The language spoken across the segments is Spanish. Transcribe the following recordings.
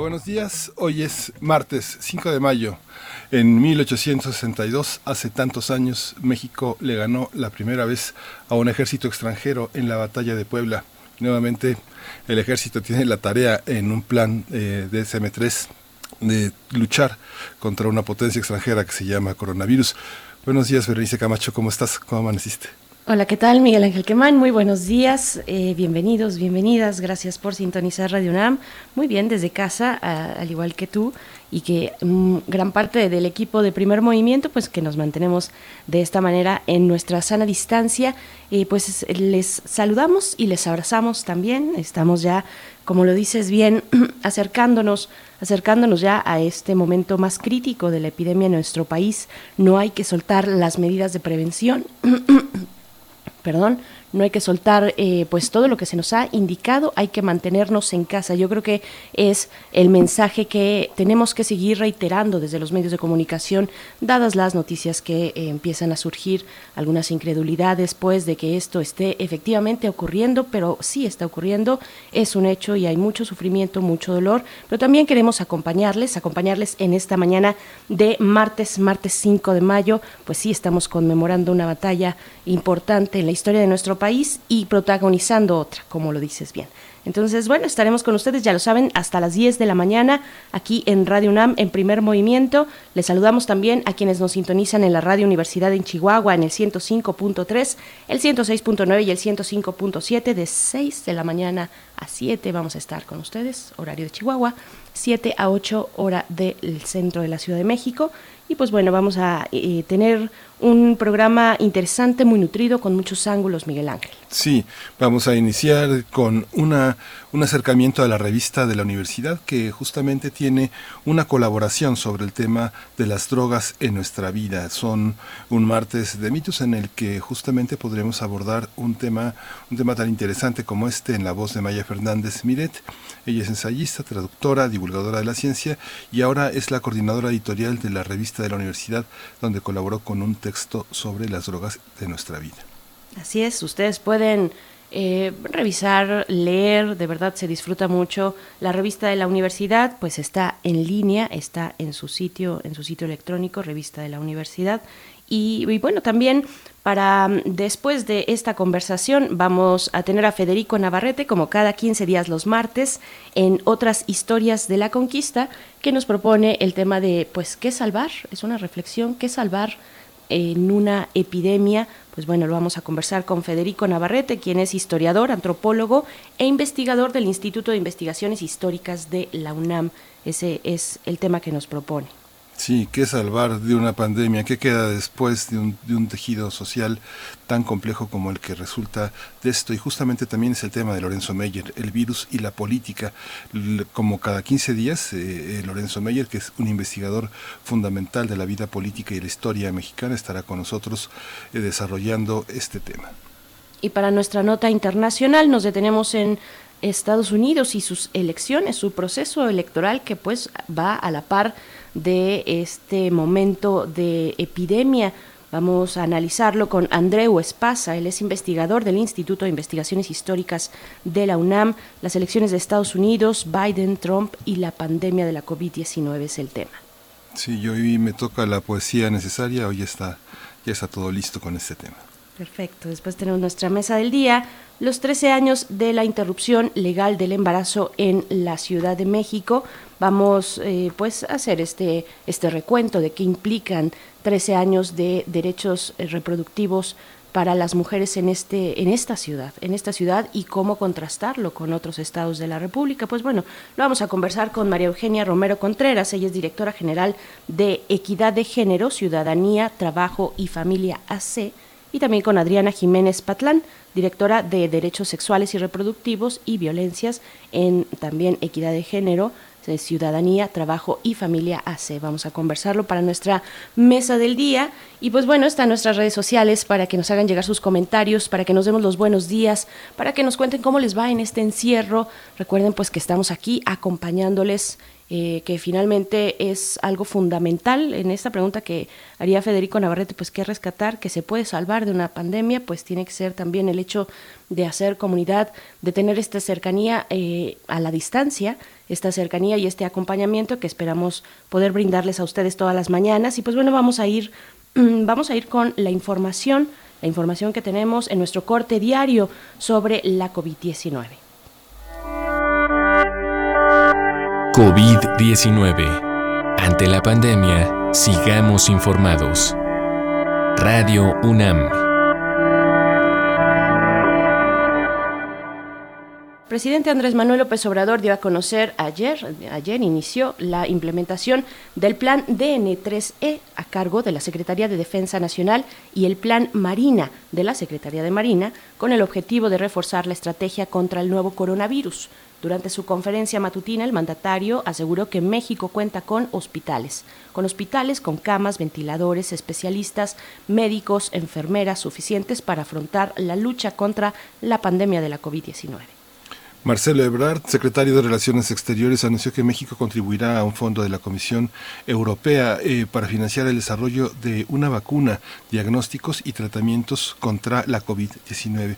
Buenos días. Hoy es martes 5 de mayo. En 1862, hace tantos años, México le ganó la primera vez a un ejército extranjero en la batalla de Puebla. Nuevamente, el ejército tiene la tarea en un plan eh, de SM3 de luchar contra una potencia extranjera que se llama coronavirus. Buenos días, Berenice Camacho, ¿cómo estás? ¿Cómo amaneciste? Hola, ¿qué tal? Miguel Ángel Quemán, muy buenos días, eh, bienvenidos, bienvenidas, gracias por sintonizar Radio UNAM. Muy bien, desde casa, al igual que tú, y que mm, gran parte del equipo de primer movimiento, pues que nos mantenemos de esta manera en nuestra sana distancia, eh, pues les saludamos y les abrazamos también. Estamos ya, como lo dices bien, acercándonos acercándonos ya a este momento más crítico de la epidemia en nuestro país. No hay que soltar las medidas de prevención. perdón, no hay que soltar eh, pues todo lo que se nos ha indicado, hay que mantenernos en casa. Yo creo que es el mensaje que tenemos que seguir reiterando desde los medios de comunicación, dadas las noticias que eh, empiezan a surgir, algunas incredulidades pues de que esto esté efectivamente ocurriendo, pero sí está ocurriendo, es un hecho y hay mucho sufrimiento, mucho dolor, pero también queremos acompañarles, acompañarles en esta mañana de martes, martes 5 de mayo, pues sí estamos conmemorando una batalla importante en la historia de nuestro país y protagonizando otra, como lo dices bien. Entonces, bueno, estaremos con ustedes, ya lo saben, hasta las 10 de la mañana aquí en Radio UNAM en primer movimiento. Les saludamos también a quienes nos sintonizan en la Radio Universidad en Chihuahua en el 105.3, el 106.9 y el 105.7 de 6 de la mañana a 7 vamos a estar con ustedes, horario de Chihuahua, 7 a 8 hora del centro de la Ciudad de México. Y pues bueno, vamos a eh, tener un programa interesante, muy nutrido, con muchos ángulos, Miguel Ángel. Sí, vamos a iniciar con una, un acercamiento a la revista de la universidad que justamente tiene una colaboración sobre el tema de las drogas en nuestra vida. Son un martes de mitos en el que justamente podremos abordar un tema, un tema tan interesante como este en la voz de Maya Fernández Miret. Ella es ensayista, traductora, divulgadora de la ciencia y ahora es la coordinadora editorial de la revista de la universidad donde colaboró con un texto sobre las drogas de nuestra vida. Así es, ustedes pueden eh, revisar, leer, de verdad se disfruta mucho. La revista de la universidad, pues está en línea, está en su sitio, en su sitio electrónico, revista de la universidad. Y, bueno, también para mm, después de esta conversación vamos a tener a Federico Navarrete, como cada 15 días los martes, en otras historias de la conquista, que nos propone el tema de, pues, ¿qué salvar? Es una reflexión, ¿qué salvar? en una epidemia, pues bueno, lo vamos a conversar con Federico Navarrete, quien es historiador, antropólogo e investigador del Instituto de Investigaciones Históricas de la UNAM. Ese es el tema que nos propone. Sí, ¿qué salvar de una pandemia? ¿Qué queda después de un, de un, tejido social tan complejo como el que resulta de esto? Y justamente también es el tema de Lorenzo Meyer, el virus y la política. Como cada 15 días, eh, eh, Lorenzo Meyer, que es un investigador fundamental de la vida política y la historia mexicana, estará con nosotros eh, desarrollando este tema. Y para nuestra nota internacional nos detenemos en Estados Unidos y sus elecciones, su proceso electoral que pues va a la par de este momento de epidemia. Vamos a analizarlo con Andreu Espasa, él es investigador del Instituto de Investigaciones Históricas de la UNAM. Las elecciones de Estados Unidos, Biden, Trump y la pandemia de la COVID-19 es el tema. Sí, hoy me toca la poesía necesaria, hoy está, ya está todo listo con este tema. Perfecto, después tenemos nuestra mesa del día, los 13 años de la interrupción legal del embarazo en la Ciudad de México. Vamos eh, pues a hacer este, este recuento de qué implican 13 años de derechos eh, reproductivos para las mujeres en este en esta ciudad, en esta ciudad y cómo contrastarlo con otros estados de la República. Pues bueno, lo vamos a conversar con María Eugenia Romero Contreras, ella es directora general de Equidad de Género, Ciudadanía, Trabajo y Familia AC y también con Adriana Jiménez Patlán, directora de Derechos Sexuales y Reproductivos y Violencias en también Equidad de Género, Ciudadanía, Trabajo y Familia AC. Vamos a conversarlo para nuestra mesa del día. Y pues bueno, están nuestras redes sociales para que nos hagan llegar sus comentarios, para que nos demos los buenos días, para que nos cuenten cómo les va en este encierro. Recuerden pues que estamos aquí acompañándoles eh, que finalmente es algo fundamental en esta pregunta que haría Federico Navarrete, pues qué rescatar, que se puede salvar de una pandemia, pues tiene que ser también el hecho de hacer comunidad, de tener esta cercanía eh, a la distancia, esta cercanía y este acompañamiento que esperamos poder brindarles a ustedes todas las mañanas. Y pues bueno, vamos a ir, vamos a ir con la información, la información que tenemos en nuestro corte diario sobre la COVID-19. COVID-19. Ante la pandemia, sigamos informados. Radio UNAM. Presidente Andrés Manuel López Obrador dio a conocer ayer, ayer inició la implementación del plan DN3E a cargo de la Secretaría de Defensa Nacional y el plan Marina de la Secretaría de Marina con el objetivo de reforzar la estrategia contra el nuevo coronavirus. Durante su conferencia matutina, el mandatario aseguró que México cuenta con hospitales, con hospitales con camas, ventiladores, especialistas, médicos, enfermeras suficientes para afrontar la lucha contra la pandemia de la COVID-19. Marcelo Ebrard, secretario de Relaciones Exteriores, anunció que México contribuirá a un fondo de la Comisión Europea eh, para financiar el desarrollo de una vacuna, diagnósticos y tratamientos contra la COVID-19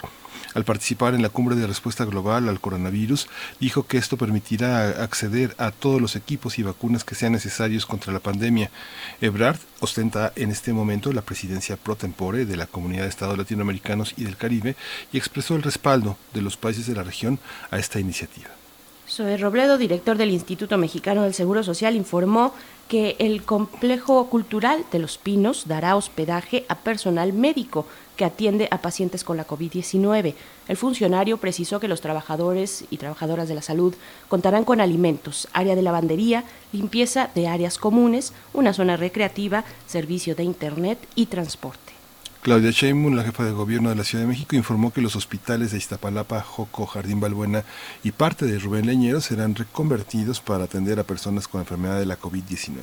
al participar en la cumbre de respuesta global al coronavirus, dijo que esto permitirá acceder a todos los equipos y vacunas que sean necesarios contra la pandemia. Ebrard ostenta en este momento la presidencia pro tempore de la Comunidad de Estados Latinoamericanos y del Caribe y expresó el respaldo de los países de la región a esta iniciativa. Zoe Robledo, director del Instituto Mexicano del Seguro Social, informó que el complejo cultural de Los Pinos dará hospedaje a personal médico que atiende a pacientes con la COVID-19. El funcionario precisó que los trabajadores y trabajadoras de la salud contarán con alimentos, área de lavandería, limpieza de áreas comunes, una zona recreativa, servicio de Internet y transporte. Claudia Sheinbaum, la jefa de gobierno de la Ciudad de México, informó que los hospitales de Iztapalapa, Joco, Jardín Balbuena y parte de Rubén Leñero serán reconvertidos para atender a personas con enfermedad de la COVID-19.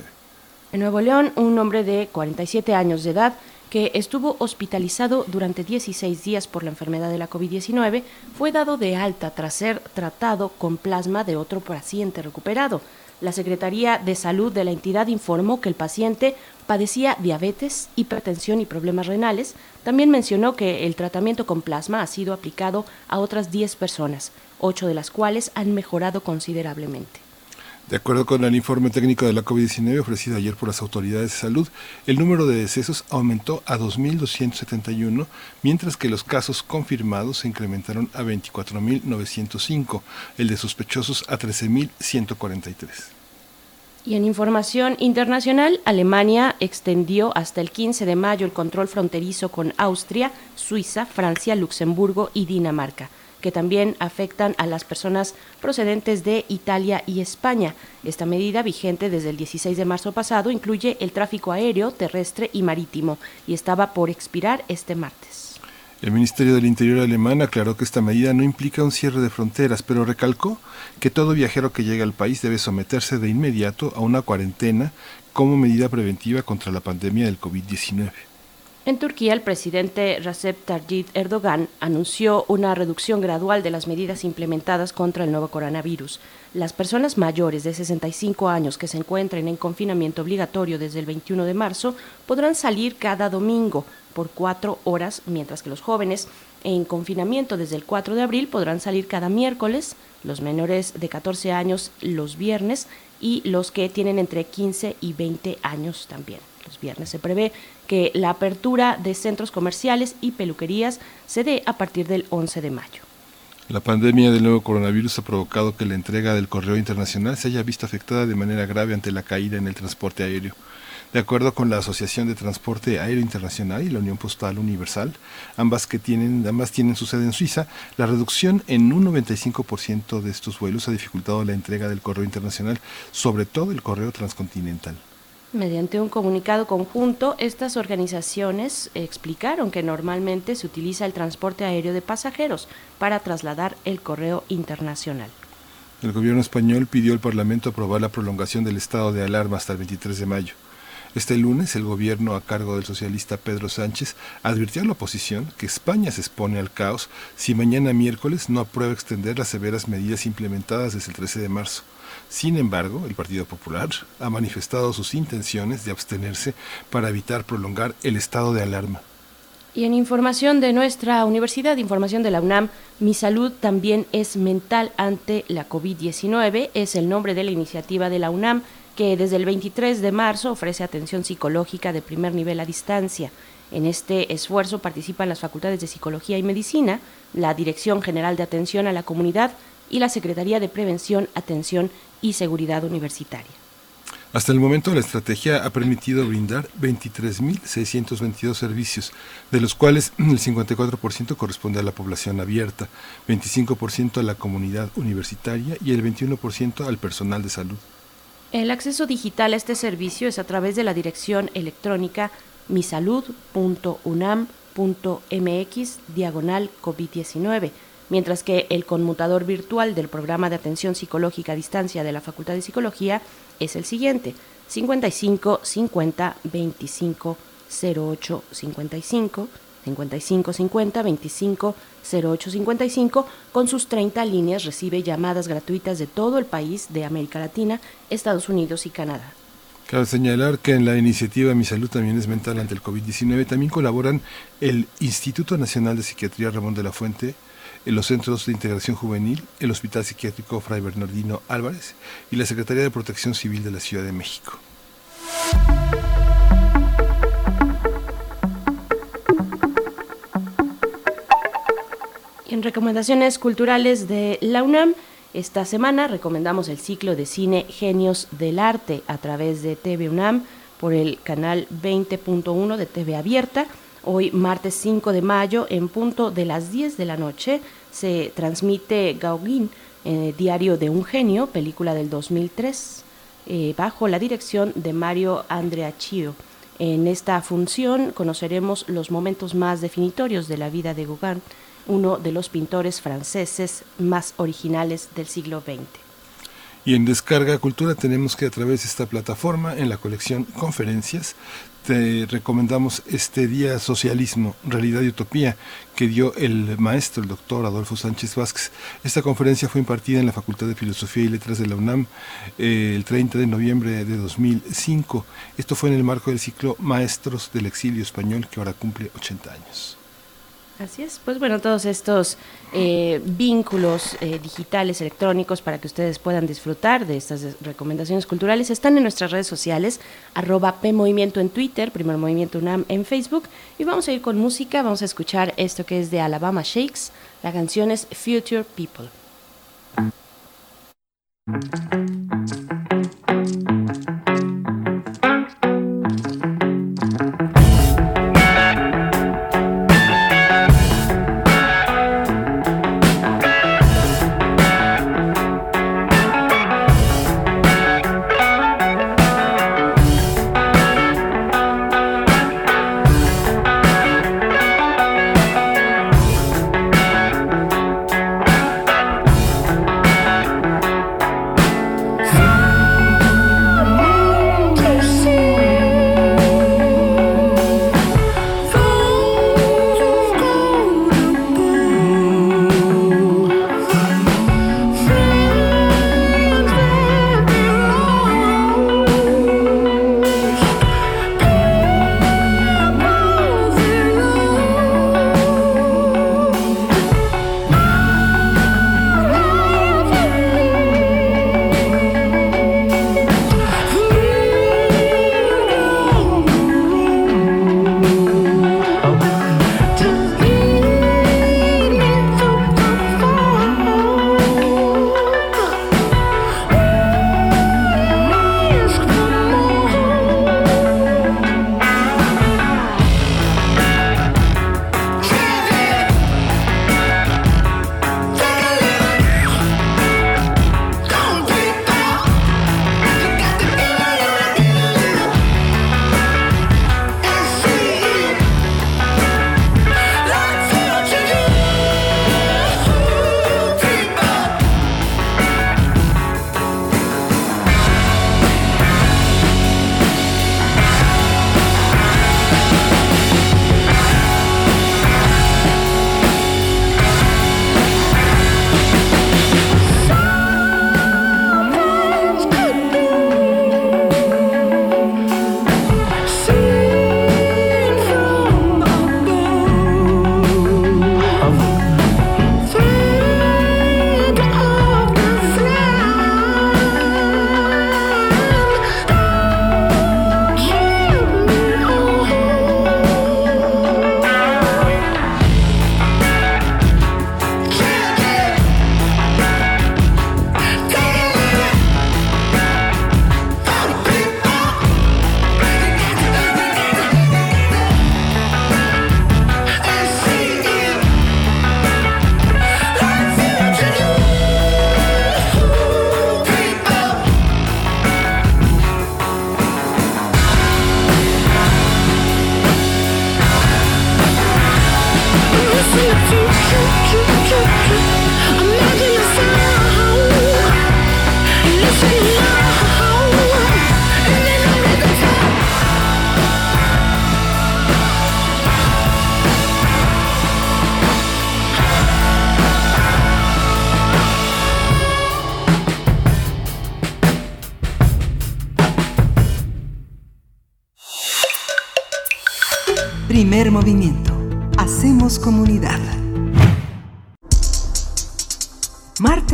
En Nuevo León, un hombre de 47 años de edad que estuvo hospitalizado durante 16 días por la enfermedad de la COVID-19, fue dado de alta tras ser tratado con plasma de otro paciente recuperado. La Secretaría de Salud de la entidad informó que el paciente padecía diabetes, hipertensión y problemas renales. También mencionó que el tratamiento con plasma ha sido aplicado a otras 10 personas, ocho de las cuales han mejorado considerablemente. De acuerdo con el informe técnico de la COVID-19 ofrecido ayer por las autoridades de salud, el número de decesos aumentó a 2.271, mientras que los casos confirmados se incrementaron a 24.905, el de sospechosos a 13.143. Y en información internacional, Alemania extendió hasta el 15 de mayo el control fronterizo con Austria, Suiza, Francia, Luxemburgo y Dinamarca que también afectan a las personas procedentes de Italia y España. Esta medida, vigente desde el 16 de marzo pasado, incluye el tráfico aéreo, terrestre y marítimo y estaba por expirar este martes. El Ministerio del Interior alemán aclaró que esta medida no implica un cierre de fronteras, pero recalcó que todo viajero que llegue al país debe someterse de inmediato a una cuarentena como medida preventiva contra la pandemia del COVID-19. En Turquía, el presidente Recep Tayyip Erdogan anunció una reducción gradual de las medidas implementadas contra el nuevo coronavirus. Las personas mayores de 65 años que se encuentren en confinamiento obligatorio desde el 21 de marzo podrán salir cada domingo por cuatro horas, mientras que los jóvenes en confinamiento desde el 4 de abril podrán salir cada miércoles, los menores de 14 años los viernes y los que tienen entre 15 y 20 años también los viernes. Se prevé que la apertura de centros comerciales y peluquerías se dé a partir del 11 de mayo. La pandemia del nuevo coronavirus ha provocado que la entrega del correo internacional se haya visto afectada de manera grave ante la caída en el transporte aéreo. De acuerdo con la Asociación de Transporte Aéreo Internacional y la Unión Postal Universal, ambas, que tienen, ambas tienen su sede en Suiza, la reducción en un 95% de estos vuelos ha dificultado la entrega del correo internacional, sobre todo el correo transcontinental. Mediante un comunicado conjunto, estas organizaciones explicaron que normalmente se utiliza el transporte aéreo de pasajeros para trasladar el correo internacional. El gobierno español pidió al Parlamento aprobar la prolongación del estado de alarma hasta el 23 de mayo. Este lunes, el gobierno a cargo del socialista Pedro Sánchez advirtió a la oposición que España se expone al caos si mañana miércoles no aprueba extender las severas medidas implementadas desde el 13 de marzo. Sin embargo, el Partido Popular ha manifestado sus intenciones de abstenerse para evitar prolongar el estado de alarma. Y en información de nuestra Universidad, información de la UNAM, Mi salud también es mental ante la COVID-19, es el nombre de la iniciativa de la UNAM que desde el 23 de marzo ofrece atención psicológica de primer nivel a distancia. En este esfuerzo participan las facultades de Psicología y Medicina, la Dirección General de Atención a la Comunidad y la Secretaría de Prevención, Atención y Seguridad Universitaria. Hasta el momento, la estrategia ha permitido brindar 23.622 servicios, de los cuales el 54% corresponde a la población abierta, 25% a la comunidad universitaria y el 21% al personal de salud. El acceso digital a este servicio es a través de la dirección electrónica misalud.unam.mx diagonal COVID-19 mientras que el conmutador virtual del programa de atención psicológica a distancia de la Facultad de Psicología es el siguiente: 55 50 25 08 55 55 50 25 08 55 con sus 30 líneas recibe llamadas gratuitas de todo el país de América Latina, Estados Unidos y Canadá. Cabe señalar que en la iniciativa Mi Salud también es mental ante el COVID-19 también colaboran el Instituto Nacional de Psiquiatría Ramón de la Fuente, en los Centros de Integración Juvenil, el Hospital Psiquiátrico Fray Bernardino Álvarez y la Secretaría de Protección Civil de la Ciudad de México. En recomendaciones culturales de la UNAM, esta semana recomendamos el ciclo de cine Genios del Arte a través de TV UNAM por el canal 20.1 de TV Abierta Hoy, martes 5 de mayo, en punto de las 10 de la noche, se transmite Gauguin, eh, Diario de un Genio, película del 2003, eh, bajo la dirección de Mario Andreacchio. En esta función conoceremos los momentos más definitorios de la vida de Gauguin, uno de los pintores franceses más originales del siglo XX. Y en Descarga Cultura tenemos que a través de esta plataforma, en la colección Conferencias, te recomendamos este día Socialismo, Realidad y Utopía que dio el maestro, el doctor Adolfo Sánchez Vázquez. Esta conferencia fue impartida en la Facultad de Filosofía y Letras de la UNAM eh, el 30 de noviembre de 2005. Esto fue en el marco del ciclo Maestros del Exilio Español que ahora cumple 80 años. Así es, pues bueno, todos estos eh, vínculos eh, digitales, electrónicos, para que ustedes puedan disfrutar de estas recomendaciones culturales, están en nuestras redes sociales, arroba PMovimiento en Twitter, Primer Movimiento UNAM en Facebook, y vamos a ir con música, vamos a escuchar esto que es de Alabama Shakes, la canción es Future People.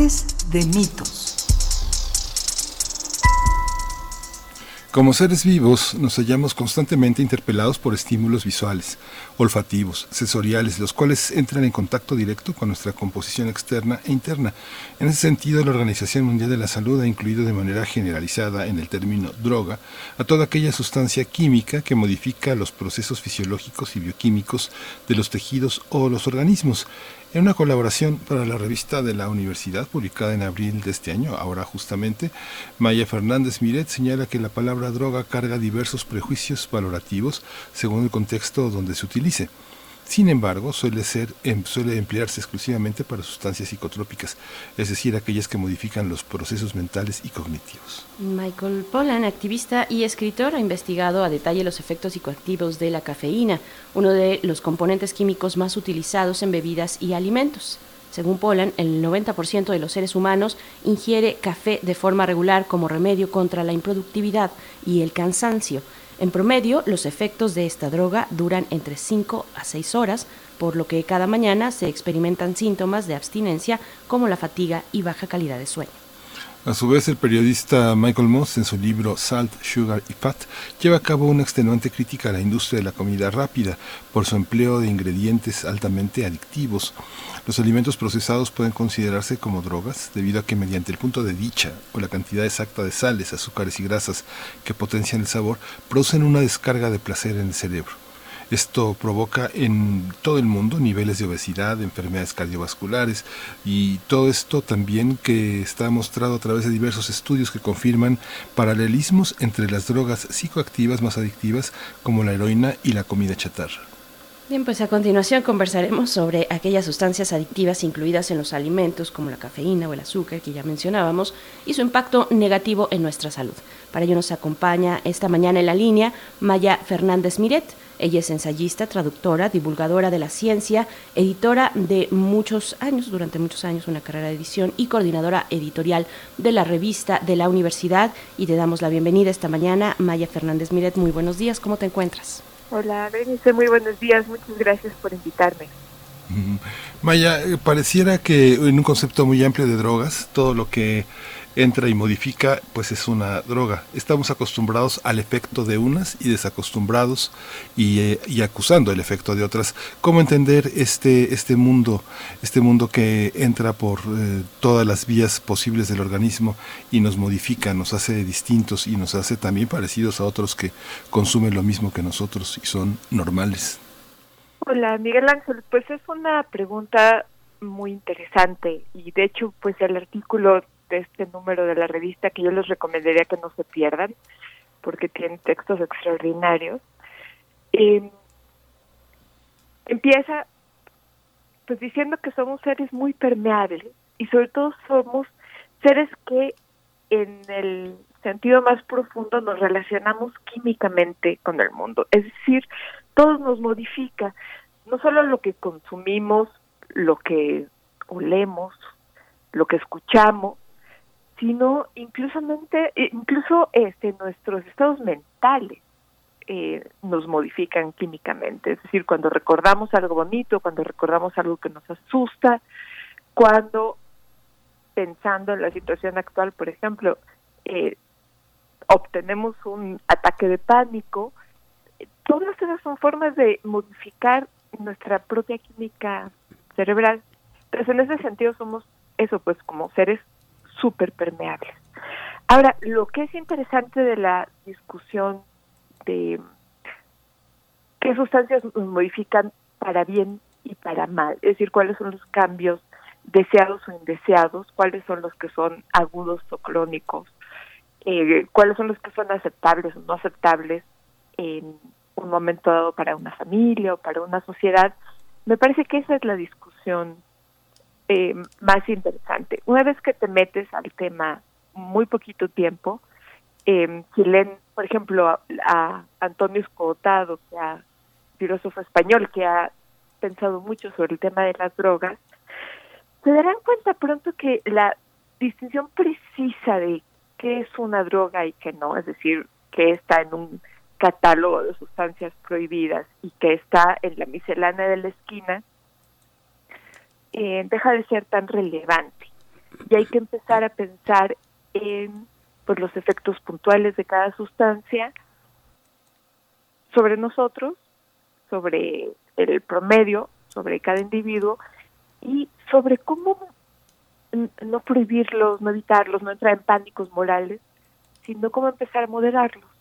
De mitos. Como seres vivos, nos hallamos constantemente interpelados por estímulos visuales, olfativos, sensoriales, los cuales entran en contacto directo con nuestra composición externa e interna. En ese sentido, la Organización Mundial de la Salud ha incluido de manera generalizada en el término droga a toda aquella sustancia química que modifica los procesos fisiológicos y bioquímicos de los tejidos o los organismos. En una colaboración para la revista de la universidad publicada en abril de este año, ahora justamente, Maya Fernández Miret señala que la palabra droga carga diversos prejuicios valorativos según el contexto donde se utilice. Sin embargo, em, suele emplearse exclusivamente para sustancias psicotrópicas, es decir, aquellas que modifican los procesos mentales y cognitivos. Michael Pollan, activista y escritor, ha investigado a detalle los efectos psicoactivos de la cafeína, uno de los componentes químicos más utilizados en bebidas y alimentos. Según Pollan, el 90% de los seres humanos ingiere café de forma regular como remedio contra la improductividad y el cansancio en promedio, los efectos de esta droga duran entre 5 a 6 horas, por lo que cada mañana se experimentan síntomas de abstinencia como la fatiga y baja calidad de sueño. A su vez, el periodista Michael Moss, en su libro Salt, Sugar y Fat, lleva a cabo una extenuante crítica a la industria de la comida rápida por su empleo de ingredientes altamente adictivos. Los alimentos procesados pueden considerarse como drogas debido a que mediante el punto de dicha o la cantidad exacta de sales, azúcares y grasas que potencian el sabor, producen una descarga de placer en el cerebro. Esto provoca en todo el mundo niveles de obesidad, enfermedades cardiovasculares y todo esto también que está mostrado a través de diversos estudios que confirman paralelismos entre las drogas psicoactivas más adictivas como la heroína y la comida chatarra. Bien, pues a continuación conversaremos sobre aquellas sustancias adictivas incluidas en los alimentos como la cafeína o el azúcar que ya mencionábamos y su impacto negativo en nuestra salud. Para ello nos acompaña esta mañana en la línea Maya Fernández Miret. Ella es ensayista, traductora, divulgadora de la ciencia, editora de muchos años, durante muchos años una carrera de edición y coordinadora editorial de la revista de la universidad. Y te damos la bienvenida esta mañana, Maya Fernández Miret. Muy buenos días, ¿cómo te encuentras? Hola, Berenice, muy buenos días. Muchas gracias por invitarme. Maya, eh, pareciera que en un concepto muy amplio de drogas, todo lo que entra y modifica, pues es una droga. Estamos acostumbrados al efecto de unas y desacostumbrados y, eh, y, acusando el efecto de otras. ¿Cómo entender este, este mundo, este mundo que entra por eh, todas las vías posibles del organismo y nos modifica, nos hace distintos y nos hace también parecidos a otros que consumen lo mismo que nosotros y son normales? Hola, Miguel Ángel, pues es una pregunta muy interesante y de hecho pues el artículo de este número de la revista que yo les recomendaría que no se pierdan porque tienen textos extraordinarios. Eh, empieza pues diciendo que somos seres muy permeables y sobre todo somos seres que en el sentido más profundo nos relacionamos químicamente con el mundo, es decir, todo nos modifica, no solo lo que consumimos, lo que olemos, lo que escuchamos, sino inclusamente, incluso este, nuestros estados mentales eh, nos modifican químicamente. Es decir, cuando recordamos algo bonito, cuando recordamos algo que nos asusta, cuando pensando en la situación actual, por ejemplo, eh, obtenemos un ataque de pánico, todas esas son formas de modificar nuestra propia química cerebral. Entonces, en ese sentido somos eso, pues como seres súper permeables. Ahora, lo que es interesante de la discusión de qué sustancias nos modifican para bien y para mal, es decir, cuáles son los cambios deseados o indeseados, cuáles son los que son agudos o crónicos, eh, cuáles son los que son aceptables o no aceptables en un momento dado para una familia o para una sociedad. Me parece que esa es la discusión eh, más interesante. Una vez que te metes al tema muy poquito tiempo. Eh, si leen, por ejemplo, a, Antonio Escotado, que es filósofo español que ha pensado mucho sobre el tema de las drogas, se darán cuenta pronto que la distinción precisa de qué es una droga y qué no, es decir, que está en un catálogo de sustancias prohibidas y que está en la miscelánea de la esquina, eh, deja de ser tan relevante. Y hay que empezar a pensar en pues, los efectos puntuales de cada sustancia sobre nosotros, sobre el promedio, sobre cada individuo y sobre cómo no prohibirlos, no evitarlos, no entrar en pánicos morales, sino cómo empezar a moderarlos.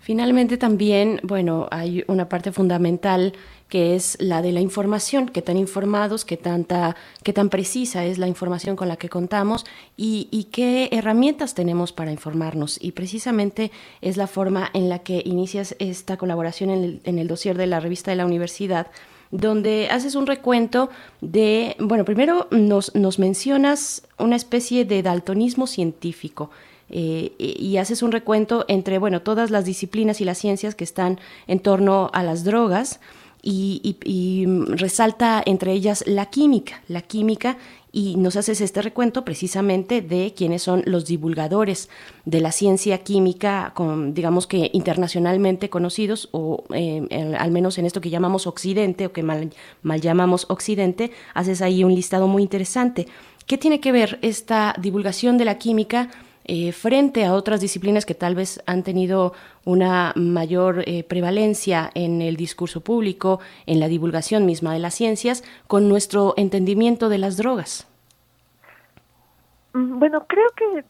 Finalmente también, bueno, hay una parte fundamental que es la de la información, qué tan informados, qué tanta, qué tan precisa es la información con la que contamos y, qué herramientas tenemos para informarnos. Y precisamente es la forma en la que inicias esta colaboración en el, en dossier de la revista de la universidad donde haces un recuento de, bueno, primero nos mencionas una especie de daltonismo científico. Eh, y haces un recuento entre, bueno, todas las disciplinas y las ciencias que están en torno a las drogas y, resalta entre ellas la química, la química y nos haces este recuento precisamente de quiénes son los divulgadores de la ciencia química, con, digamos que internacionalmente conocidos, o eh, al menos en esto que llamamos Occidente, o que mal llamamos Occidente, haces ahí un listado muy interesante. ¿Qué tiene que ver esta divulgación de la química eh, frente a otras disciplinas que tal vez han tenido una mayor eh, prevalencia en el discurso público, en la divulgación misma de las ciencias, con nuestro entendimiento de las drogas? Mm, bueno, creo que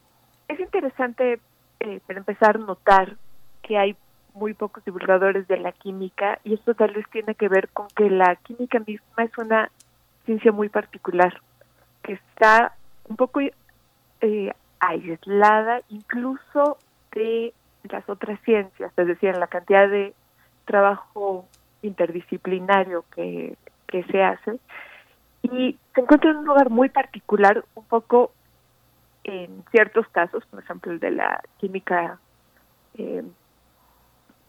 es interesante, eh, para empezar, notar que hay muy pocos divulgadores de la química y esto tal vez tiene que ver con que la química misma es una ciencia muy particular, que está un poco eh, aislada incluso de las otras ciencias, es decir, la cantidad de trabajo interdisciplinario que, que se hace y se encuentra en un lugar muy particular, un poco en ciertos casos, por ejemplo el de la química eh,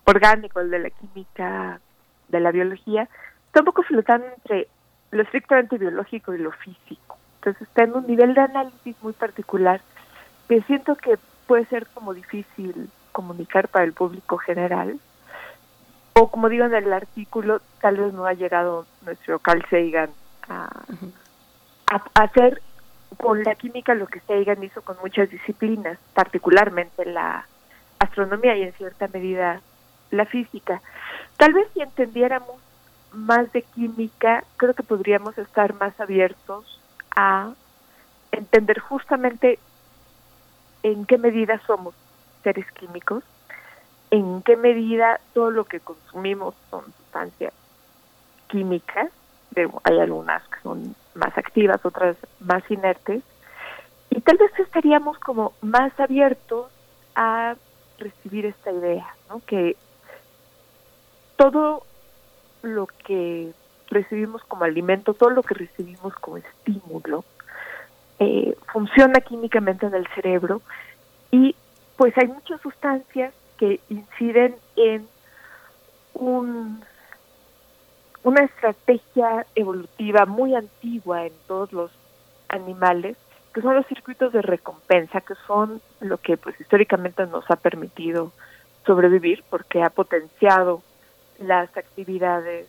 orgánica, el de la química de la biología, está un poco flotando entre lo estrictamente biológico y lo físico. Entonces está en un nivel de análisis muy particular que siento que puede ser como difícil comunicar para el público general. O como digo en el artículo, tal vez no ha llegado nuestro Carl Sagan a, hacer con la química lo que Sagan hizo con muchas disciplinas, particularmente la astronomía y en cierta medida la física. Tal vez si entendiéramos más de química, creo que podríamos estar más abiertos a entender justamente en qué medida somos seres químicos, en qué medida todo lo que consumimos son sustancias químicas, hay algunas que son más activas, otras más inertes, y tal vez estaríamos como más abiertos a recibir esta idea, ¿no? que todo lo que recibimos como alimento, todo lo que recibimos como estímulo, eh, funciona químicamente en el cerebro y pues hay muchas sustancias que inciden en un, una estrategia evolutiva muy antigua en todos los animales, que son los circuitos de recompensa, que son lo que pues históricamente nos ha permitido sobrevivir porque ha potenciado las actividades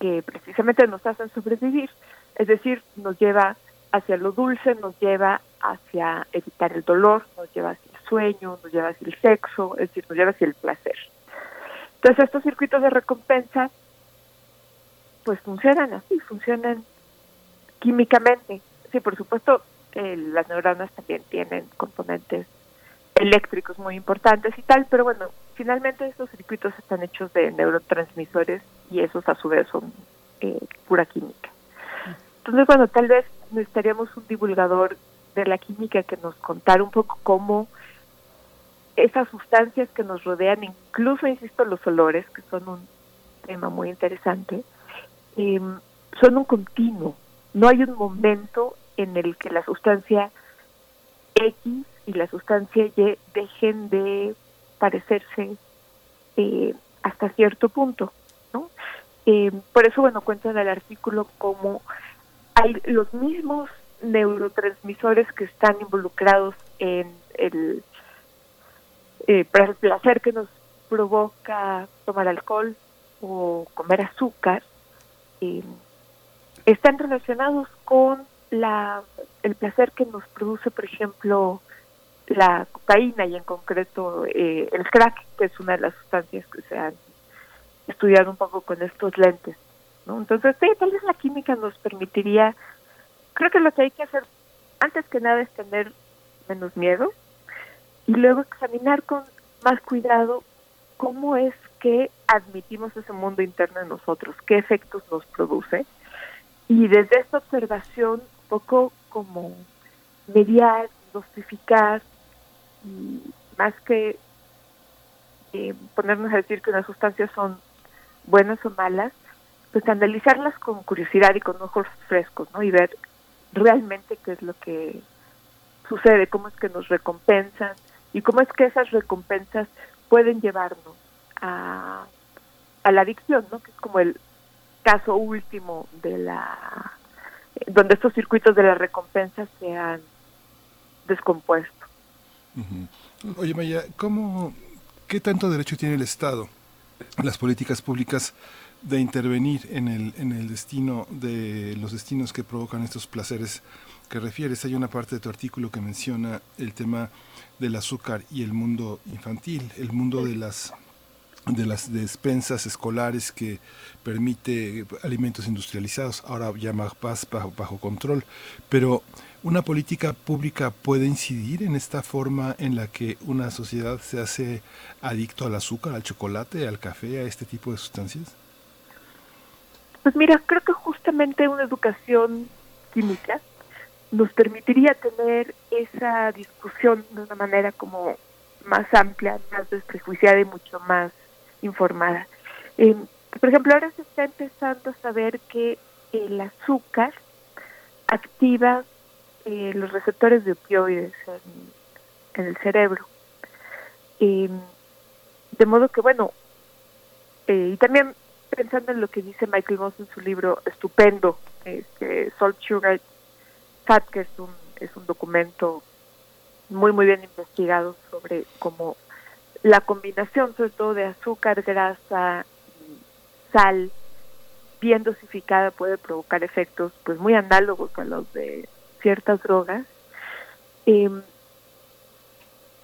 que precisamente nos hacen sobrevivir, es decir, nos lleva hacia lo dulce, nos lleva hacia evitar el dolor, nos lleva hacia el sueño, nos lleva hacia el sexo, es decir, nos lleva hacia el placer. Entonces estos circuitos de recompensa pues funcionan así, funcionan químicamente. Sí, por supuesto, eh, las neuronas también tienen componentes eléctricos muy importantes y tal, pero bueno, finalmente estos circuitos están hechos de neurotransmisores y esos a su vez son eh, pura química. Entonces, bueno, tal vez necesitaríamos un divulgador de la química que nos contara un poco cómo esas sustancias que nos rodean, incluso, insisto, los olores, que son un tema muy interesante, em, son un continuo. No hay un momento en el que la sustancia X y la sustancia Y dejen de parecerse eh, hasta cierto punto, ¿no? Eh, por eso, bueno, cuenta en el artículo como hay los mismos neurotransmisores que están involucrados en el, eh, placer que nos provoca tomar alcohol o comer azúcar, eh, están relacionados con la el placer que nos produce, por ejemplo, la cocaína y en concreto eh, el crack, que es una de las sustancias que se han estudiado un poco con estos lentes. Entonces, sí, tal vez la química nos permitiría, creo que lo que hay que hacer antes que nada es tener menos miedo y luego examinar con más cuidado cómo es que admitimos ese mundo interno en nosotros, qué efectos nos produce. Y desde esta observación un poco como mediar, dosificar y más que eh, ponernos a decir que unas sustancias son buenas o malas, pues analizarlas con curiosidad y con ojos frescos, ¿no? Y ver realmente qué es lo que sucede, cómo es que nos recompensan y cómo es que esas recompensas pueden llevarnos a, a la adicción, ¿no? Que es como el caso último de la donde estos circuitos de la recompensa se han descompuesto. Oye, Maya, ¿cómo, ¿qué tanto derecho tiene el Estado, las políticas públicas, de intervenir en el, en el destino de los destinos que provocan estos placeres que refieres? Hay una parte de tu artículo que menciona el tema del azúcar y el mundo infantil, el mundo de las de las despensas escolares que permite alimentos industrializados, ahora ya más bajo, bajo control, pero una política pública puede incidir en esta forma en la que una sociedad se hace adicto al azúcar, al chocolate, al café, a este tipo de sustancias? Pues mira, creo que justamente una educación química nos permitiría tener esa discusión de una manera como más amplia, más desprejuiciada y mucho más informada. Eh, por ejemplo, ahora se está empezando a saber que el azúcar activa eh, los receptores de opioides en, el cerebro. Eh, de modo que, bueno, y también pensando en lo que dice Michael Moss en su libro estupendo, este, Salt Sugar Fat, que es un, es un documento muy, muy bien investigado sobre cómo la combinación sobre todo de azúcar, grasa, sal, bien dosificada puede provocar efectos pues muy análogos a los de ciertas drogas. Em,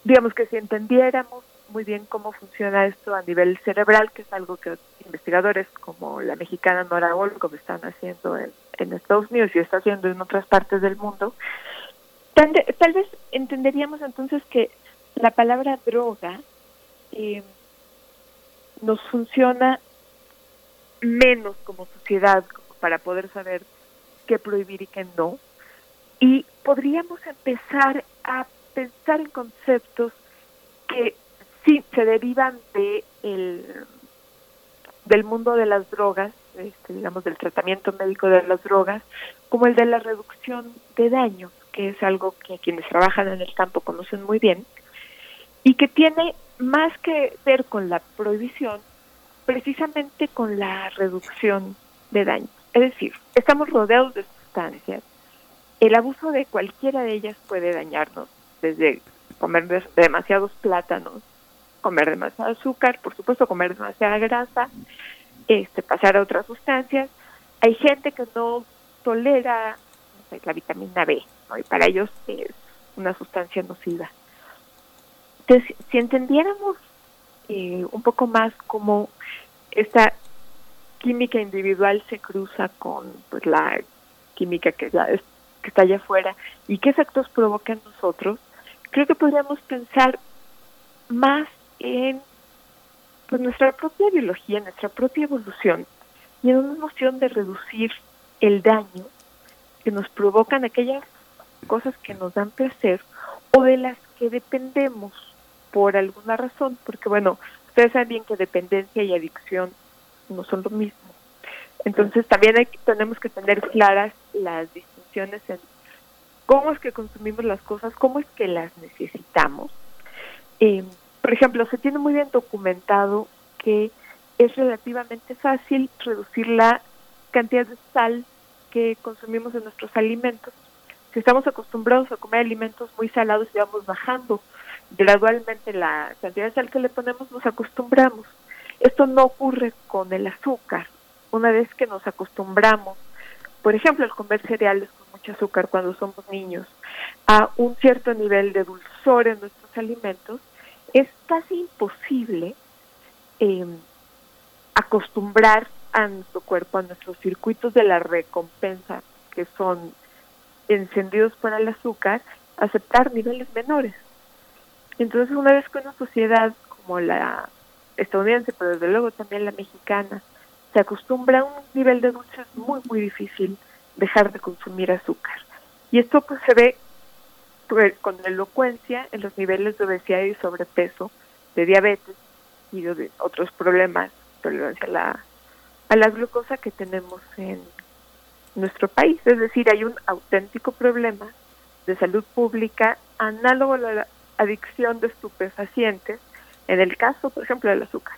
digamos que si entendiéramos muy bien cómo funciona esto a nivel cerebral, que es algo que investigadores como la mexicana Nora Olcom están haciendo en, en, Estados Unidos y está haciendo en otras partes del mundo, tal, tal vez entenderíamos entonces que la palabra droga eh, nos funciona menos como sociedad para poder saber qué prohibir y qué no. Y podríamos empezar a pensar en conceptos que sí se derivan de el, del mundo de las drogas, este, digamos del tratamiento médico de las drogas, como el de la reducción de daños, que es algo que quienes trabajan en el campo conocen muy bien, y que tiene más que ver con la prohibición, precisamente con la reducción de daño. Es decir, estamos rodeados de sustancias. El abuso de cualquiera de ellas puede dañarnos, desde comer demasiados plátanos, comer demasiado azúcar, por supuesto comer demasiada grasa, este, pasar a otras sustancias. Hay gente que no tolera la vitamina B, y para ellos es una sustancia nociva. Entonces, si entendiéramos eh, un poco más cómo esta química individual se cruza con pues, la química que, ya que está allá afuera y qué efectos provoca en nosotros, creo que podríamos pensar más en pues, nuestra propia biología, nuestra propia evolución y en una noción de reducir el daño que nos provocan aquellas cosas que nos dan placer o de las que dependemos por alguna razón, porque bueno, ustedes saben bien que dependencia y adicción no son lo mismo. Entonces también hay, tenemos que tener claras las distinciones en cómo es que consumimos las cosas, cómo es que las necesitamos. Eh, por ejemplo, se tiene muy bien documentado que es relativamente fácil reducir la cantidad de sal que consumimos en nuestros alimentos. Si estamos acostumbrados a comer alimentos muy salados y vamos bajando gradualmente la cantidad de sal que le ponemos, nos acostumbramos. Esto no ocurre con el azúcar. Una vez que nos acostumbramos, por ejemplo, al comer cereales con mucho azúcar cuando somos niños, a un cierto nivel de dulzor en nuestros alimentos, es casi imposible eh, acostumbrar a nuestro cuerpo, a nuestros circuitos de la recompensa, que son encendidos por el azúcar, aceptar niveles menores. Entonces, una vez que una sociedad como la estadounidense, pero desde luego también la mexicana, se acostumbra a un nivel de dulce, es muy, muy difícil dejar de consumir azúcar. Y esto pues se ve pues, con elocuencia en los niveles de obesidad y sobrepeso, de diabetes y de otros problemas, tolerancia a la, a la glucosa que tenemos en nuestro país. Es decir, hay un auténtico problema de salud pública análogo a la adicción de estupefacientes, en el caso, por ejemplo, del azúcar.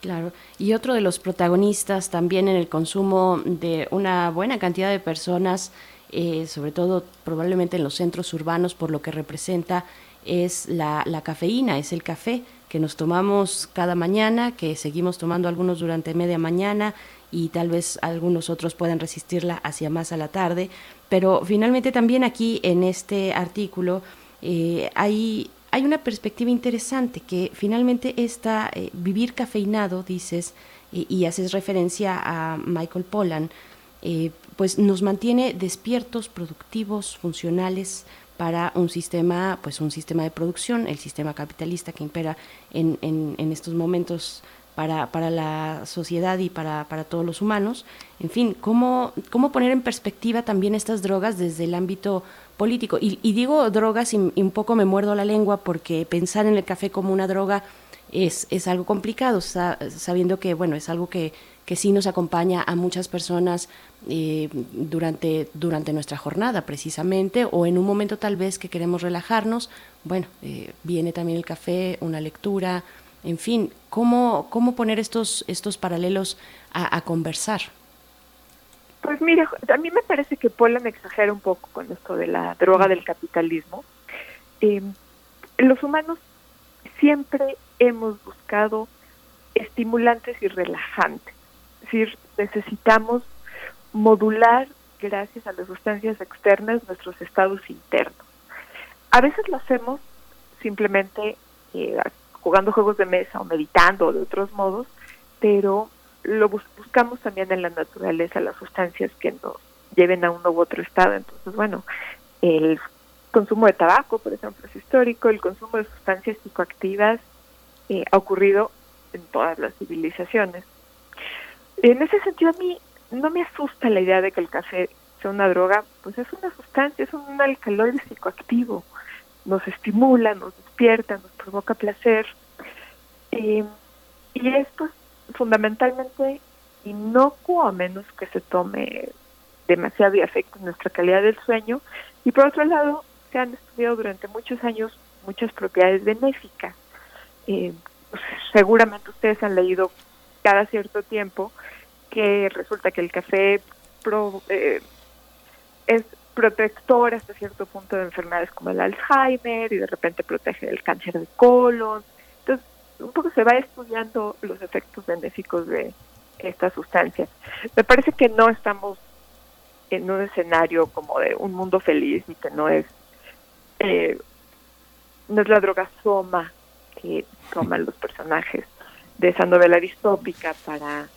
Claro, y otro de los protagonistas también en el consumo de una buena cantidad de personas, eh, sobre todo probablemente en los centros urbanos, por lo que representa, es la, la cafeína, es el café que nos tomamos cada mañana, que seguimos tomando algunos durante media mañana y tal vez algunos otros puedan resistirla hacia más a la tarde, pero finalmente también aquí en este artículo eh, hay, hay una perspectiva interesante que finalmente está eh, vivir cafeinado, dices, y haces referencia a Michael Pollan, eh, pues nos mantiene despiertos, productivos, funcionales, para un sistema, pues un sistema de producción, el sistema capitalista que impera en, en, estos momentos para, para, la sociedad y para, para, todos los humanos. En fin, ¿cómo, cómo poner en perspectiva también estas drogas desde el ámbito político? Y, digo drogas y, un poco me muerdo la lengua porque pensar en el café como una droga es, es algo complicado, sabiendo que, bueno, es algo que, que sí nos acompaña a muchas personas eh, durante, durante nuestra jornada precisamente o en un momento tal vez que queremos relajarnos, bueno, eh, viene también el café, una lectura, en fin, ¿cómo, cómo poner estos, estos paralelos a, conversar? Pues mire, a mí me parece que Polan exagera un poco con esto de la droga del capitalismo. Eh, los humanos siempre hemos buscado estimulantes y relajantes. Es decir, necesitamos modular, gracias a las sustancias externas, nuestros estados internos. A veces lo hacemos simplemente eh, jugando juegos de mesa o meditando de otros modos, pero lo buscamos también en la naturaleza, las sustancias que nos lleven a uno u otro estado. Entonces, bueno, el consumo de tabaco, por ejemplo, es histórico, el consumo de sustancias psicoactivas eh, ha ocurrido en todas las civilizaciones. En ese sentido, a mí no me asusta la idea de que el café sea una droga, pues es una sustancia, es un alcaloide psicoactivo, nos estimula, nos despierta, nos provoca placer. y es pues fundamentalmente inocuo a menos que se tome demasiado y afecte nuestra calidad del sueño. Y por otro lado, se han estudiado durante muchos años muchas propiedades benéficas. Eh, pues, seguramente ustedes han leído cada cierto tiempo que resulta que el café eh, es protector hasta cierto punto de enfermedades como el Alzheimer y de repente protege del cáncer de colon. Entonces, un poco se va estudiando los efectos benéficos de esta sustancia. Me parece que no estamos en un escenario como de un mundo feliz y que no es eh, no es la droga soma que toman los personajes de esa novela distópica para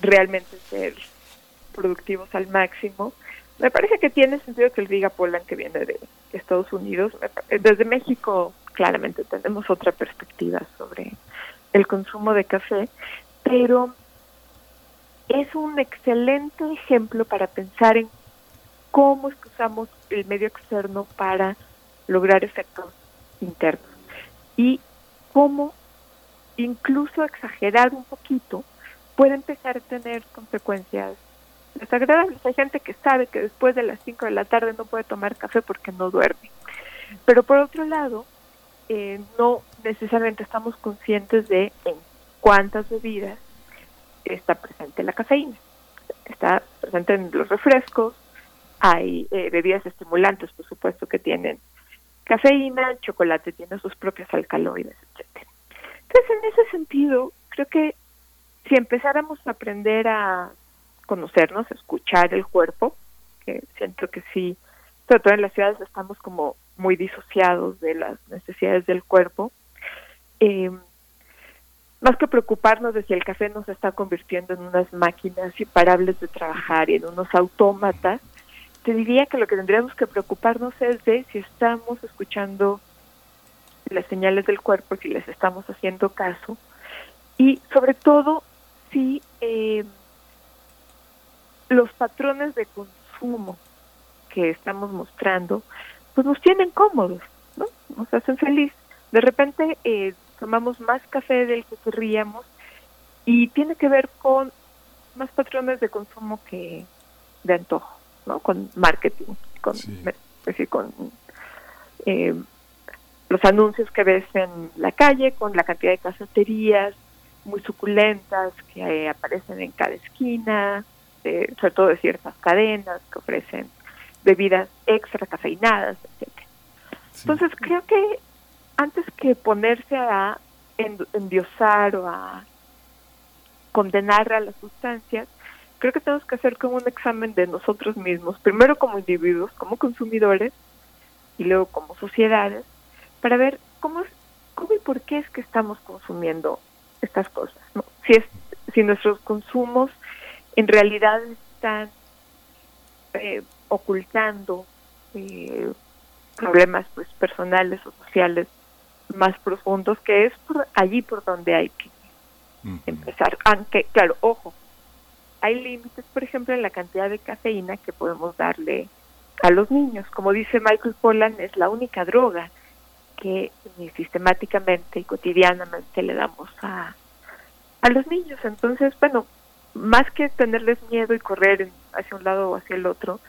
realmente ser productivos al máximo. Me parece que tiene sentido que el diga Polan que viene de Estados Unidos. Desde México claramente tenemos otra perspectiva sobre el consumo de café, pero es un excelente ejemplo para pensar en cómo es que usamos el medio externo para lograr efectos internos y cómo incluso exagerar un poquito puede empezar a tener consecuencias desagradables. Hay gente que sabe que después de las 5 de la tarde no puede tomar café porque no duerme. Pero por otro lado, eh, no necesariamente estamos conscientes de en cuántas bebidas está presente la cafeína. Está presente en los refrescos, hay eh, bebidas estimulantes, por supuesto, que tienen cafeína, el chocolate tiene sus propios alcaloides, etcétera. Entonces, en ese sentido, creo que si empezáramos a aprender a conocernos, escuchar el cuerpo, que siento que sí, sobre todo en las ciudades estamos como muy disociados de las necesidades del cuerpo. Eh, más que preocuparnos de si el café nos está convirtiendo en unas máquinas imparables de trabajar y en unos autómatas, te diría que lo que tendríamos que preocuparnos es de si estamos escuchando las señales del cuerpo, si les estamos haciendo caso y sobre todo si eh, los patrones de consumo que estamos mostrando pues nos tienen cómodos, ¿no? Nos hacen feliz. De repente eh, tomamos más café del que querríamos y tiene que ver con más patrones de consumo que de antojo, ¿no? Con marketing, con, decir, con eh, los anuncios que ves en la calle, con la cantidad de cafeterías muy suculentas que eh, aparecen en cada esquina, sobre todo de ciertas cadenas que ofrecen bebidas extra cafeinadas, etcétera. Entonces creo que antes que ponerse a endiosar o a condenar a las sustancias, creo que tenemos que hacer como un examen de nosotros mismos, primero como individuos, como consumidores, y luego como sociedades, para ver cómo, es, cómo y por qué es que estamos consumiendo estas cosas. ¿no? Si, es, si nuestros consumos en realidad están eh, ocultando eh, problemas pues personales o sociales más profundos que es por allí por donde hay que empezar. Aunque claro ojo hay límites por ejemplo en la cantidad de cafeína que podemos darle a los niños. Como dice Michael Pollan es la única droga que sistemáticamente y cotidianamente le damos a a los niños. Entonces bueno más que tenerles miedo y correr hacia un lado o hacia el otro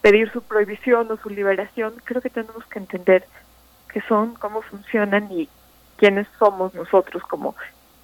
pedir su prohibición o su liberación, creo que tenemos que entender qué son, cómo funcionan y quiénes somos nosotros como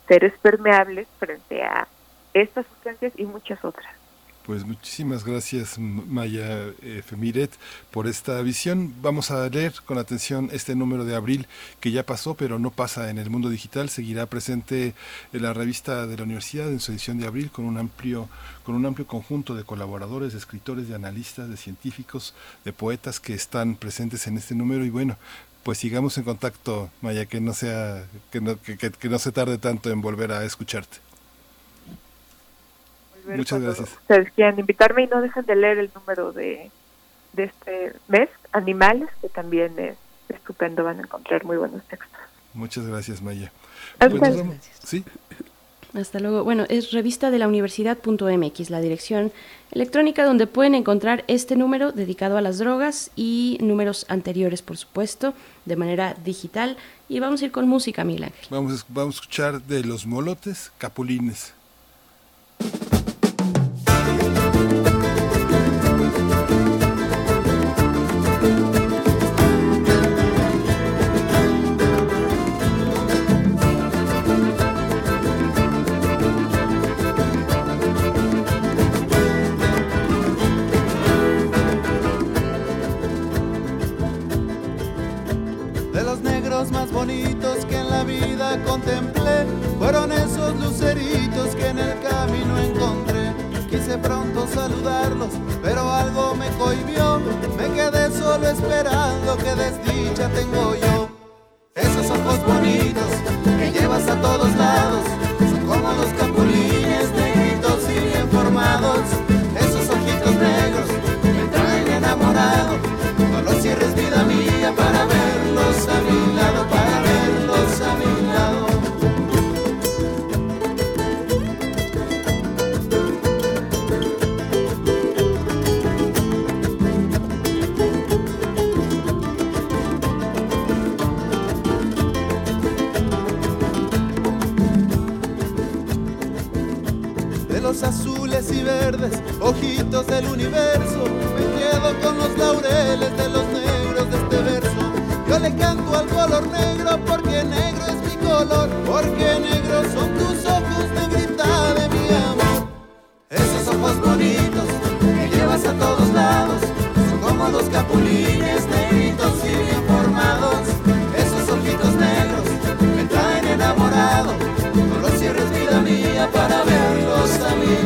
seres permeables frente a estas sustancias y muchas otras. Pues muchísimas gracias Maya eh, Femiret por esta visión. Vamos a leer con atención este número de abril que ya pasó, pero no pasa en el mundo digital. Seguirá presente en la revista de la universidad en su edición de abril con un amplio con un amplio conjunto de colaboradores, de escritores, de analistas, de científicos, de poetas que están presentes en este número y bueno, pues sigamos en contacto, Maya, que no sea que no, que no se tarde tanto en volver a escucharte. Muchas gracias. Ustedes quieran invitarme y no dejen de leer el número de, de este mes, Animales, que también es estupendo, van a encontrar muy buenos textos. Muchas gracias, Maya. Pues ¿Sí? Hasta luego. Bueno, es revista de la universidad.mx, la dirección electrónica donde pueden encontrar este número dedicado a las drogas y números anteriores, por supuesto, de manera digital. Y vamos a ir con música, Miguel Ángel. Vamos, vamos a escuchar de los molotes, capulines. Thank you. Me quedé solo esperando que desdicha tengo yo. Esos ojos bonitos que llevas a todos lados son como los capulines negritos y bien formados. Esos ojitos negros me traen enamorado. No los cierres, vida mía, para y verdes, ojitos del universo. Me quedo con los laureles de los negros de este verso. Yo le canto al color negro porque negro es mi color, porque negros son tus ojos, negrita de mi amor. Esos ojos bonitos que llevas a todos lados, son como los capulines negritos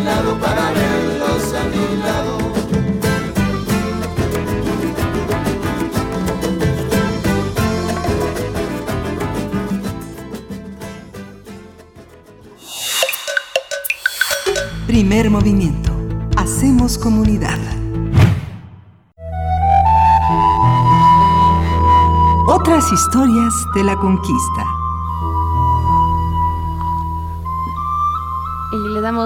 lado, para a mi lado. Primer movimiento. Hacemos comunidad. Otras historias de la conquista.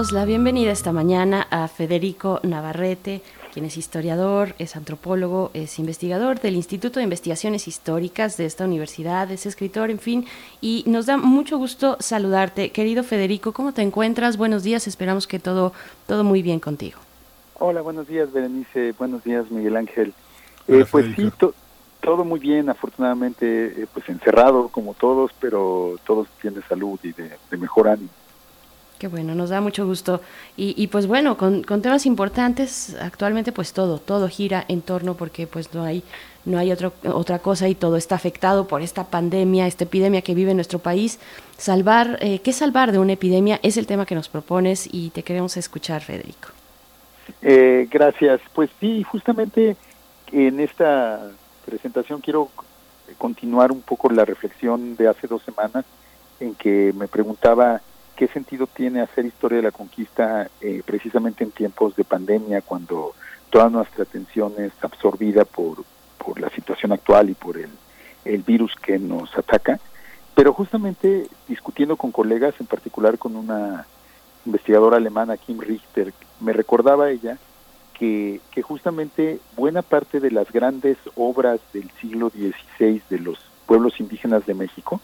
Damos la bienvenida esta mañana a Federico Navarrete, quien es historiador, es antropólogo, es investigador del Instituto de Investigaciones Históricas de esta universidad, es escritor, en fin, y nos da mucho gusto saludarte. Querido Federico, ¿cómo te encuentras? Buenos días, esperamos que todo, todo muy bien contigo. Hola, buenos días, Berenice, buenos días, Miguel Ángel. Hola, Eh, pues sí, to- todo muy bien, afortunadamente, eh, pues encerrado como todos, pero todos tienen salud y de, de mejor ánimo. Qué bueno, nos da mucho gusto. Y, y pues bueno, con, con temas importantes, actualmente pues todo, todo gira en torno porque pues no hay, no hay otro, otra cosa y todo está afectado por esta pandemia, esta epidemia que vive nuestro país. Salvar, eh, ¿qué salvar de una epidemia? Es el tema que nos propones y te queremos escuchar, Federico. Eh, gracias. Pues sí, justamente en esta presentación quiero continuar un poco la reflexión de hace dos semanas en que me preguntaba qué sentido tiene hacer historia de la conquista eh, precisamente en tiempos de pandemia, cuando toda nuestra atención es absorbida por, por la situación actual y por el, el virus que nos ataca. Pero justamente discutiendo con colegas, en particular con una investigadora alemana, Kim Richter, me recordaba ella que, que justamente buena parte de las grandes obras del siglo XVI de los pueblos indígenas de México,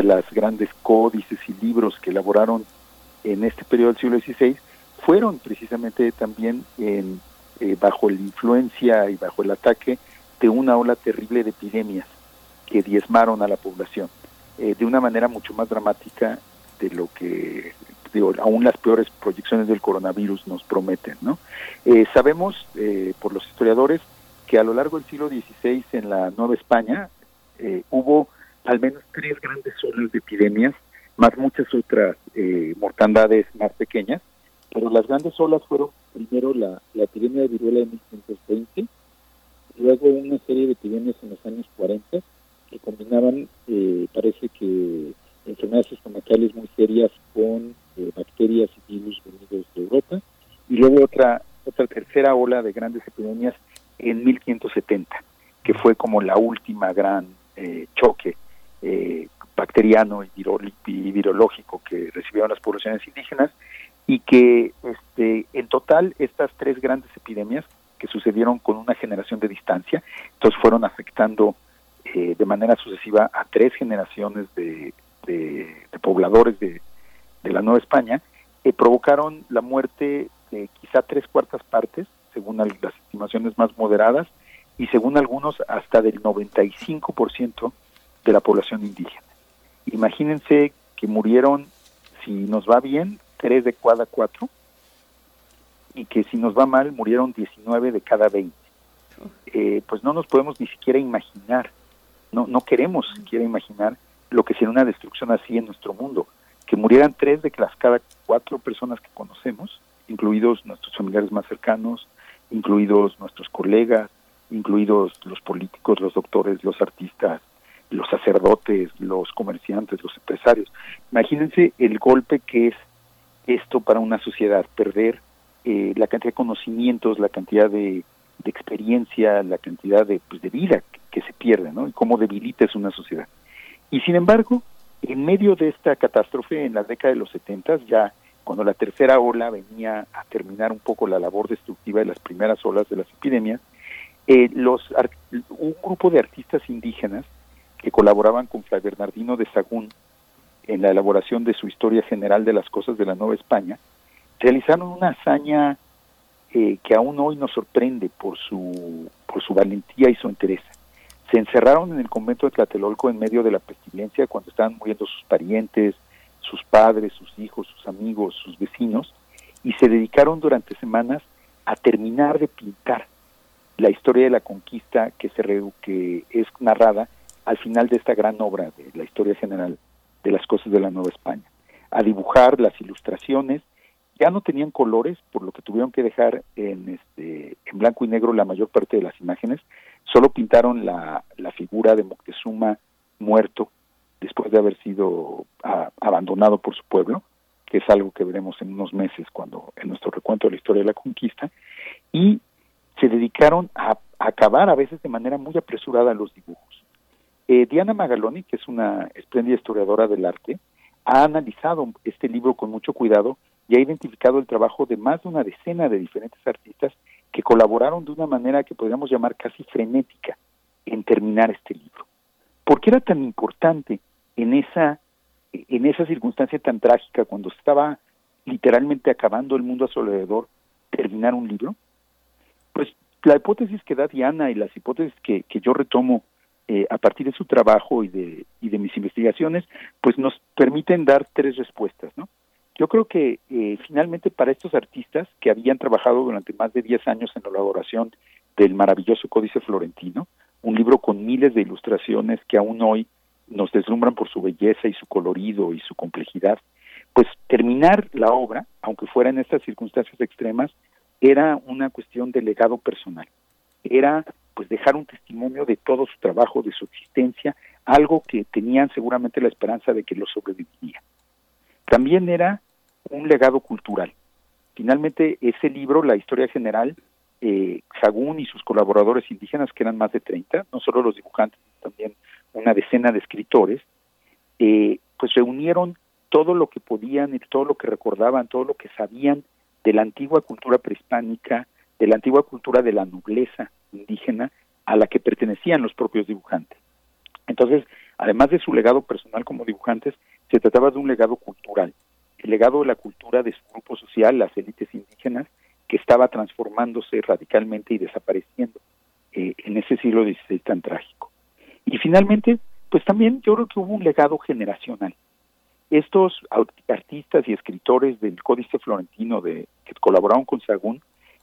sea, las grandes códices y libros que elaboraron en este periodo del siglo XVI, fueron precisamente también eh, bajo la influencia y bajo el ataque de una ola terrible de epidemias que diezmaron a la población eh, de una manera mucho más dramática de lo que digo, aún las peores proyecciones del coronavirus nos prometen. ¿no? Eh, sabemos eh, por los historiadores que a lo largo del siglo XVI en la Nueva España hubo al menos tres grandes olas de epidemias, más muchas otras eh, mortandades más pequeñas, pero las grandes olas fueron primero la, la epidemia de viruela de 1520, luego una serie de epidemias en los años 40 que combinaban, eh, parece que enfermedades estomacales muy serias con eh, bacterias y virus venidos de Europa, y luego otra, otra tercera ola de grandes epidemias en 1570, que fue como la última gran eh, choque eh, bacteriano y, y virológico que recibieron las poblaciones indígenas, y que este, en total estas tres grandes epidemias que sucedieron con una generación de distancia, entonces fueron afectando eh, de manera sucesiva a tres generaciones de, de- pobladores de, de la Nueva España, eh, provocaron la muerte de quizá tres cuartas partes, según las estimaciones más moderadas, y según algunos hasta del 95% de la población indígena. Imagínense que murieron, si nos va bien, tres de cada cuatro, y que si nos va mal, murieron 19 de cada 20. Eh, pues no nos podemos ni siquiera imaginar, no, no queremos siquiera imaginar lo que sería una destrucción así en nuestro mundo, que murieran tres de las cada cuatro personas que conocemos, incluidos nuestros familiares más cercanos, incluidos nuestros colegas, incluidos los políticos, los doctores, los artistas, los sacerdotes, los comerciantes, los empresarios. Imagínense el golpe que es esto para una sociedad, perder eh, la cantidad de conocimientos, la cantidad de, experiencia, la cantidad de, pues, de vida que, se pierde, ¿no? Y cómo debilita es una sociedad. Y sin embargo, en medio de esta catástrofe, en la década de los 70, ya cuando la tercera ola venía a terminar un poco la labor destructiva de las primeras olas de las epidemias, eh, los un grupo de artistas indígenas que colaboraban con Fray Bernardino de Sagún en la elaboración de su historia general de las cosas de la Nueva España, realizaron una hazaña eh, que aún hoy nos sorprende por su, por su valentía y su interés. Se encerraron en el convento de Tlatelolco en medio de la pestilencia cuando estaban muriendo sus parientes, sus padres, sus hijos, sus amigos, sus vecinos, y se dedicaron durante semanas a terminar de pintar la historia de la conquista que, se que es narrada al final de esta gran obra de la historia general de las cosas de la Nueva España, a dibujar las ilustraciones. Ya no tenían colores, por lo que tuvieron que dejar en, este, en blanco y negro la mayor parte de las imágenes. Solo pintaron la, la figura de Moctezuma muerto después de haber sido abandonado por su pueblo, que es algo que veremos en unos meses cuando en nuestro recuento de la historia de la conquista, y se dedicaron a, acabar a veces de manera muy apresurada los dibujos. Eh, Diana Magaloni, que es una espléndida historiadora del arte, ha analizado este libro con mucho cuidado y ha identificado el trabajo de más de una decena de diferentes artistas que colaboraron de una manera que podríamos llamar casi frenética en terminar este libro. ¿Por qué era tan importante en esa, en esa circunstancia tan trágica, cuando estaba literalmente acabando el mundo a su alrededor, terminar un libro? Pues la hipótesis que da Diana y las hipótesis que, que yo retomo eh, a partir de su trabajo y de, y de mis investigaciones, pues nos permiten dar tres respuestas, ¿no? Yo creo que eh, finalmente para estos artistas que habían trabajado durante más de 10 años en la elaboración del maravilloso Códice Florentino, un libro con miles de ilustraciones que aún hoy nos deslumbran por su belleza y su colorido y su complejidad, pues terminar la obra, aunque fuera en estas circunstancias extremas, era una cuestión de legado personal. Era pues dejar un testimonio de todo su trabajo, de su existencia, algo que tenían seguramente la esperanza de que lo sobreviviría. También era un legado cultural. Finalmente, ese libro, La Historia General, eh, Sagún y sus colaboradores indígenas, que eran más de 30, no solo los dibujantes, también una decena de escritores, eh, pues reunieron todo lo que podían todo lo que recordaban, todo lo que sabían de la antigua cultura prehispánica, de la antigua cultura de la nobleza indígena a la que pertenecían los propios dibujantes. Entonces, además de su legado personal como dibujantes, se trataba de un legado cultural, el legado de la cultura de su grupo social, las élites indígenas, que estaba transformándose radicalmente y desapareciendo eh, en ese siglo XVI tan trágico. Y finalmente, pues también yo creo que hubo un legado generacional. Estos artistas y escritores del Códice Florentino de, que colaboraron con Sagún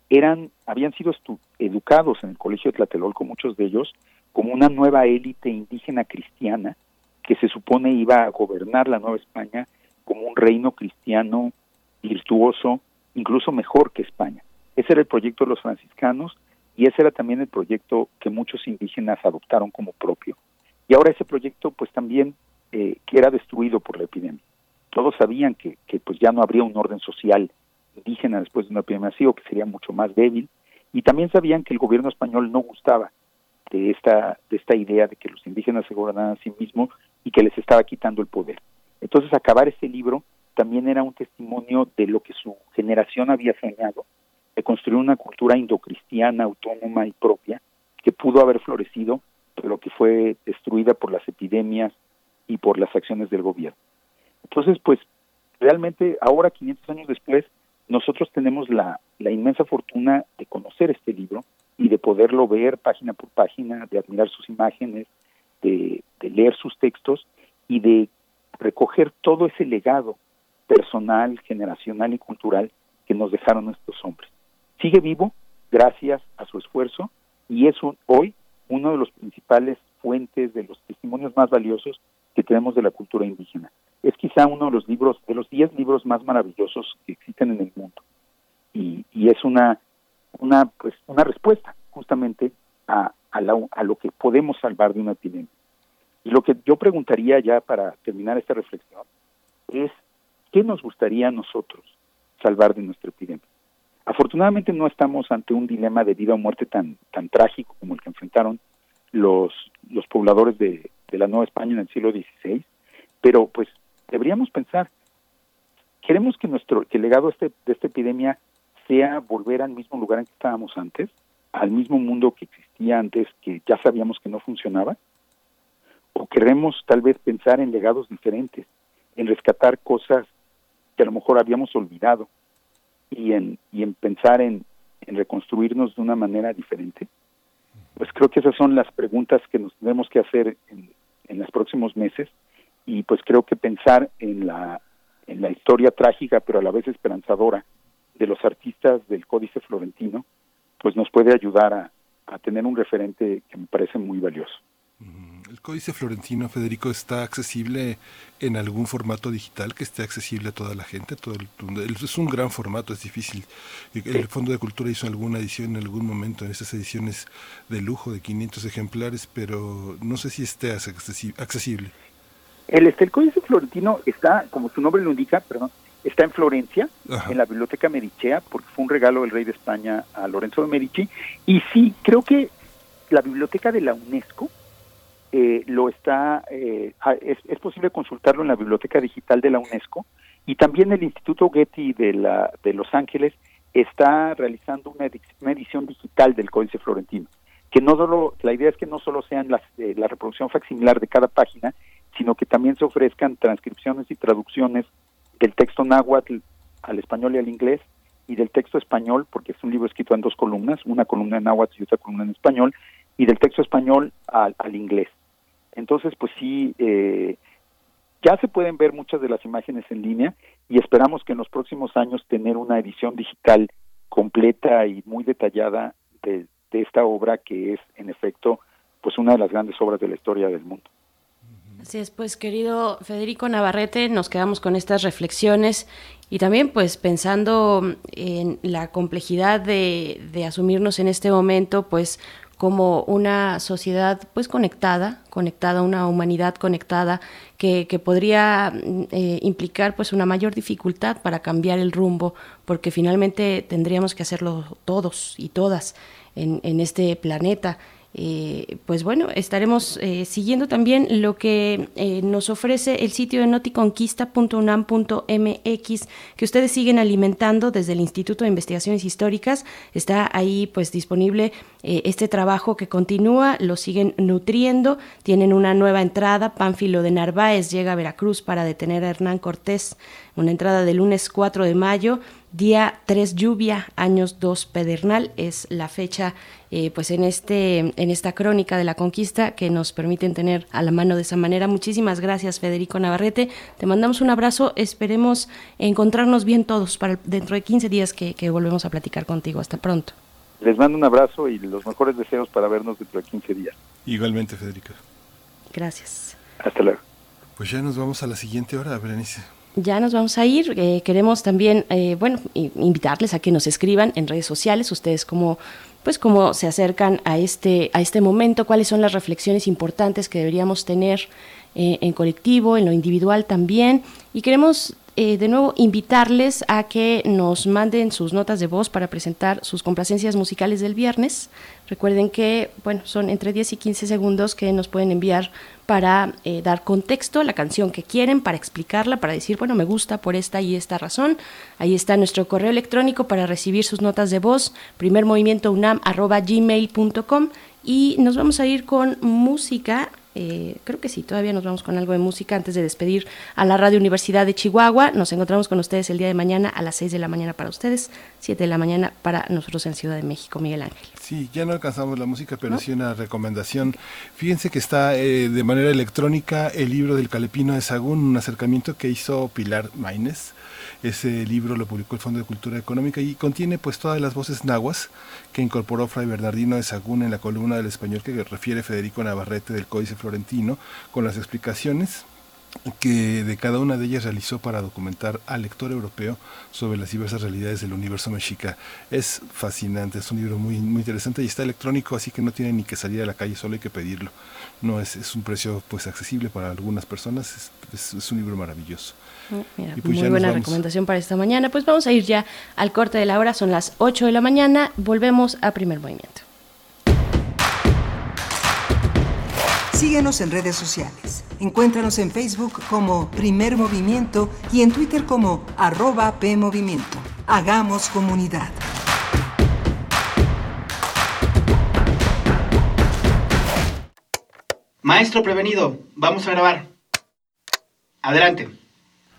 eran, habían sido educados en el Colegio de Tlatelolco, muchos de ellos, como una nueva élite indígena cristiana que se supone iba a gobernar la Nueva España como un reino cristiano virtuoso, incluso mejor que España. Ese era el proyecto de los franciscanos y ese era también el proyecto que muchos indígenas adoptaron como propio. Y ahora ese proyecto pues también eh, que era destruido por la epidemia. Todos sabían que, que pues ya no habría un orden social indígena después de una epidemia así o que sería mucho más débil y también sabían que el gobierno español no gustaba de esta de esta idea de que los indígenas se gobernaran a sí mismos y que les estaba quitando el poder. Entonces acabar este libro también era un testimonio de lo que su generación había soñado, de construir una cultura indocristiana, autónoma y propia, que pudo haber florecido, pero que fue destruida por las epidemias, y por las acciones del gobierno. Entonces, pues realmente ahora, 500 años después, nosotros tenemos la, la inmensa fortuna de conocer este libro y de poderlo ver página por página, de admirar sus imágenes, de, leer sus textos y de recoger todo ese legado personal, generacional y cultural que nos dejaron estos hombres. Sigue vivo gracias a su esfuerzo y es hoy uno de los principales fuentes de los testimonios más valiosos que tenemos de la cultura indígena. Es quizá uno de los libros, de los diez libros más maravillosos que existen en el mundo. Y, y es una, una, pues, una respuesta justamente a, a, a lo que podemos salvar de una epidemia. Y lo que yo preguntaría ya para terminar esta reflexión es, ¿qué nos gustaría a nosotros salvar de nuestra epidemia? Afortunadamente no estamos ante un dilema de vida o muerte tan, tan trágico como el que enfrentaron los, los pobladores de, de la Nueva España en el siglo XVI, pero pues deberíamos pensar, queremos que nuestro que el legado este, de esta epidemia sea volver al mismo lugar en que estábamos antes, al mismo mundo que existía antes, que ya sabíamos que no funcionaba, o queremos tal vez pensar en legados diferentes, en rescatar cosas que a lo mejor habíamos olvidado y en, y en pensar en, en reconstruirnos de una manera diferente? Pues creo que esas son las preguntas que nos tenemos que hacer en, en los próximos meses y pues creo que pensar en la, en la historia trágica pero a la vez esperanzadora de los artistas del Códice Florentino, pues nos puede ayudar a, a tener un referente que me parece muy valioso. ¿El Códice Florentino, Federico, está accesible en algún formato digital que esté accesible a toda la gente? Todo es un gran formato, es difícil. El Fondo de Cultura hizo alguna edición en algún momento, en esas ediciones de lujo de 500 ejemplares, pero no sé si esté accesible. El, este, el Códice Florentino está, como su nombre lo indica, perdón, está en Florencia, en la Biblioteca Medichea, porque fue un regalo del rey de España a Lorenzo de Medici. Y sí, creo que la Biblioteca de la UNESCO, eh, lo está, eh, es, posible consultarlo en la Biblioteca Digital de la UNESCO y también el Instituto Getty de, la, de Los Ángeles está realizando una, edición digital del Códice Florentino. Que no solo, la idea es que no solo sean las, eh, la reproducción facsimilar de cada página, sino que también se ofrezcan transcripciones y traducciones del texto náhuatl al español y al inglés y del texto español, porque es un libro escrito en dos columnas, una columna en náhuatl y otra columna en español, y del texto español al, al inglés. Entonces, pues sí, eh, ya se pueden ver muchas de las imágenes en línea y esperamos que en los próximos años tener una edición digital completa y muy detallada de, de esta obra que es, en efecto, pues una de las grandes obras de la historia del mundo. Así es, pues querido Federico Navarrete, nos quedamos con estas reflexiones y también pues pensando en la complejidad de, asumirnos en este momento, pues como una sociedad pues conectada, conectada, una humanidad conectada que, podría eh, implicar pues una mayor dificultad para cambiar el rumbo, porque finalmente tendríamos que hacerlo todos y todas en, en este planeta. Eh, pues bueno, estaremos eh, siguiendo también lo que eh, nos ofrece el sitio de noticonquista.unam.mx que ustedes siguen alimentando desde el Instituto de Investigaciones Históricas. Está ahí pues disponible este trabajo que continúa, lo siguen nutriendo, tienen una nueva entrada, Pánfilo de Narváez llega a Veracruz para detener a Hernán Cortés, una entrada del lunes 4 de mayo Día 3 lluvia, años 2 pedernal es la fecha eh, pues en este en esta crónica de la conquista que nos permiten tener a la mano de esa manera. Muchísimas gracias Federico Navarrete. Te mandamos un abrazo. Esperemos encontrarnos bien todos para dentro de 15 días que, que volvemos a platicar contigo. Hasta pronto. Les mando un abrazo y los mejores deseos para vernos dentro de 15 días. Igualmente, Federico. Gracias. Hasta luego. Pues ya nos vamos a la siguiente hora, Berenice ya nos vamos a ir. Eh, queremos también, eh, bueno, invitarles a que nos escriban en redes sociales, ustedes como pues cómo se acercan a este, a este momento, cuáles son las reflexiones importantes que deberíamos tener eh, en colectivo, en lo individual también. Y queremos eh, de nuevo invitarles a que nos manden sus notas de voz para presentar sus complacencias musicales del viernes. Recuerden que bueno, son entre 10 y 15 segundos que nos pueden enviar para eh, dar contexto a la canción que quieren, para explicarla, para decir, bueno, me gusta por esta y esta razón. Ahí está nuestro correo electrónico para recibir sus notas de voz, primermovimientounam.gmail.com y nos vamos a ir con música eh, creo que sí, todavía nos vamos con algo de música antes de despedir a la Radio Universidad de Chihuahua. Nos encontramos con ustedes el día de mañana a las 6 de la mañana para ustedes, 7 de la mañana para nosotros en Ciudad de México, Miguel Ángel. Sí, ya no alcanzamos la música, pero sí una recomendación. Fíjense que está eh, de manera electrónica el libro del Calepino de Sagún, un acercamiento que hizo Pilar Maínez ese libro lo publicó el Fondo de Cultura Económica y contiene pues todas las voces nahuas que incorporó Fray Bernardino de Sagún en la columna del español que refiere Federico Navarrete del Códice Florentino, con las explicaciones que de cada una de ellas realizó para documentar al lector europeo sobre las diversas realidades del universo mexica. Es fascinante, es un libro muy, muy interesante y está electrónico, así que no tiene ni que salir a la calle, solo hay que pedirlo. No es, es un precio pues accesible para algunas personas, es, es un libro maravilloso. Pues muy buena recomendación para esta mañana. Pues vamos a ir ya al corte de la hora, son las 8 de la mañana, volvemos a primer movimiento. Síguenos en redes sociales. Encuéntranos en Facebook como Primer Movimiento y en Twitter como arroba PMovimiento. Hagamos comunidad. Maestro prevenido, vamos a grabar. Adelante.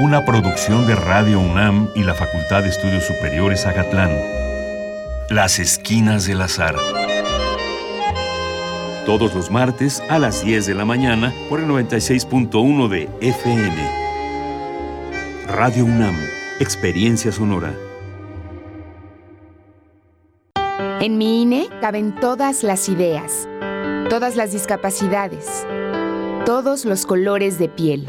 Una producción de Radio UNAM y la Facultad de Estudios Superiores Agatlán. Las Esquinas del Azar. Todos los martes a las 10 de la mañana por el 96.1 de FM. Radio UNAM. Experiencia sonora. En mi INE caben todas las ideas, todas las discapacidades, todos los colores de piel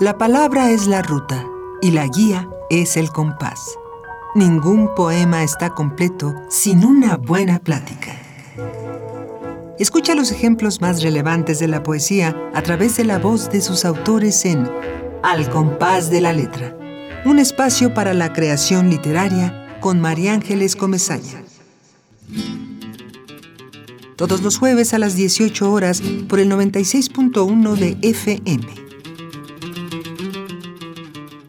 La palabra es la ruta y la guía es el compás. Ningún poema está completo sin una buena plática. Escucha los ejemplos más relevantes de la poesía a través de la voz de sus autores en Al compás de la letra, un espacio para la creación literaria con María Ángeles Comezaña. Todos los jueves a las 18 horas por el 96.1 de FM.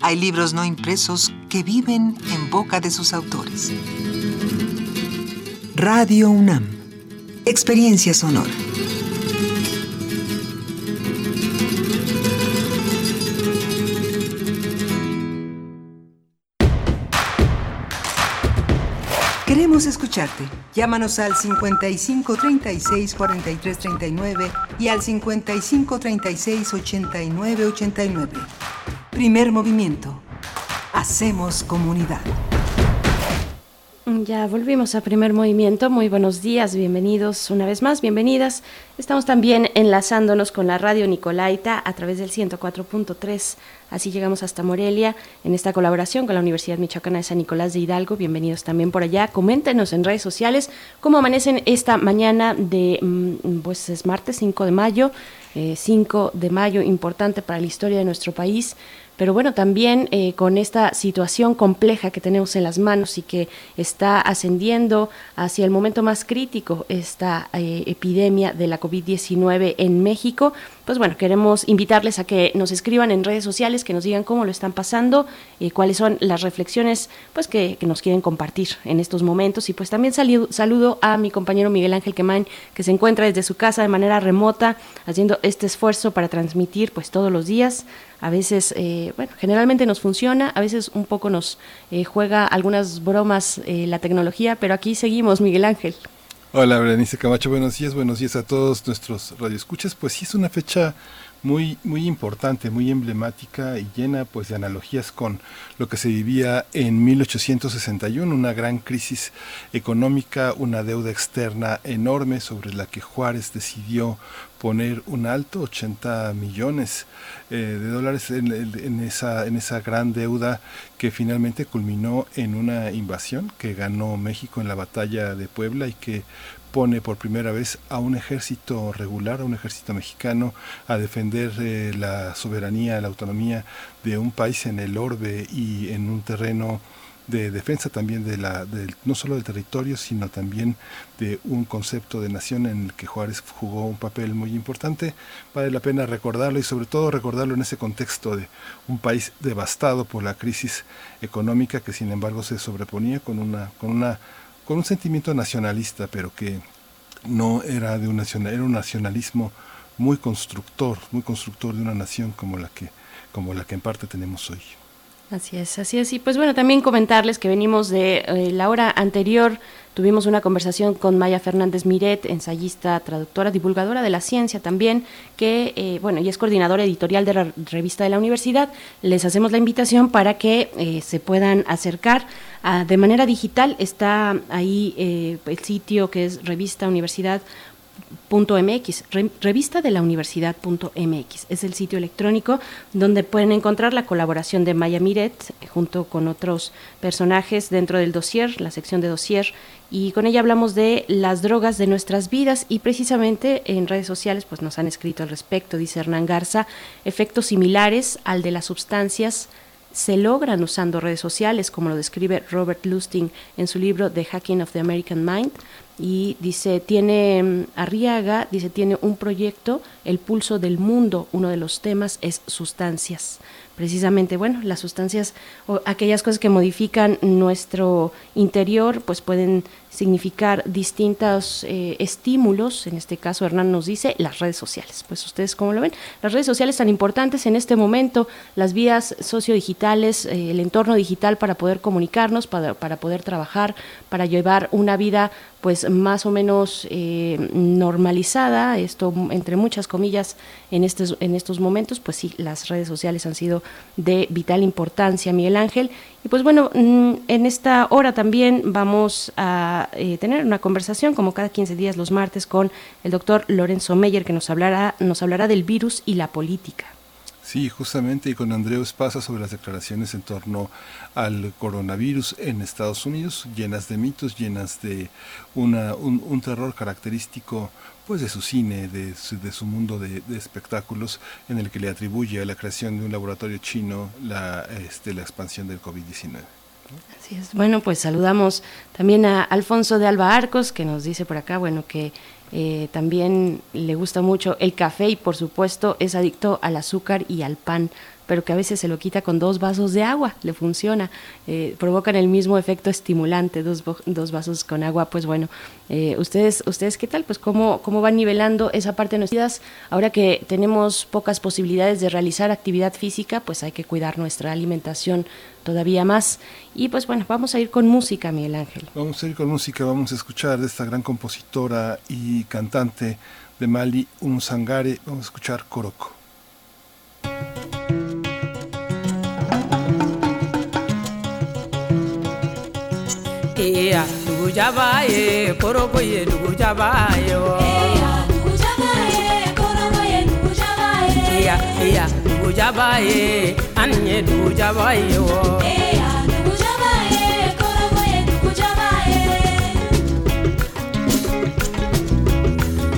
Hay libros no impresos que viven en boca de sus autores. Radio UNAM. Experiencia sonora. Queremos escucharte. Llámanos al 55 36 43 39 y al 55 36 89 89. Primer movimiento. Hacemos comunidad. Ya volvimos a primer movimiento. Muy buenos días, bienvenidos una vez más, bienvenidas. Estamos también enlazándonos con la radio Nicolaita a través del 104.3. Así llegamos hasta Morelia en esta colaboración con la Universidad Michoacana de San Nicolás de Hidalgo. Bienvenidos también por allá. Coméntenos en redes sociales cómo amanecen esta mañana de, mm, pues es martes 5 de mayo. 5 eh, de mayo, importante para la historia de nuestro país pero bueno, también eh, con esta situación compleja que tenemos en las manos y que está ascendiendo hacia el momento más crítico, esta eh, epidemia de la COVID-19 en México, pues bueno, queremos invitarles a que nos escriban en redes sociales, que nos digan cómo lo están pasando, y cuáles son las reflexiones pues que, nos quieren compartir en estos momentos. Y pues también saludo a mi compañero Miguel Ángel Quemain, que se encuentra desde su casa de manera remota, haciendo este esfuerzo para transmitir pues todos los días. A veces, eh, bueno, generalmente nos funciona, a veces un poco nos eh, juega algunas bromas eh, la tecnología, pero aquí seguimos, Miguel Ángel. Hola, Berenice Camacho, buenos días, buenos días a todos nuestros radioescuchas. Pues sí, es una fecha muy, muy importante, muy emblemática y llena pues de analogías con lo que se vivía en 1861, una gran crisis económica, una deuda externa enorme sobre la que Juárez decidió poner un alto, 80 millones eh, de dólares en, esa, en esa gran deuda que finalmente culminó en una invasión que ganó México en la batalla de Puebla y que pone por primera vez a un ejército regular, a un ejército mexicano, a defender eh, la soberanía, la autonomía de un país en el orbe y en un terreno de defensa también de la, no solo del territorio, sino también de un concepto de nación en el que Juárez jugó un papel muy importante. Vale la pena recordarlo y sobre todo recordarlo en ese contexto de un país devastado por la crisis económica que sin embargo se sobreponía con una, con una, con un sentimiento nacionalista, pero que no era de un nacional, era un nacionalismo muy constructor, muy constructor de una nación como la que, como la que en parte tenemos hoy. Así es, así es. Y pues bueno, también comentarles que venimos de eh, la hora anterior, tuvimos una conversación con Maya Fernández Miret, ensayista, traductora, divulgadora de la ciencia también, que, eh, bueno, y es coordinadora editorial de la revista de la universidad. Les hacemos la invitación para que eh, se puedan acercar de manera digital. Está ahí el sitio que es revista universidad .mx, revista de la universidad.mx. Es el sitio electrónico donde pueden encontrar la colaboración de Maya Miret eh, junto con otros personajes dentro del dossier, la sección de dossier, y con ella hablamos de las drogas de nuestras vidas y precisamente en redes sociales pues nos han escrito al respecto, dice Hernán Garza, efectos similares al de las sustancias se logran usando redes sociales, como lo describe Robert Lustig en su libro The Hacking of the American Mind, y dice, tiene, mm, Arriaga, dice, tiene un proyecto, El Pulso del Mundo, uno de los temas es sustancias. Precisamente, bueno, las sustancias o aquellas cosas que modifican nuestro interior, pues pueden significar distintos eh, estímulos, en este caso Hernán nos dice las redes sociales. Pues ustedes cómo lo ven, las redes sociales tan importantes en este momento, las vías sociodigitales, eh, el entorno digital para poder comunicarnos, para, para poder trabajar, para llevar una vida pues más o menos eh, normalizada, esto entre muchas comillas en estos, en estos momentos, pues sí, las redes sociales han sido de vital importancia, Miguel Ángel. Y pues bueno, mm, en esta hora también vamos a eh, tener una conversación, como cada 15 días los martes, con el doctor Lorenzo Meyer, que nos hablará, nos hablará del virus y la política. Sí, justamente, y con Andreu Espasa sobre las declaraciones en torno al coronavirus en Estados Unidos, llenas de mitos, llenas de una, un, terror característico pues de su cine, de su, de su mundo de, espectáculos, en el que le atribuye a la creación de un laboratorio chino la, este, la expansión del COVID-19. Así es. Bueno, pues saludamos también a Alfonso de Alba Arcos, que nos dice por acá, bueno, que eh, también le gusta mucho el café y por supuesto es adicto al azúcar y al pan pero que a veces se lo quita con dos vasos de agua, le funciona, eh, provocan el mismo efecto estimulante, dos, dos vasos con agua, pues bueno, eh, ustedes, ustedes qué tal, pues cómo, cómo van nivelando esa parte de nuestras vidas, ahora que tenemos pocas posibilidades de realizar actividad física, pues hay que cuidar nuestra alimentación todavía más. Y pues bueno, vamos a ir con música, Miguel Ángel. Vamos a ir con música, vamos a escuchar de esta gran compositora y cantante de Mali, Un Sangare, vamos a escuchar Coroco. eya dugujaba ye koroko ye dugujaba ye wo eya eya dugujaba ye ani ye dugujaba ye wo. Eya dugujaba ye koroko ye dugujaba ye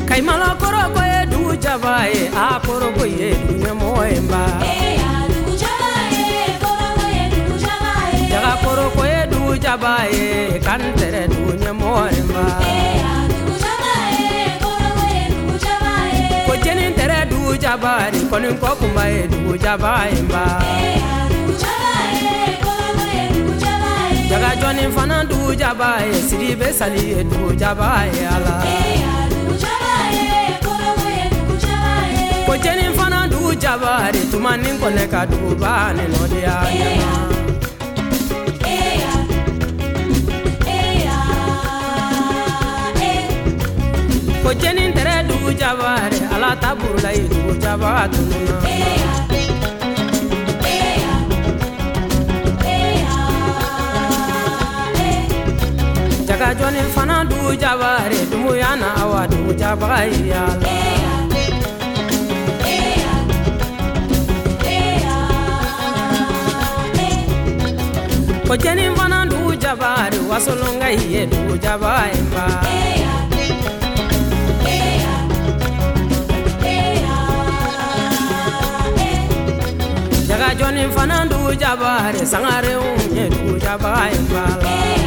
kaimala koroko ye dugujaba ye a koroko ye dunyamɔgɔ ye n ba. jabaye kan tere dunya more ma ko jeni tere du jabari konin ko kuma e du jabaye ma jaga joni fana du jabaye siri be sali e du jabaye ala ko jeni fana du jabari tumani kone ka du ba ni no dia ko jeni tɛrɛ dugu jabare ala ta burula ye dugu jaba tununa jaga jɔni fana dugu jabare dumuya na awa dugu jabaga yala ko jeni fana dugu jabare wasolonga ye dugu jaba ye ba fana dugu jaba re sangare o ɲɛ dugu jaba ye bala.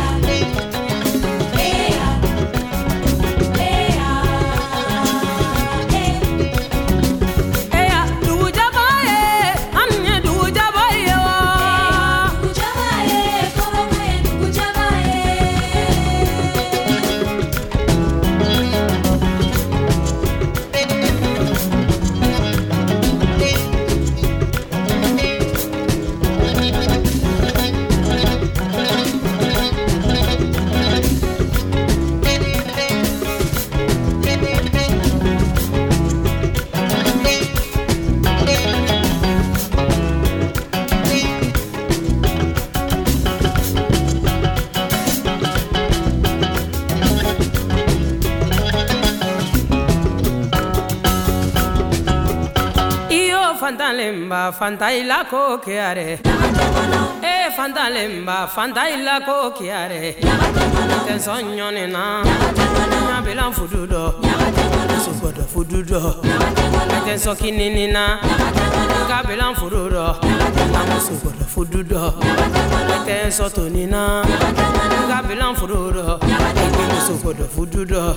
fantalemba fantaila ko kiare e eh, fantalemba fantaila ko kiare te sonyo na na bilan fududo. So godo fududo. Te so na ka bilan fududo. So godo fududo. So na ka bilan fududo. So godo fududo.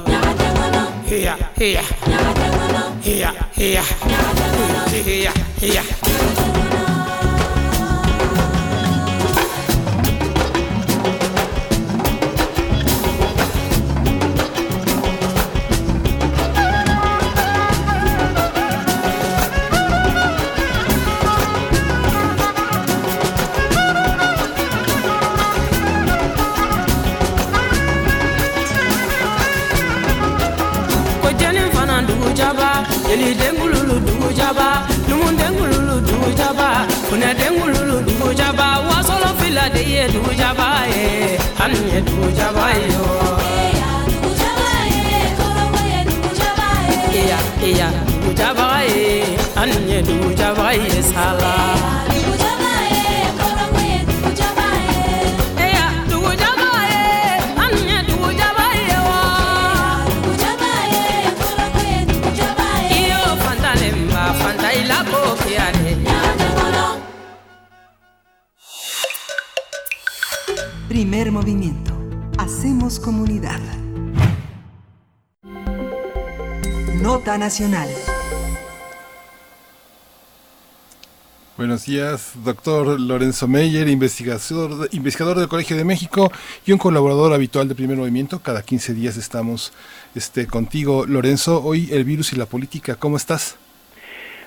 Here here here here here jaba jeli denkululu dugu jaba jaba funɛ dengululu dugu jaba wasolo fila de ye dugu jaba ye ani ye dugu jaba ye o. iya iya dugu jaba ye ani ye dugu jaba ye sala. Movimiento. Hacemos comunidad. Nota nacional. Buenos días, doctor Lorenzo Meyer, investigador, investigador del Colegio de México y un colaborador habitual de Primer Movimiento. Cada 15 días estamos este, contigo, Lorenzo. Hoy el virus y la política, ¿cómo estás?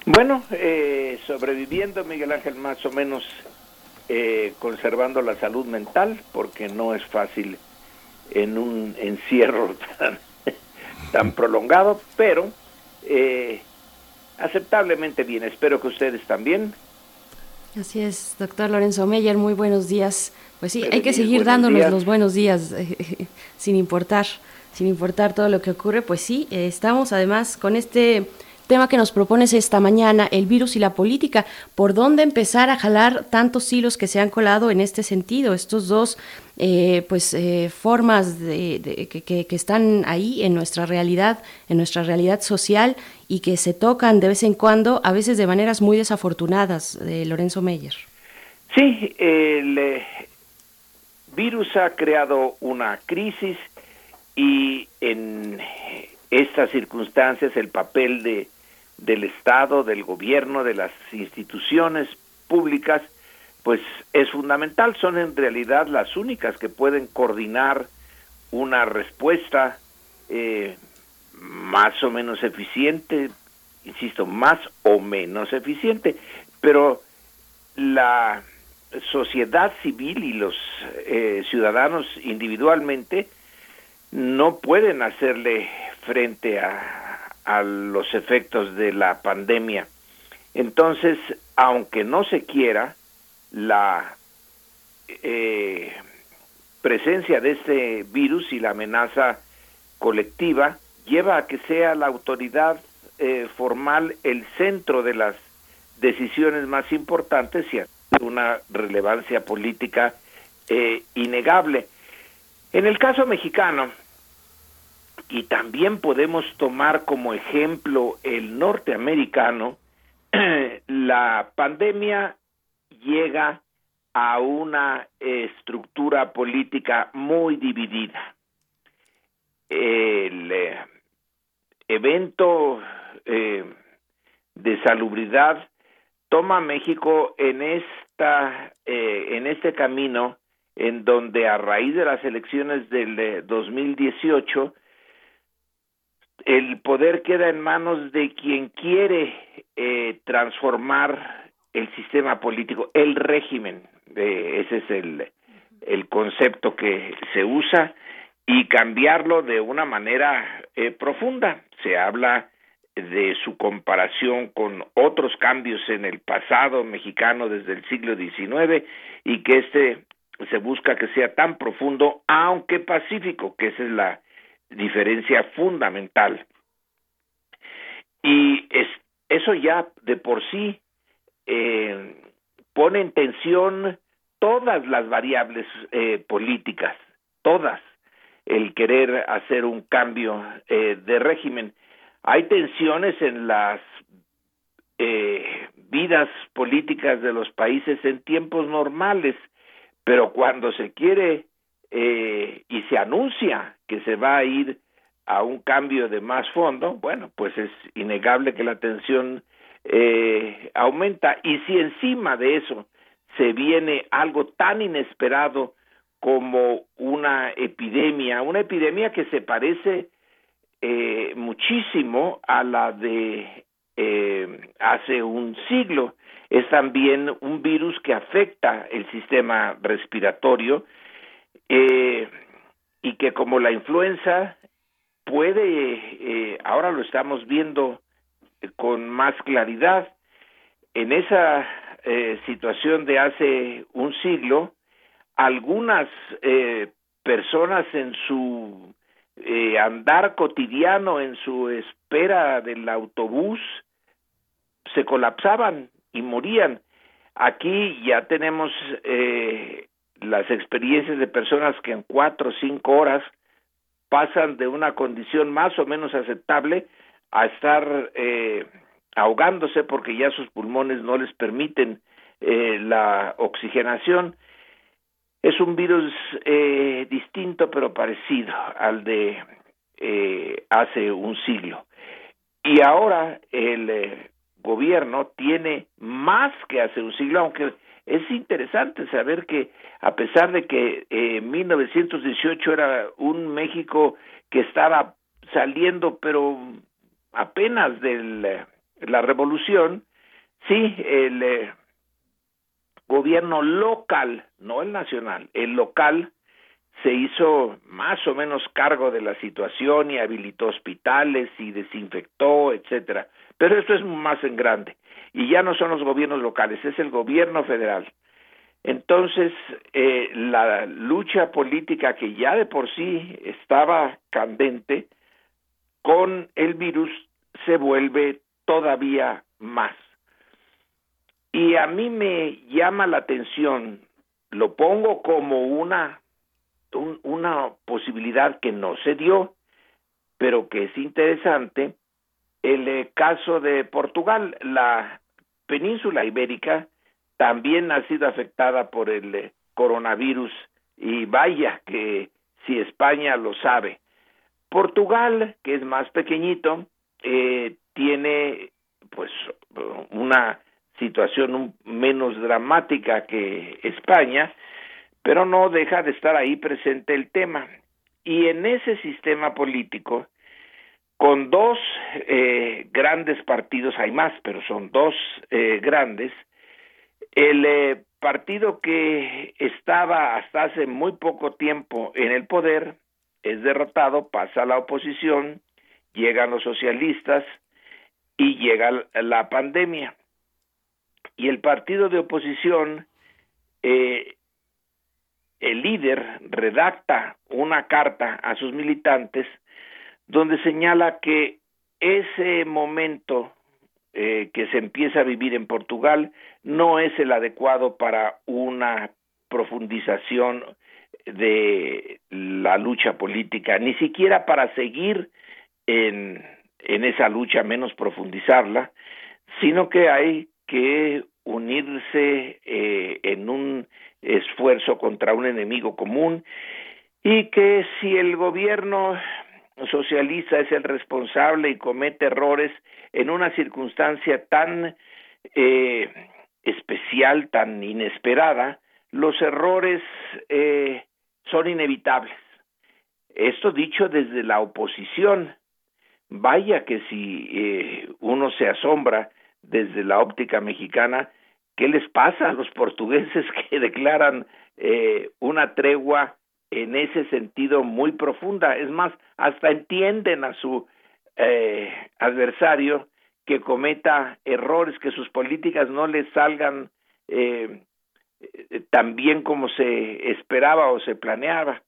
Bueno, eh, sobreviviendo, Miguel Ángel, más o menos eh, conservando la salud mental, porque no es fácil en un encierro tan, tan prolongado, pero eh, aceptablemente bien. Espero que ustedes también. Así es, doctor Lorenzo Meyer, muy buenos días. Pues sí, hay que seguir días. dándonos los buenos días, eh, sin importar, sin importar todo lo que ocurre. Pues sí, eh, estamos además con este tema que nos propones esta mañana, el virus y la política. ¿Por dónde empezar a jalar tantos hilos que se han colado en este sentido? Estos dos, eh, pues, eh, formas de, que, están ahí en nuestra realidad, en nuestra realidad social y que se tocan de vez en cuando, a veces de maneras muy desafortunadas, de Lorenzo Meyer. Sí, el eh, virus ha creado una crisis y en estas circunstancias el papel de, del Estado, del gobierno, de las instituciones públicas, pues es fundamental. Son en realidad las únicas que pueden coordinar una respuesta eh, más o menos eficiente, insisto, más o menos eficiente, pero la sociedad civil y los eh, ciudadanos individualmente no pueden hacerle frente a, a los efectos de la pandemia. Entonces, aunque no se quiera, la eh, presencia de este virus y la amenaza colectiva lleva a que sea la autoridad eh, formal el centro de las decisiones más importantes y a una relevancia política eh, innegable. En el caso mexicano, y también podemos tomar como ejemplo el norteamericano, la pandemia llega a una estructura política muy dividida. El eh, evento eh, de salubridad toma México en esta eh, en este camino en donde a raíz de las elecciones del 2018 el poder queda en manos de quien quiere eh, transformar el sistema político, el régimen, ese es el, el concepto que se usa, y cambiarlo de una manera eh, profunda. Se habla de su comparación con otros cambios en el pasado mexicano desde el siglo XIX y que este se busca que sea tan profundo, aunque pacífico, que esa es la diferencia fundamental. Y es, eso ya de por sí eh, pone en tensión todas las variables eh, políticas, todas, el querer hacer un cambio eh, de régimen. Hay tensiones en las eh, vidas políticas de los países en tiempos normales, pero cuando se quiere eh, y se anuncia que se va a ir a un cambio de más fondo, bueno, pues es innegable que la tensión eh, aumenta y si encima de eso se viene algo tan inesperado como una epidemia, una epidemia que se parece eh, muchísimo a la de eh, hace un siglo. Es también un virus que afecta el sistema respiratorio eh, y que como la influenza puede, eh, ahora lo estamos viendo con más claridad, en esa eh, situación de hace un siglo, algunas eh, personas en su eh, andar cotidiano, en su espera del autobús, se colapsaban y morían. Aquí ya tenemos eh, las experiencias de personas que en cuatro o cinco horas pasan de una condición más o menos aceptable a estar eh, ahogándose porque ya sus pulmones no les permiten eh, la oxigenación. Es un virus eh, distinto pero parecido al de eh, hace un siglo. Y ahora el eh, gobierno tiene más que hace un siglo, aunque es interesante saber que a pesar de que eh, 1918 era un México que estaba saliendo pero apenas de la revolución, sí, el eh, gobierno local, no el nacional, el local se hizo más o menos cargo de la situación y habilitó hospitales y desinfectó, etcétera. Pero esto es más en grande y ya no son los gobiernos locales, es el gobierno federal. Entonces, eh, la lucha política que ya de por sí estaba candente, con el virus se vuelve todavía más. Y a mí me llama la atención, lo pongo como una, un, una posibilidad que no se dio, pero que es interesante, el eh, caso de Portugal, la península ibérica también ha sido afectada por el eh, coronavirus y vaya que si España lo sabe. Portugal, que es más pequeñito, eh, tiene pues una situación un, menos dramática que España, pero no deja de estar ahí presente el tema. Y en ese sistema político, con dos eh, grandes partidos, hay más, pero son dos eh, grandes, el eh, partido que estaba hasta hace muy poco tiempo en el poder es derrotado, pasa a la oposición, llegan los socialistas y llega la pandemia. Y el partido de oposición, el líder redacta una carta a sus militantes donde señala que ese momento eh, que se empieza a vivir en Portugal no es el adecuado para una profundización de la lucha política, ni siquiera para seguir en, esa lucha, menos profundizarla, sino que hay que unirse eh, en un esfuerzo contra un enemigo común y que si el gobierno socialista es el responsable y comete errores en una circunstancia tan eh, especial, tan inesperada, los errores eh, son inevitables. Esto dicho desde la oposición. Vaya que si eh, uno se asombra desde la óptica mexicana, ¿qué les pasa a los portugueses que declaran eh, una tregua en ese sentido muy profunda? Es más, hasta entienden a su eh, adversario que cometa errores, que sus políticas no les salgan eh, tan bien como se esperaba o se planeaba.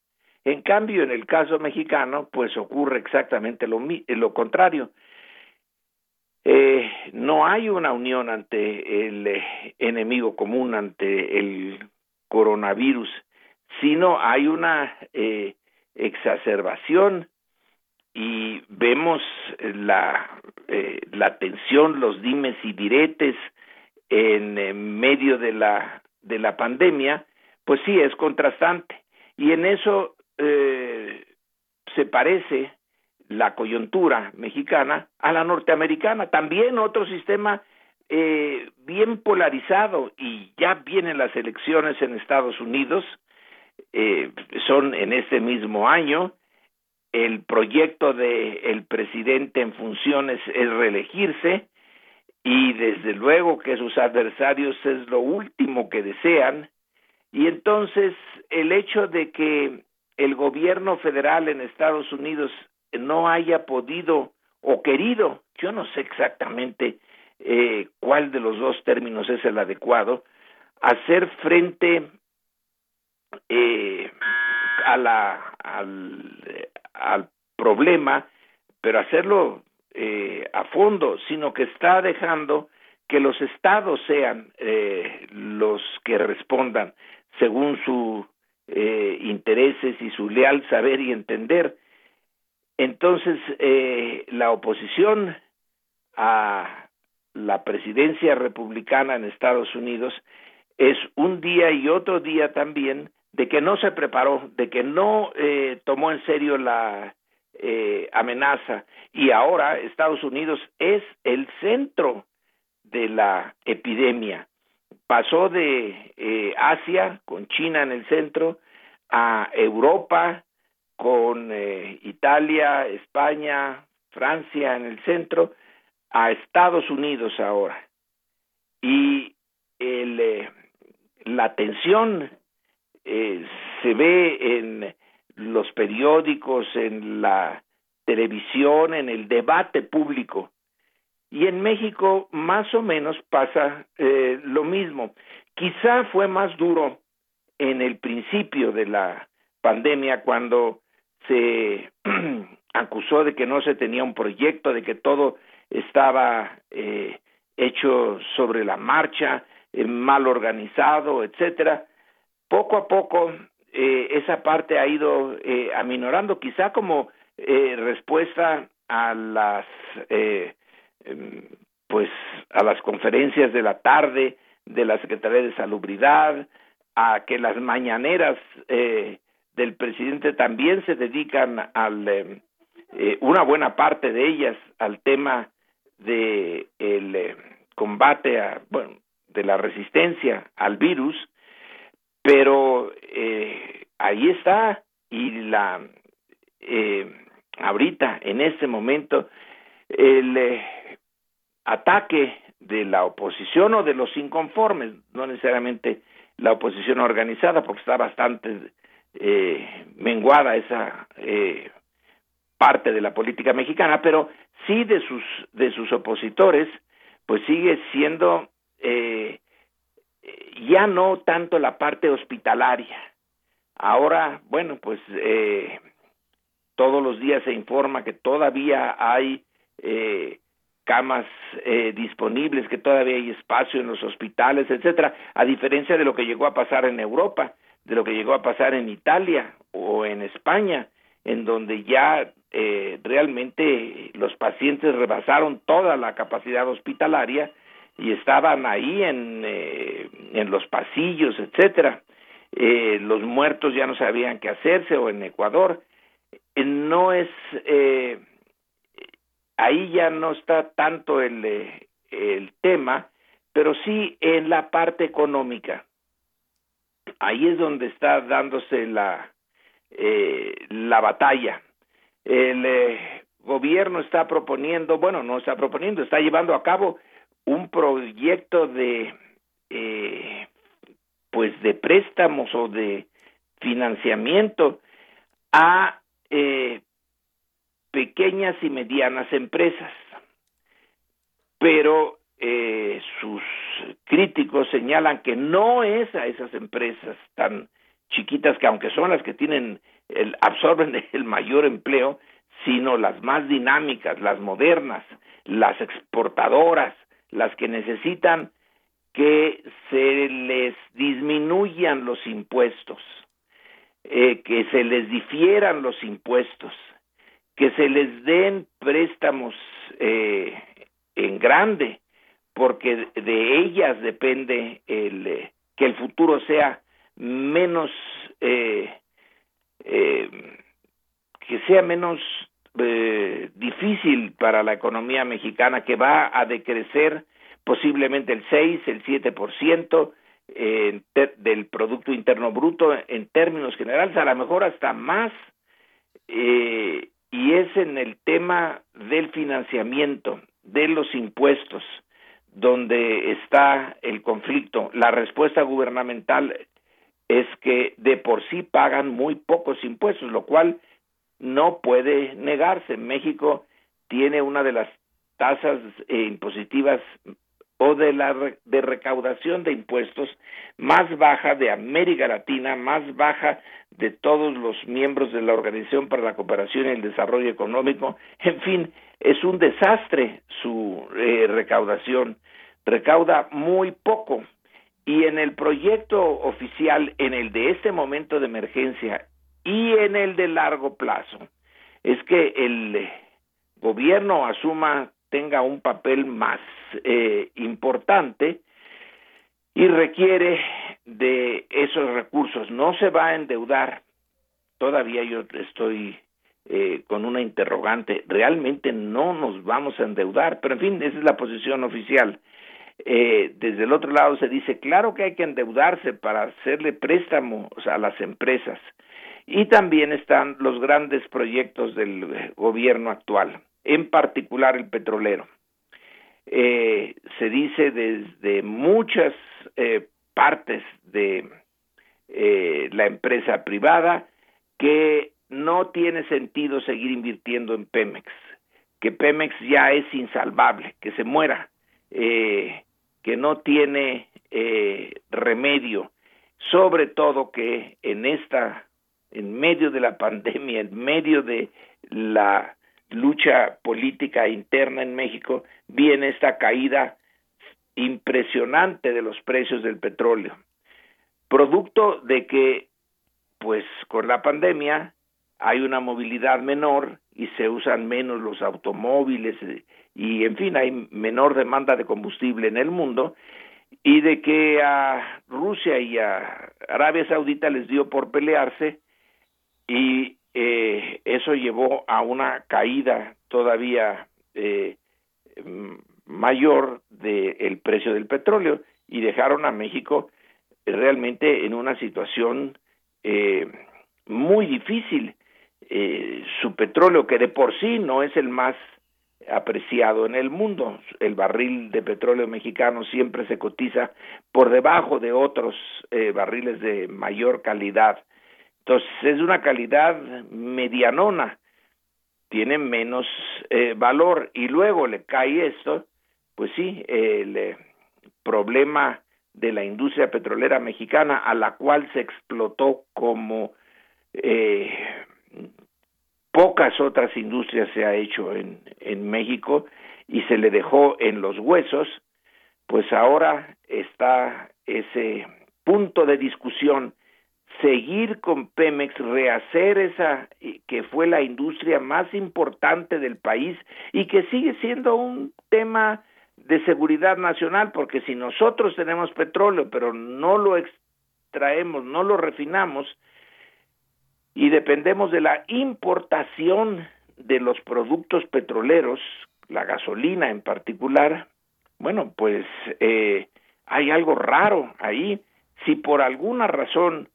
En cambio, en el caso mexicano, pues ocurre exactamente lo, lo contrario. Eh, no hay una unión ante el eh, enemigo común, ante el coronavirus, sino hay una eh, exacerbación y vemos la, eh, la tensión, los dimes y diretes en, medio de la, de la pandemia, pues sí, es contrastante. Y en eso eh, se parece la coyuntura mexicana a la norteamericana, también otro sistema eh, bien polarizado y ya vienen las elecciones en Estados Unidos, eh, son en este mismo año, el proyecto de el presidente en funciones es reelegirse y desde luego que sus adversarios es lo último que desean. Y entonces el hecho de que el gobierno federal en Estados Unidos no haya podido o querido, yo no sé exactamente eh, cuál de los dos términos es el adecuado, hacer frente eh, a la, al, al, problema, pero hacerlo eh, a fondo, sino que está dejando que los estados sean eh, los que respondan según su eh, intereses y su leal saber y entender. Entonces, eh, la oposición a la presidencia republicana en Estados Unidos es un día y otro día también de que no se preparó, de que no eh, tomó en serio la eh, amenaza y ahora Estados Unidos es el centro de la epidemia pasó de eh, Asia, con China en el centro, a Europa, con eh, Italia, España, Francia en el centro, a Estados Unidos ahora. Y el, eh, la tensión se ve en los periódicos, en la televisión, en el debate público. Y en México más o menos pasa eh, lo mismo. Quizá fue más duro en el principio de la pandemia cuando se acusó de que no se tenía un proyecto, de que todo estaba eh, hecho sobre la marcha, eh, mal organizado, etcétera. Poco a poco eh, esa parte ha ido eh, aminorando, quizá como eh, respuesta a las eh, Em, pues a las conferencias de la tarde de la Secretaría de Salubridad, a que las mañaneras eh, del presidente también se dedican al em, eh, una buena parte de ellas al tema de el eh, combate a bueno de la resistencia al virus pero eh, ahí está y la eh, ahorita en este momento el eh, ataque de la oposición o de los inconformes, no necesariamente la oposición organizada, porque está bastante eh, menguada esa eh, parte de la política mexicana, pero sí de sus de sus opositores, pues sigue siendo eh, ya no tanto la parte hospitalaria. Ahora, bueno, pues eh, todos los días se informa que todavía hay eh, camas eh, disponibles, que todavía hay espacio en los hospitales, etcétera, a diferencia de lo que llegó a pasar en Europa, de lo que llegó a pasar en Italia o en España, en donde ya eh, realmente los pacientes rebasaron toda la capacidad hospitalaria y estaban ahí en, eh, en los pasillos, etcétera. Eh, los muertos ya no sabían qué hacerse o en Ecuador. Eh, no es, eh, ahí ya no está tanto el, eh, el tema, pero sí en la parte económica. Ahí es donde está dándose la, la batalla. El gobierno está proponiendo, bueno, no está proponiendo, está llevando a cabo un proyecto de eh, pues de préstamos o de financiamiento a eh, pequeñas y medianas empresas. Pero eh, sus críticos señalan que no es a esas empresas tan chiquitas que aunque son las que tienen el absorben el mayor empleo sino las más dinámicas las modernas las exportadoras las que necesitan que se les disminuyan los impuestos, eh, que se les difieran los impuestos, que se les den préstamos eh, en grande, porque de ellas depende el, eh, que el futuro sea menos, que sea menos eh, difícil para la economía mexicana, que va a decrecer posiblemente el 6, el 7% eh, del Producto Interno Bruto en términos generales, a lo mejor hasta más, eh, y es en el tema del financiamiento, de los impuestos, donde está el conflicto. La respuesta gubernamental es que de por sí pagan muy pocos impuestos, lo cual no puede negarse. México tiene una de las tasas eh, impositivas o de la recaudación de impuestos más baja de América Latina, más baja de todos los miembros de la Organización para la Cooperación y el Desarrollo Económico. En fin, es un desastre su eh, recaudación. Recauda muy poco. Y en el proyecto oficial, en el de este momento de emergencia y en el de largo plazo, es que el gobierno asuma tenga un papel más eh, importante y requiere de esos recursos. No se va a endeudar. Todavía yo estoy eh, con una interrogante. Realmente no nos vamos a endeudar, pero en fin, esa es la posición oficial. Eh, desde el otro lado se dice, claro que hay que endeudarse para hacerle préstamos a las empresas. Y también están los grandes proyectos del gobierno actual en particular el petrolero. Eh, se dice desde muchas eh, partes de eh, la empresa privada que no tiene sentido seguir invirtiendo en Pemex, que Pemex ya es insalvable, que se muera, eh, que no tiene eh, remedio, sobre todo que en esta, en medio de la pandemia, en medio de la lucha política interna en México, viene esta caída impresionante de los precios del petróleo, producto de que, pues con la pandemia hay una movilidad menor y se usan menos los automóviles eh, y, en fin, hay menor demanda de combustible en el mundo y de que a Rusia y a Arabia Saudita les dio por pelearse y eh, eso llevó a una caída todavía eh, mayor del precio del petróleo y dejaron a México realmente en una situación eh, muy difícil. Eh, su petróleo, que de por sí no es el más apreciado en el mundo. El barril de petróleo mexicano siempre se cotiza por debajo de otros eh, barriles de mayor calidad. Entonces es una calidad medianona, tiene menos eh, valor. Y luego le cae esto, pues sí, el eh, problema de la industria petrolera mexicana a la cual se explotó como eh, pocas otras industrias se ha hecho en, en México y se le dejó en los huesos, pues ahora está ese punto de discusión seguir con Pemex, rehacer esa que fue la industria más importante del país y que sigue siendo un tema de seguridad nacional, porque si nosotros tenemos petróleo, pero no lo extraemos, no lo refinamos, y dependemos de la importación de los productos petroleros, la gasolina en particular, bueno, pues eh, hay algo raro ahí. Si por alguna razón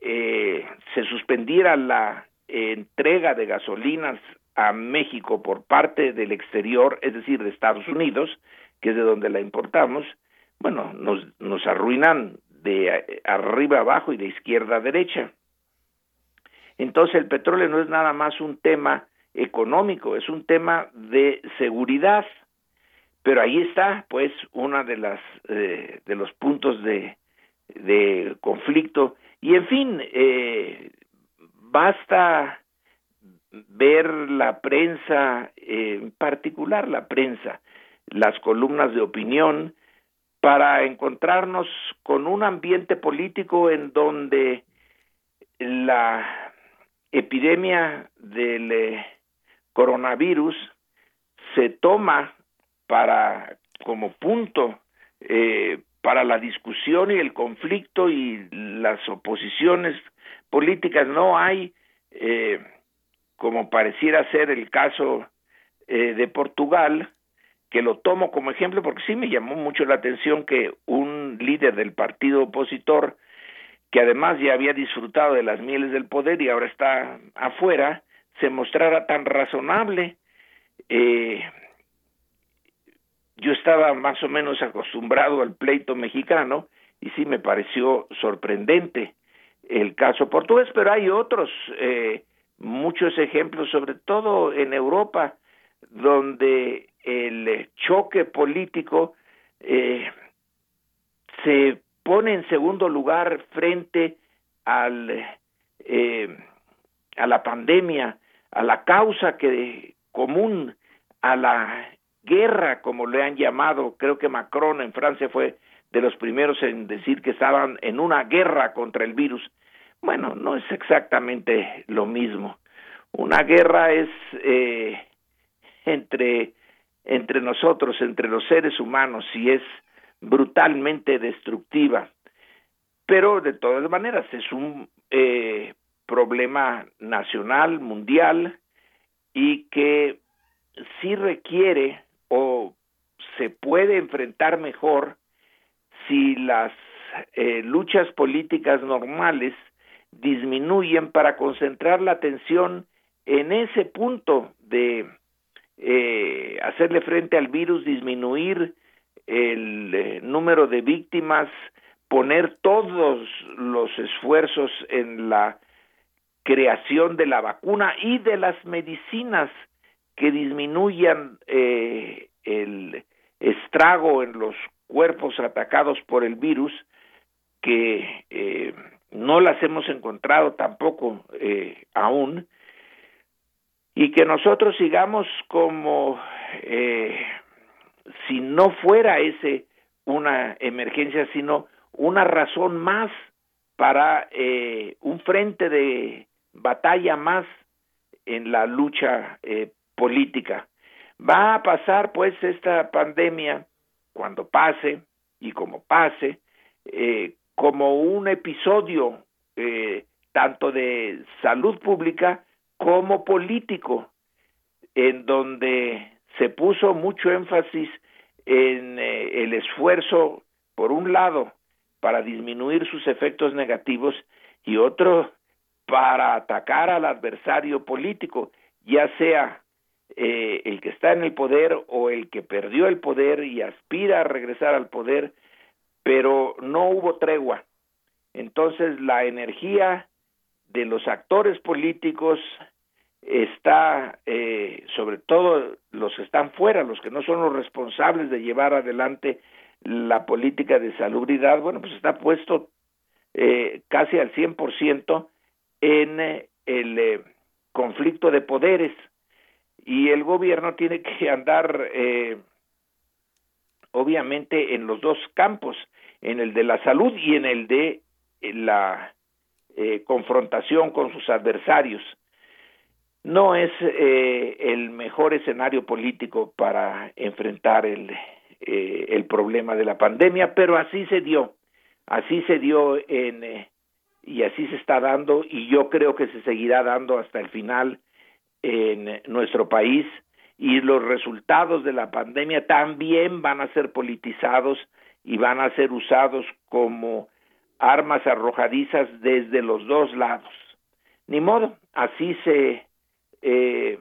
eh, se suspendiera la entrega de gasolinas a México por parte del exterior, es decir, de Estados Unidos, que es de donde la importamos, bueno, nos, nos arruinan de arriba abajo y de izquierda a derecha. Entonces el petróleo no es nada más un tema económico, es un tema de seguridad. Pero ahí está, pues, una de las eh, de los puntos de, de conflicto. Y en fin, eh, basta ver la prensa, en particular la prensa, las columnas de opinión, para encontrarnos con un ambiente político en donde la epidemia del eh, coronavirus se toma para como punto eh, para la discusión y el conflicto y las oposiciones políticas no hay eh, como pareciera ser el caso eh, de Portugal, que lo tomo como ejemplo porque sí me llamó mucho la atención que un líder del partido opositor, que además ya había disfrutado de las mieles del poder y ahora está afuera, se mostrara tan razonable. Eh, yo estaba más o menos acostumbrado al pleito mexicano y sí me pareció sorprendente el caso portugués, pero hay otros eh, muchos ejemplos, sobre todo en Europa, donde el choque político eh, se pone en segundo lugar frente al eh, a la pandemia, a la causa que común, a la guerra, como le han llamado, creo que Macron en Francia fue de los primeros en decir que estaban en una guerra contra el virus. Bueno, no es exactamente lo mismo. Una guerra es eh, entre, entre nosotros, entre los seres humanos, y es brutalmente destructiva. Pero de todas maneras es un eh, problema nacional, mundial, y que sí requiere o se puede enfrentar mejor si las eh, luchas políticas normales disminuyen para concentrar la atención en ese punto de eh, hacerle frente al virus, disminuir el eh, número de víctimas, poner todos los esfuerzos en la creación de la vacuna y de las medicinas que disminuyan eh, el estrago en los cuerpos atacados por el virus, que eh, no las hemos encontrado tampoco eh, aún, y que nosotros sigamos como eh, si no fuera ese una emergencia, sino una razón más para un frente de batalla más en la lucha política. Va a pasar pues esta pandemia cuando pase y como pase eh, como un episodio eh, tanto de salud pública como político en donde se puso mucho énfasis en eh, el esfuerzo por un lado para disminuir sus efectos negativos y otro para atacar al adversario político, ya sea eh, el que está en el poder o el que perdió el poder y aspira a regresar al poder, pero no hubo tregua. Entonces la energía de los actores políticos está, eh, sobre todo los que están fuera, los que no son los responsables de llevar adelante la política de salubridad, bueno, pues está puesto eh, casi al 100% en eh, el eh, conflicto de poderes y el gobierno tiene que andar eh, obviamente en los dos campos, en el de la salud y en el de la eh, confrontación con sus adversarios. No es eh, el mejor escenario político para enfrentar el eh, el problema de la pandemia, pero así se dio, así se dio en, eh, y así se está dando y yo creo que se seguirá dando hasta el final en nuestro país y los resultados de la pandemia también van a ser politizados y van a ser usados como armas arrojadizas desde los dos lados. Ni modo, así se, eh,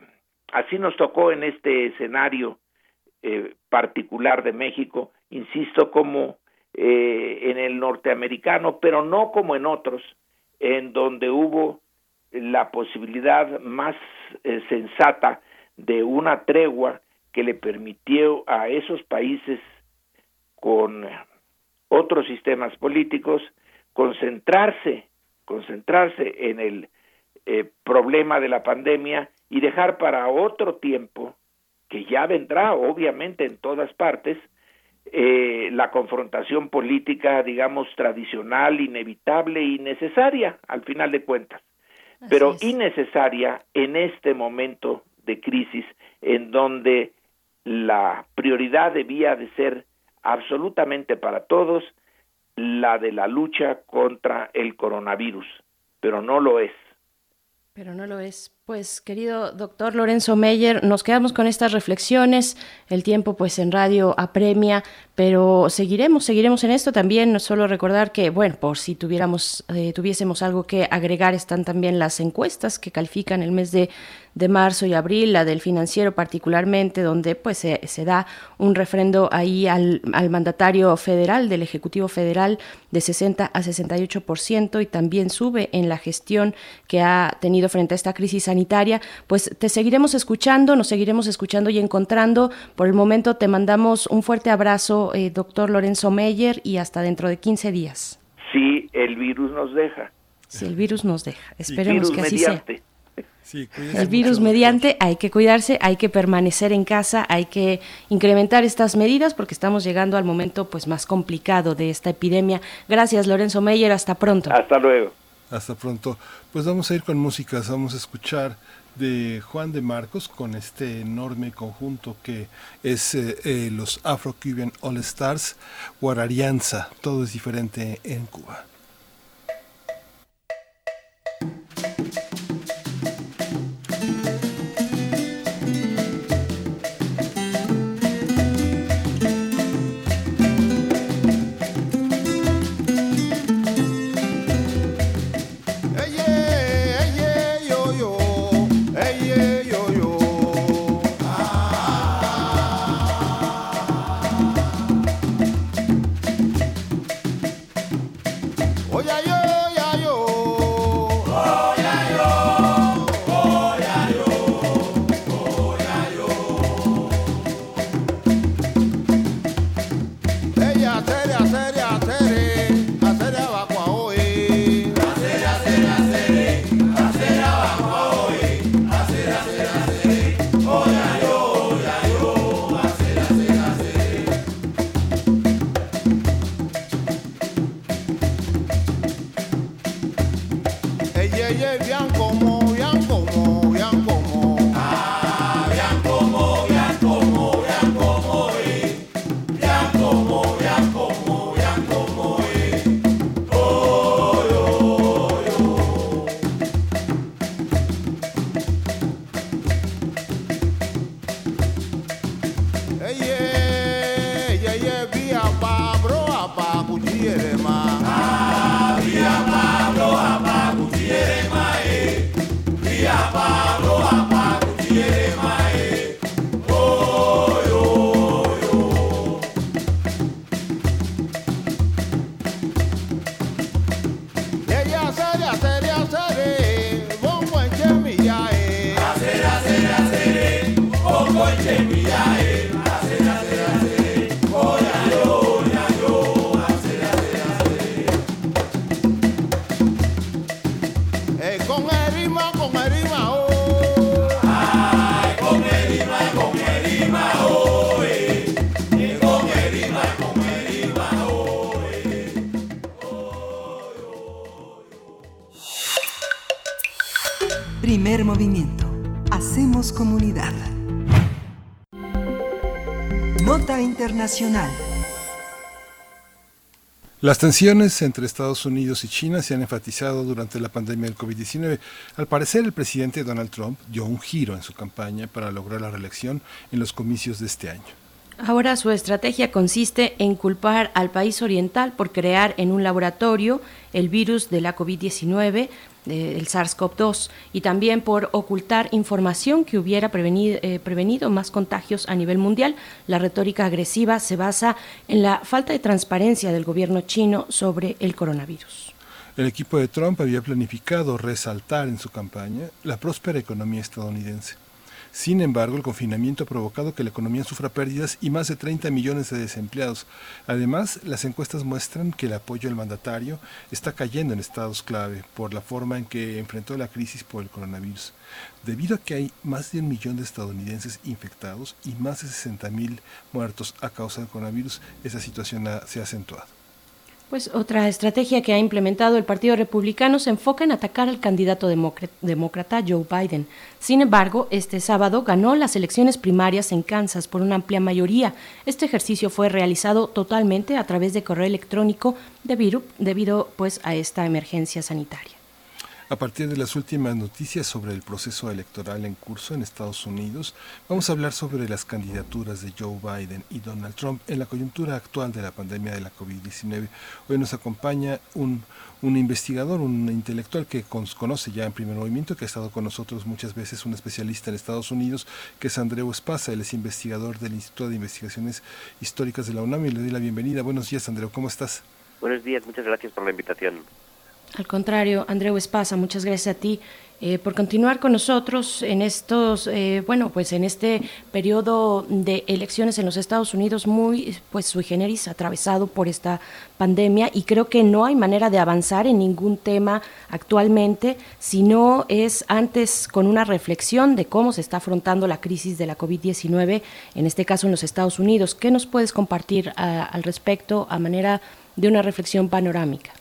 así nos tocó en este escenario eh, particular de México, insisto, como eh, en el norteamericano, pero no como en otros, en donde hubo la posibilidad más eh, sensata de una tregua que le permitió a esos países con otros sistemas políticos concentrarse, concentrarse en el eh, problema de la pandemia y dejar para otro tiempo, que ya vendrá obviamente en todas partes, eh, la confrontación política, digamos, tradicional, inevitable y necesaria, al final de cuentas, pero innecesaria en este momento de crisis en donde la prioridad debía de ser absolutamente para todos la de la lucha contra el coronavirus, pero no lo es. Pero no lo es. Pues querido doctor Lorenzo Meyer, nos quedamos con estas reflexiones. El tiempo pues en radio apremia, pero seguiremos, seguiremos en esto también. Solo recordar que, bueno, por si tuviéramos, eh, tuviésemos algo que agregar, están también las encuestas que califican el mes de, de marzo y abril, la del financiero particularmente, donde pues se, se da un refrendo ahí al, al, mandatario federal, del Ejecutivo Federal, de 60 a 68% y también sube en la gestión que ha tenido frente a esta crisis sanitaria pues te seguiremos escuchando, nos seguiremos escuchando y encontrando. Por el momento te mandamos un fuerte abrazo, eh, doctor Lorenzo Meyer, y hasta dentro de 15 días. Si el virus nos deja. Si el virus nos deja. Esperemos que así sea. el virus mediante, hay que cuidarse, hay que permanecer en casa, hay que incrementar estas medidas porque estamos llegando al momento pues más complicado de esta epidemia. Gracias Lorenzo Meyer, hasta pronto. Hasta luego. Hasta pronto. Pues vamos a ir con música, vamos a escuchar de Juan de Marcos con este enorme conjunto que es eh, eh, los Afro-Cuban All Stars, Guararianza, todo es diferente en Cuba. Las tensiones entre Estados Unidos y China se han enfatizado durante la pandemia del COVID-19. Al parecer, el presidente Donald Trump dio un giro en su campaña para lograr la reelección en los comicios de este año. Ahora su estrategia consiste en culpar al país oriental por crear en un laboratorio el virus de la COVID-19, el SARS-CoV-2, y también por ocultar información que hubiera prevenido, eh, prevenido más contagios a nivel mundial. La retórica agresiva se basa en la falta de transparencia del gobierno chino sobre el coronavirus. El equipo de Trump había planificado resaltar en su campaña la próspera economía estadounidense. Sin embargo, el confinamiento ha provocado que la economía sufra pérdidas y más de 30 millones de desempleados. Además, las encuestas muestran que el apoyo al mandatario está cayendo en estados clave por la forma en que enfrentó la crisis por el coronavirus. Debido a que hay más de un millón de estadounidenses infectados y más de 60 mil muertos a causa del coronavirus, esa situación se ha acentuado. Pues otra estrategia que ha implementado el Partido Republicano se enfoca en atacar al candidato demócrata Joe Biden. Sin embargo, este sábado ganó las elecciones primarias en Kansas por una amplia mayoría. Este ejercicio fue realizado totalmente a través de correo electrónico debido, debido pues a esta emergencia sanitaria. A partir de las últimas noticias sobre el proceso electoral en curso en Estados Unidos, vamos a hablar sobre las candidaturas de Joe Biden y Donald Trump en la coyuntura actual de la pandemia de la COVID-19. Hoy nos acompaña un, investigador, un intelectual que conoce ya en primer movimiento, que ha estado con nosotros muchas veces, un especialista en Estados Unidos, que es Andreu Espasa, él es investigador del Instituto de Investigaciones Históricas de la UNAM y le doy la bienvenida. Buenos días, Andreu, ¿cómo estás? Buenos días, muchas gracias por la invitación. Al contrario, Andreu Espasa, muchas gracias a ti eh, por continuar con nosotros en estos, eh, bueno, pues en este periodo de elecciones en los Estados Unidos muy, pues sui generis, atravesado por esta pandemia y creo que no hay manera de avanzar en ningún tema actualmente si no es antes con una reflexión de cómo se está afrontando la crisis de la COVID-19, en este caso en los Estados Unidos. ¿Qué nos puedes compartir a, al respecto a manera de una reflexión panorámica?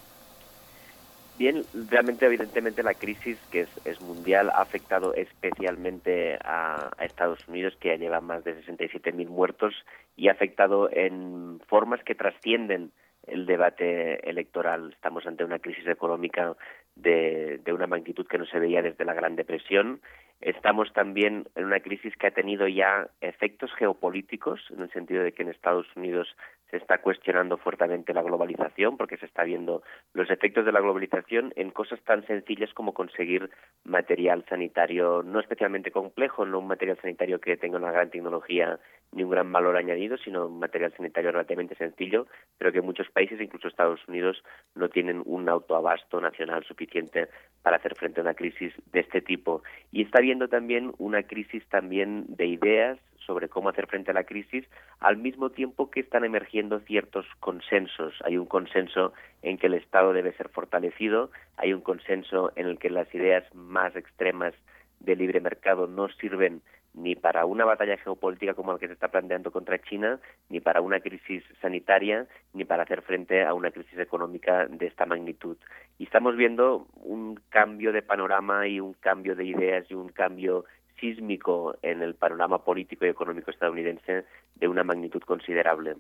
Bien, realmente, evidentemente, la crisis que es, es mundial ha afectado especialmente a, Estados Unidos, que ya lleva más de 67.000 muertos, y ha afectado en formas que trascienden el debate electoral. Estamos ante una crisis económica de, de una magnitud que no se veía desde la Gran Depresión. Estamos también en una crisis que ha tenido ya efectos geopolíticos, en el sentido de que en Estados Unidos se está cuestionando fuertemente la globalización porque se está viendo los efectos de la globalización en cosas tan sencillas como conseguir material sanitario no especialmente complejo, no un material sanitario que tenga una gran tecnología ni un gran valor añadido, sino un material sanitario relativamente sencillo, pero que muchos países, incluso Estados Unidos, no tienen un autoabasto nacional suficiente para hacer frente a una crisis de este tipo. Y está viendo también una crisis también de ideas sobre cómo hacer frente a la crisis, al mismo tiempo que están emergiendo ciertos consensos. Hay un consenso en que el Estado debe ser fortalecido, hay un consenso en el que las ideas más extremas de libre mercado no sirven ni para una batalla geopolítica como la que se está planteando contra China, ni para una crisis sanitaria, ni para hacer frente a una crisis económica de esta magnitud. Y estamos viendo un cambio de panorama y un cambio de ideas y un cambio sísmico en el panorama político y económico estadounidense de una magnitud considerable.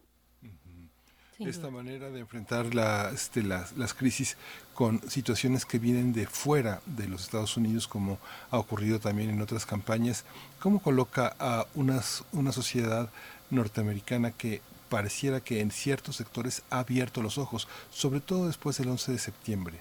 Esta manera de enfrentar la, este, las, las crisis con situaciones que vienen de fuera de los Estados Unidos, como ha ocurrido también en otras campañas, ¿cómo coloca a unas, una sociedad norteamericana que pareciera que en ciertos sectores ha abierto los ojos, sobre todo después del 11 de septiembre?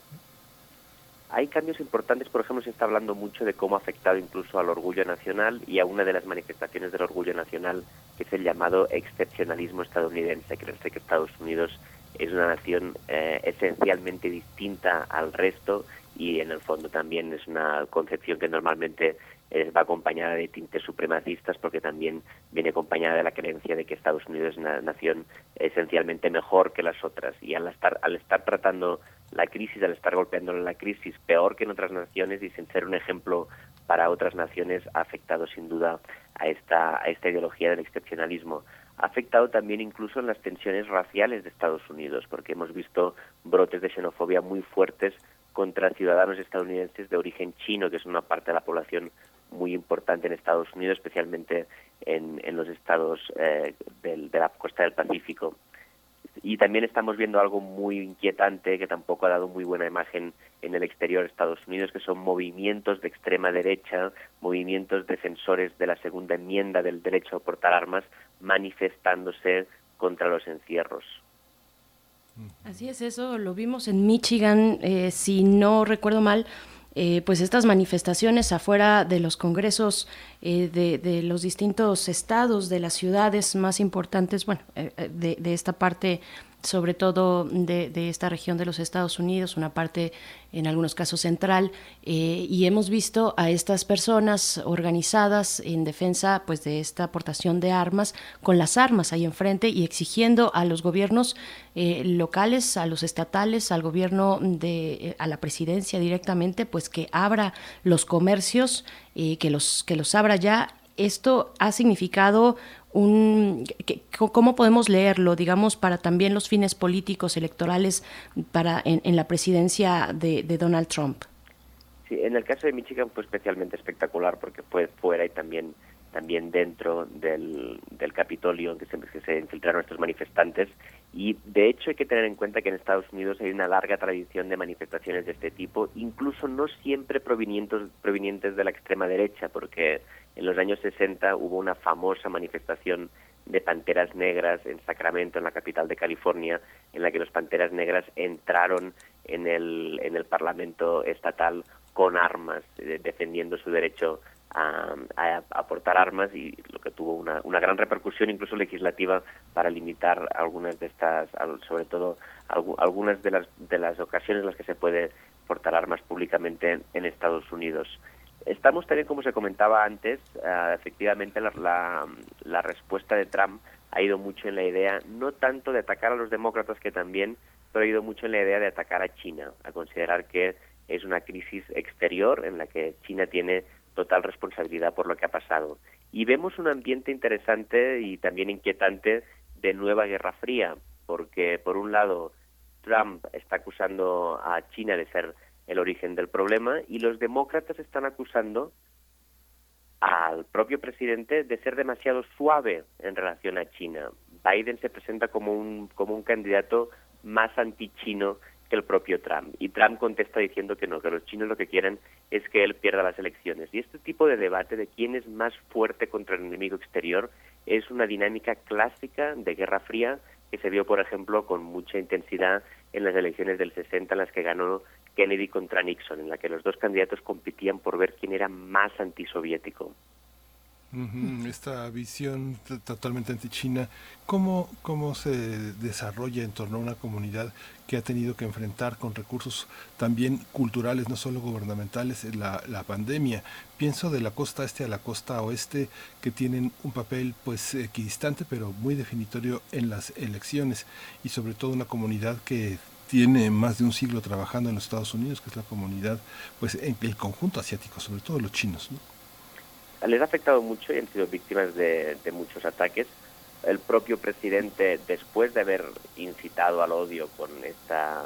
Hay cambios importantes, por ejemplo, se está hablando mucho de cómo ha afectado incluso al orgullo nacional y a una de las manifestaciones del orgullo nacional, que es el llamado excepcionalismo estadounidense, creerse que Estados Unidos es una nación eh, esencialmente distinta al resto y en el fondo también es una concepción que normalmente eh, va acompañada de tintes supremacistas porque también viene acompañada de la creencia de que Estados Unidos es una nación esencialmente mejor que las otras y al estar al estar tratando la crisis, al estar golpeando la crisis peor que en otras naciones y sin ser un ejemplo para otras naciones, ha afectado sin duda a esta, a esta ideología del excepcionalismo. Ha afectado también incluso en las tensiones raciales de Estados Unidos, porque hemos visto brotes de xenofobia muy fuertes contra ciudadanos estadounidenses de origen chino, que es una parte de la población muy importante en Estados Unidos, especialmente en, en los estados eh, del, de la costa del Pacífico. Y también estamos viendo algo muy inquietante que tampoco ha dado muy buena imagen en el exterior de Estados Unidos, que son movimientos de extrema derecha, movimientos defensores de la segunda enmienda del derecho a portar armas, manifestándose contra los encierros. Así es, eso lo vimos en Michigan, eh, si no recuerdo mal, eh, pues estas manifestaciones afuera de los congresos eh, de, los distintos estados, de las ciudades más importantes, bueno, de, de, esta parte sobre todo de, esta región de los Estados Unidos, una parte en algunos casos central, eh, y hemos visto a estas personas organizadas en defensa pues, de esta aportación de armas, con las armas ahí enfrente y exigiendo a los gobiernos eh, locales, a los estatales, al gobierno de, eh, a la presidencia directamente, pues que abra los comercios, que, los, que los abra ya. Esto ha significado un, ¿cómo podemos leerlo, digamos, para también los fines políticos electorales para en, la presidencia de, Donald Trump? Sí, en el caso de Michigan fue especialmente espectacular porque fue fuera y también también dentro del, del Capitolio que se, se infiltraron estos manifestantes. Y de hecho hay que tener en cuenta que en Estados Unidos hay una larga tradición de manifestaciones de este tipo, incluso no siempre provenientes, provenientes de la extrema derecha, porque en los años 60 hubo una famosa manifestación de panteras negras en Sacramento, en la capital de California, en la que los panteras negras entraron en el, en el Parlamento estatal con armas, eh, defendiendo su derecho a, a, aportar armas y lo que tuvo una, una gran repercusión incluso legislativa para limitar algunas de estas, sobre todo algunas de las, de las ocasiones en las que se puede portar armas públicamente en Estados Unidos. Estamos también, como se comentaba antes, uh, efectivamente la, la, la, respuesta de Trump ha ido mucho en la idea, no tanto de atacar a los demócratas que también, pero ha ido mucho en la idea de atacar a China, a considerar que es una crisis exterior en la que China tiene total responsabilidad por lo que ha pasado. Y vemos un ambiente interesante y también inquietante de nueva Guerra Fría, porque por un lado Trump está acusando a China de ser el origen del problema y los demócratas están acusando al propio presidente de ser demasiado suave en relación a China. Biden se presenta como un, como un candidato más anti-chino que el propio Trump. Y Trump contesta diciendo que no, que los chinos lo que quieren es que él pierda las elecciones. Y este tipo de debate de quién es más fuerte contra el enemigo exterior es una dinámica clásica de Guerra Fría que se vio, por ejemplo, con mucha intensidad en las elecciones del 60 en las que ganó Kennedy contra Nixon, en la que los dos candidatos competían por ver quién era más antisoviético. Esta visión totalmente anti-China, ¿cómo, ¿cómo se desarrolla en torno a una comunidad que ha tenido que enfrentar con recursos también culturales, no solo gubernamentales, la, la pandemia? Pienso de la costa este a la costa oeste, que tienen un papel pues equidistante, pero muy definitorio en las elecciones, y sobre todo una comunidad que tiene más de un siglo trabajando en los Estados Unidos, que es la comunidad, pues en el conjunto asiático, sobre todo los chinos. Les ha afectado mucho y han sido víctimas de, muchos ataques. El propio presidente, después de haber incitado al odio con esta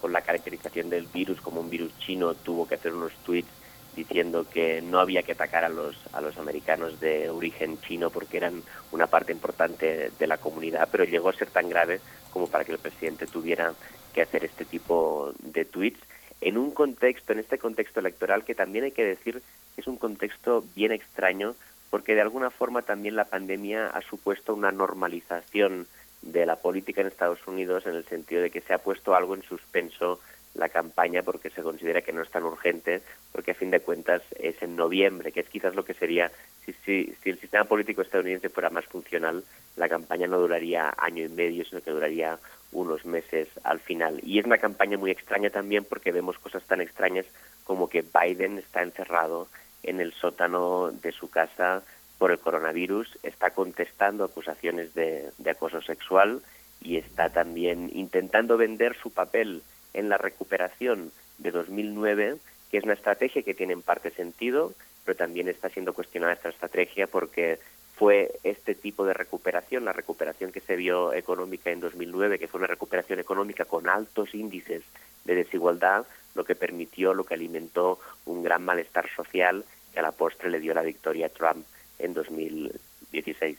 con la caracterización del virus como un virus chino, tuvo que hacer unos tweets diciendo que no había que atacar a los a los americanos de origen chino porque eran una parte importante de la comunidad, pero llegó a ser tan grave como para que el presidente tuviera que hacer este tipo de tweets en un contexto, en este contexto electoral que también hay que decir que es un contexto bien extraño porque de alguna forma también la pandemia ha supuesto una normalización de la política en Estados Unidos en el sentido de que se ha puesto algo en suspenso la campaña porque se considera que no es tan urgente, porque a fin de cuentas es en noviembre, que es quizás lo que sería, si, si, si el sistema político estadounidense fuera más funcional, la campaña no duraría año y medio, sino que duraría unos meses al final. Y es una campaña muy extraña también porque vemos cosas tan extrañas como que Biden está encerrado en el sótano de su casa por el coronavirus, está contestando acusaciones de, de acoso sexual y está también intentando vender su papel en la recuperación de 2009, que es una estrategia que tiene en parte sentido, pero también está siendo cuestionada esta estrategia porque fue este tipo de recuperación, la recuperación que se vio económica en 2009, que fue una recuperación económica con altos índices de desigualdad, lo que permitió, lo que alimentó un gran malestar social que a la postre le dio la victoria a Trump en 2016.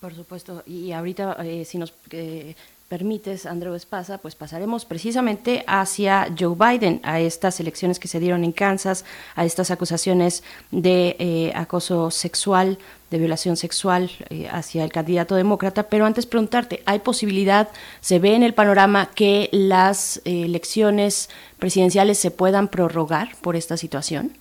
Por supuesto, y ahorita eh, si nos eh, permites, Andreu Espasa, pues pasaremos precisamente hacia Joe Biden, a estas elecciones que se dieron en Kansas, a estas acusaciones de eh, acoso sexual, de violación sexual hacia el candidato demócrata. Pero antes preguntarte, ¿hay posibilidad, se ve en el panorama que las elecciones presidenciales se puedan prorrogar por esta situación?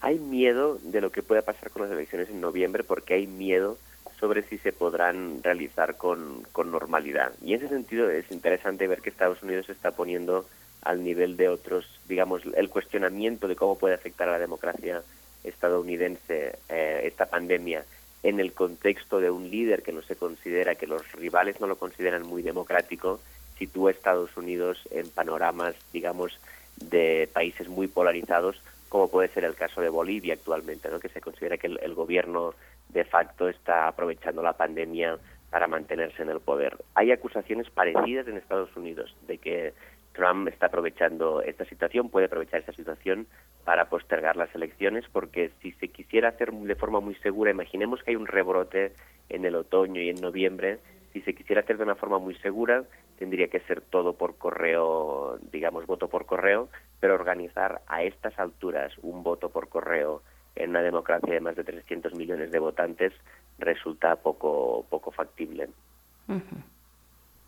Hay miedo de lo que pueda pasar con las elecciones en noviembre porque hay miedo sobre si se podrán realizar con, con normalidad. Y en ese sentido es interesante ver que Estados Unidos se está poniendo al nivel de otros, digamos, el cuestionamiento de cómo puede afectar a la democracia estadounidense eh, esta pandemia en el contexto de un líder que no se considera, que los rivales no lo consideran muy democrático, sitúa a Estados Unidos en panoramas, digamos, de países muy polarizados, como puede ser el caso de Bolivia actualmente, ¿no? que se considera que el gobierno de facto está aprovechando la pandemia para mantenerse en el poder. Hay acusaciones parecidas en Estados Unidos de que Trump está aprovechando esta situación, puede aprovechar esta situación para postergar las elecciones, porque si se quisiera hacer de forma muy segura, imaginemos que hay un rebrote en el otoño y en noviembre, si se quisiera hacer de una forma muy segura, tendría que ser todo por correo, digamos, voto por correo, pero organizar a estas alturas un voto por correo en una democracia de más de 300 millones de votantes resulta poco, poco factible.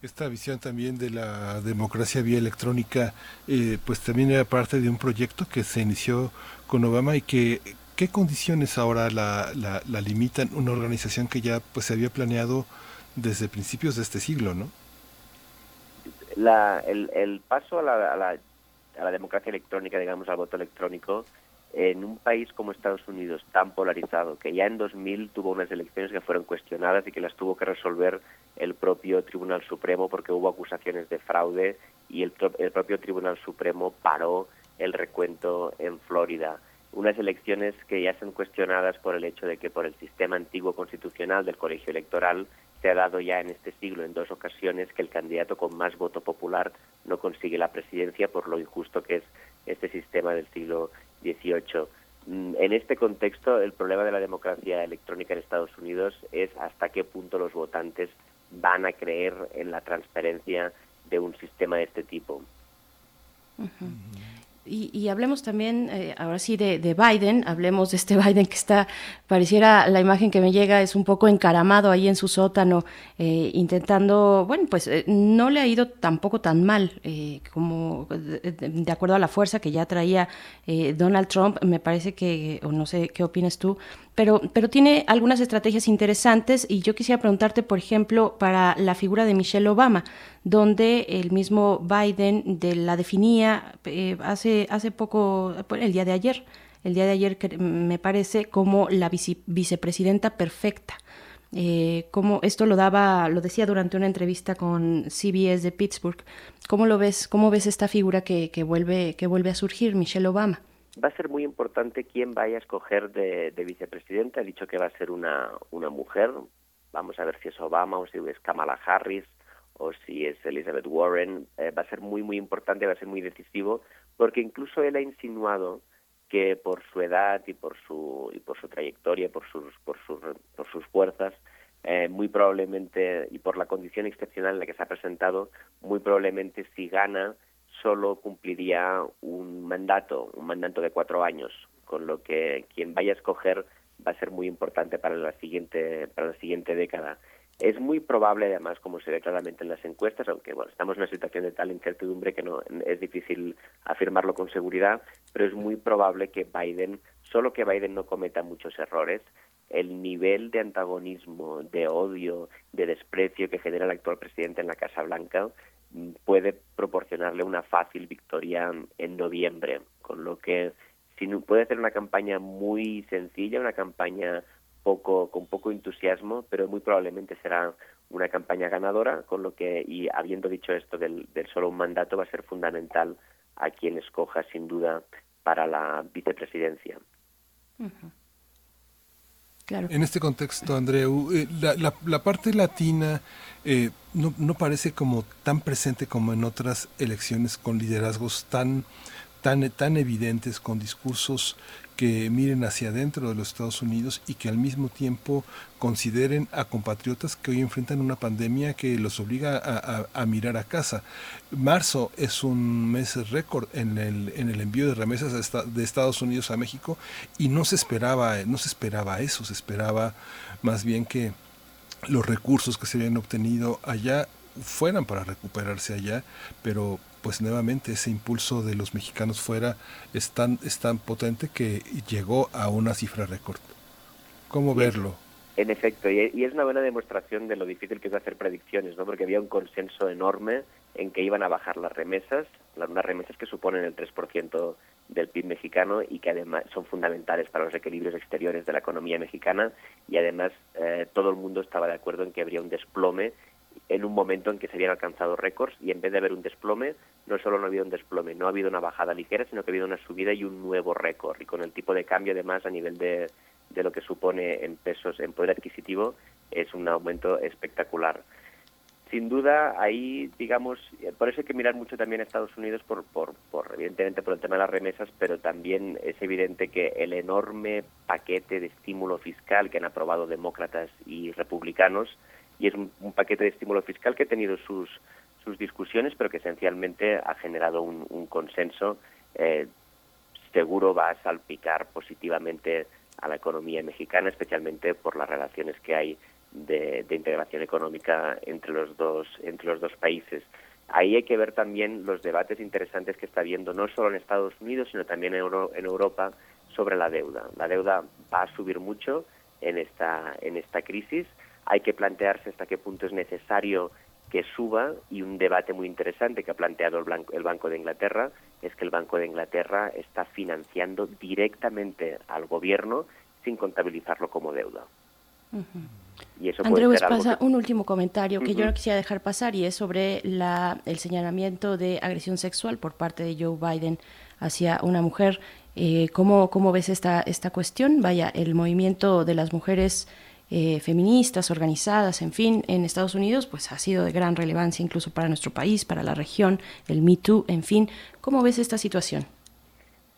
Esta visión también de la democracia vía electrónica, eh, pues también era parte de un proyecto que se inició con Obama y que qué condiciones ahora la, la, limitan una organización que ya pues se había planeado desde principios de este siglo, ¿no? La, el, el paso a la, a la, a la democracia electrónica, digamos, al voto electrónico, en un país como Estados Unidos tan polarizado, que ya en 2000 tuvo unas elecciones que fueron cuestionadas y que las tuvo que resolver el propio Tribunal Supremo porque hubo acusaciones de fraude y el, el propio Tribunal Supremo paró el recuento en Florida. Unas elecciones que ya son cuestionadas por el hecho de que por el sistema antiguo constitucional del colegio electoral se ha dado ya en este siglo en dos ocasiones que el candidato con más voto popular no consigue la presidencia por lo injusto que es este sistema del siglo 18. Mm, en este contexto, el problema de la democracia electrónica en Estados Unidos es hasta qué punto los votantes van a creer en la transparencia de un sistema de este tipo. Y, hablemos también, eh, ahora sí, de, Biden, hablemos de este Biden que está, pareciera la imagen que me llega es un poco encaramado ahí en su sótano, eh, intentando, bueno, pues eh, no le ha ido tampoco tan mal como de, acuerdo a la fuerza que ya traía Donald Trump, me parece que, o no sé qué opinas tú, pero, pero tiene algunas estrategias interesantes y yo quisiera preguntarte, por ejemplo, para la figura de Michelle Obama, donde el mismo Biden de la definía eh, hace, hace poco, el día de ayer, el día de ayer me parece como la vicepresidenta perfecta. Eh, como esto lo daba, lo decía durante una entrevista con CBS de Pittsburgh. ¿Cómo lo ves? ¿Cómo ves esta figura que, que vuelve, que vuelve a surgir, Michelle Obama? Va a ser muy importante quién vaya a escoger de, vicepresidenta. Ha dicho que va a ser una, una mujer. Vamos a ver si es Obama o si es Kamala Harris o si es Elizabeth Warren. Eh, va a ser muy, muy importante, va a ser muy decisivo, porque incluso él ha insinuado que por su edad y por su, y por su trayectoria, por sus, por sus, por sus fuerzas, eh, muy probablemente, y por la condición excepcional en la que se ha presentado, muy probablemente si gana, solo cumpliría un mandato, un mandato de cuatro años, con lo que quien vaya a escoger va a ser muy importante para la siguiente, para la siguiente década. Es muy probable, además, como se ve claramente en las encuestas, aunque bueno, estamos en una situación de tal incertidumbre que no es difícil afirmarlo con seguridad, pero es muy probable que Biden, solo que Biden no cometa muchos errores, el nivel de antagonismo, de odio, de desprecio que genera el actual presidente en la Casa Blanca puede proporcionarle una fácil victoria en noviembre, con lo que si puede ser una campaña muy sencilla, una campaña poco con poco entusiasmo, pero muy probablemente será una campaña ganadora, con lo que y habiendo dicho esto del, solo un mandato va a ser fundamental a quien escoja sin duda para la vicepresidencia. En este contexto, Andreu, eh, la, parte latina eh, no, no, parece como tan presente como en otras elecciones con liderazgos tan, tan, tan evidentes, con discursos que miren hacia adentro de los Estados Unidos y que al mismo tiempo consideren a compatriotas que hoy enfrentan una pandemia que los obliga a, mirar a casa. Marzo es un mes récord en el, en el envío de remesas de Estados Unidos a México y no se esperaba, no se esperaba eso, se esperaba más bien que los recursos que se habían obtenido allá fueran para recuperarse allá, pero pues nuevamente ese impulso de los mexicanos fuera es tan, es tan potente que llegó a una cifra récord. ¿Cómo verlo? En efecto, y es una buena demostración de lo difícil que es hacer predicciones, ¿no? porque había un consenso enorme en que iban a bajar las remesas, unas remesas que suponen el 3% del PIB mexicano y que además son fundamentales para los equilibrios exteriores de la economía mexicana y además eh, todo el mundo estaba de acuerdo en que habría un desplome en un momento en que se habían alcanzado récords y en vez de haber un desplome, no solo no ha habido un desplome, no ha habido una bajada ligera, sino que ha habido una subida y un nuevo récord. Y con el tipo de cambio, además, a nivel de, de lo que supone en pesos, en poder adquisitivo, es un aumento espectacular. Sin duda, ahí, digamos, por eso hay que mirar mucho también a Estados Unidos, por, por, por, evidentemente por el tema de las remesas, pero también es evidente que el enorme paquete de estímulo fiscal que han aprobado demócratas y republicanos, y es un, paquete de estímulo fiscal que ha tenido sus, sus discusiones, pero que esencialmente ha generado un, consenso, eh, seguro va a salpicar positivamente a la economía mexicana, especialmente por las relaciones que hay de, integración económica entre los dos entre los dos países. Ahí hay que ver también los debates interesantes que está habiendo no solo en Estados Unidos sino también en, Europa sobre la deuda. La deuda va a subir mucho en esta en esta crisis. Hay que plantearse hasta qué punto es necesario que suba y un debate muy interesante que ha planteado el, el Banco de Inglaterra es que el Banco de Inglaterra está financiando directamente al gobierno sin contabilizarlo como deuda. Y eso Andreu Espasa, un último comentario que yo no quisiera dejar pasar y es sobre la, el señalamiento de agresión sexual por parte de Joe Biden hacia una mujer. Eh, ¿cómo, ¿Cómo ves esta, esta cuestión? Vaya, el movimiento de las mujeres eh, feministas, organizadas, en fin, en Estados Unidos, pues ha sido de gran relevancia incluso para nuestro país, para la región, el Me Too, en fin. ¿Cómo ves esta situación?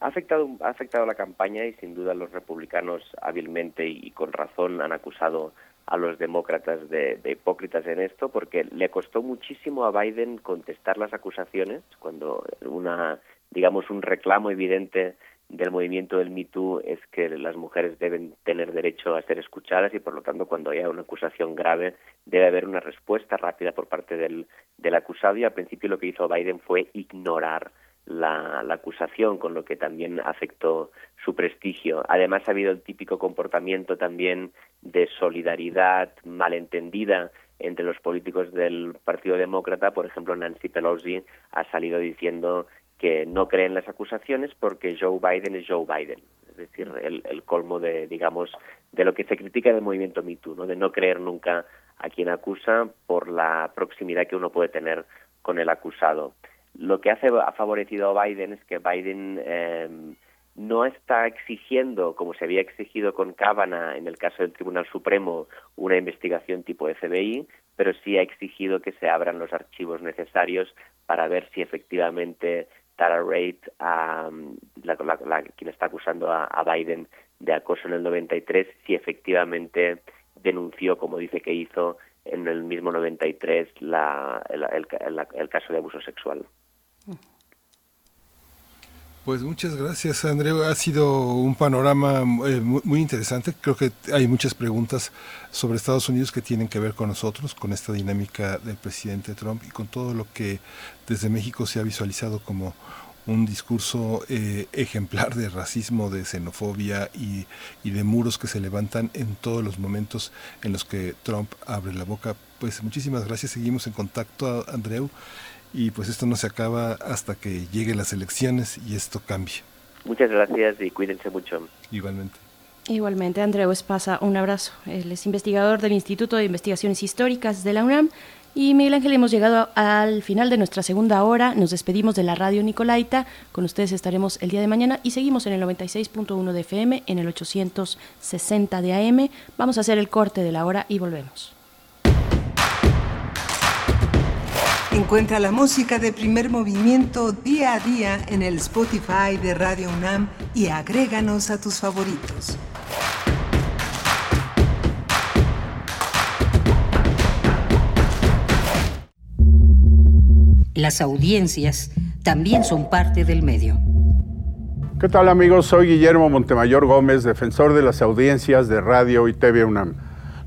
Ha afectado, ha afectado la campaña y sin duda los republicanos hábilmente y con razón han acusado a los demócratas de, hipócritas en esto porque le costó muchísimo a Biden contestar las acusaciones cuando una digamos un reclamo evidente del movimiento del Me Too es que las mujeres deben tener derecho a ser escuchadas y por lo tanto cuando haya una acusación grave debe haber una respuesta rápida por parte del, del acusado y al principio lo que hizo Biden fue ignorar la, la, acusación, con lo que también afectó su prestigio. Además, ha habido el típico comportamiento también de solidaridad malentendida entre los políticos del Partido Demócrata. Por ejemplo, Nancy Pelosi ha salido diciendo que no creen las acusaciones porque Joe Biden es Joe Biden. Es decir, el, colmo de, digamos, de lo que se critica del movimiento Me ¿no? de no creer nunca a quien acusa por la proximidad que uno puede tener con el acusado. Lo que hace, ha favorecido a Biden es que Biden eh, no está exigiendo, como se había exigido con Kavanaugh en el caso del Tribunal Supremo, una investigación tipo FBI, pero sí ha exigido que se abran los archivos necesarios para ver si efectivamente Tara Reid, la, quien está acusando a, Biden de acoso en el 93, si efectivamente denunció, como dice que hizo en el mismo 93, la, el, caso de abuso sexual. Pues muchas gracias, Andreu. Ha sido un panorama eh, muy, interesante. Creo que hay muchas preguntas sobre Estados Unidos que tienen que ver con nosotros, con esta dinámica del presidente Trump y con todo lo que desde México se ha visualizado como un discurso eh, ejemplar de racismo, de xenofobia y, y de muros que se levantan en todos los momentos en los que Trump abre la boca. Pues muchísimas gracias. Seguimos en contacto, Andreu y pues esto no se acaba hasta que lleguen las elecciones y esto cambie. Muchas gracias y cuídense mucho. Igualmente. Igualmente, Andreu Espasa, un abrazo. Él es investigador del Instituto de Investigaciones Históricas de la UNAM. Y Miguel Ángel, hemos llegado al final de nuestra segunda hora. Nos despedimos de la radio Nicolaita. Con ustedes estaremos el día de mañana y seguimos en el 96.1 de FM, en el 860 de AM. Vamos a hacer el corte de la hora y volvemos. Encuentra la música de primer movimiento día a día en el Spotify de Radio UNAM y agréganos a tus favoritos. Las audiencias también son parte del medio. ¿Qué tal amigos? Soy Guillermo Montemayor Gómez, defensor de las audiencias de Radio y TV UNAM.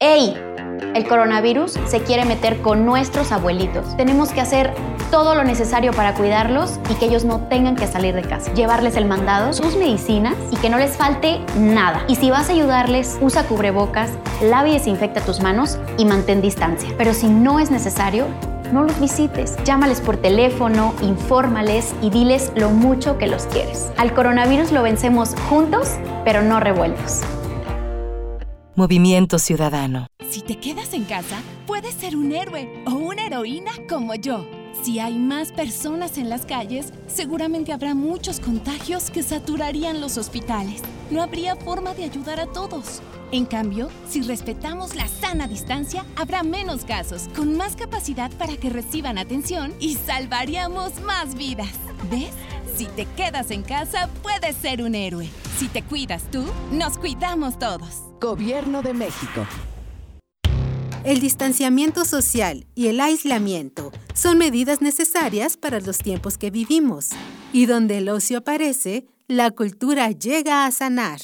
¡Ey! El coronavirus se quiere meter con nuestros abuelitos. Tenemos que hacer todo lo necesario para cuidarlos y que ellos no tengan que salir de casa. Llevarles el mandado, sus medicinas y que no les falte nada. Y si vas a ayudarles, usa cubrebocas, lava y desinfecta tus manos y mantén distancia. Pero si no es necesario, no los visites. Llámales por teléfono, infórmales y diles lo mucho que los quieres. Al coronavirus lo vencemos juntos, pero no revueltos. Movimiento Ciudadano. Si te quedas en casa, puedes ser un héroe o una heroína como yo. Si hay más personas en las calles, seguramente habrá muchos contagios que saturarían los hospitales. No habría forma de ayudar a todos. En cambio, si respetamos la sana distancia, habrá menos casos, con más capacidad para que reciban atención y salvaríamos más vidas. ¿Ves? Si te quedas en casa, puedes ser un héroe. Si te cuidas tú, nos cuidamos todos. Gobierno de México. El distanciamiento social y el aislamiento son medidas necesarias para los tiempos que vivimos. Y donde el ocio aparece, la cultura llega a sanar.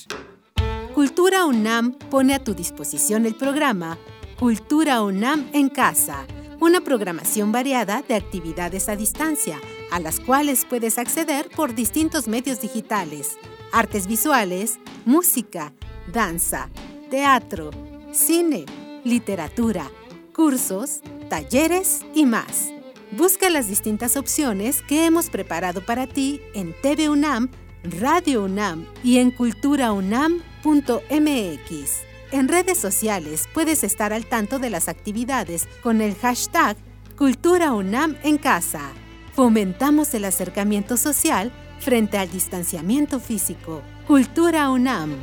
Cultura UNAM pone a tu disposición el programa Cultura UNAM en Casa, una programación variada de actividades a distancia, a las cuales puedes acceder por distintos medios digitales, artes visuales, música, danza, teatro, cine, literatura, cursos, talleres y más. Busca las distintas opciones que hemos preparado para ti en TV UNAM, Radio UNAM y en culturaunam.mx. En redes sociales puedes estar al tanto de las actividades con el hashtag Cultura UNAM en casa. Fomentamos el acercamiento social frente al distanciamiento físico. Cultura UNAM.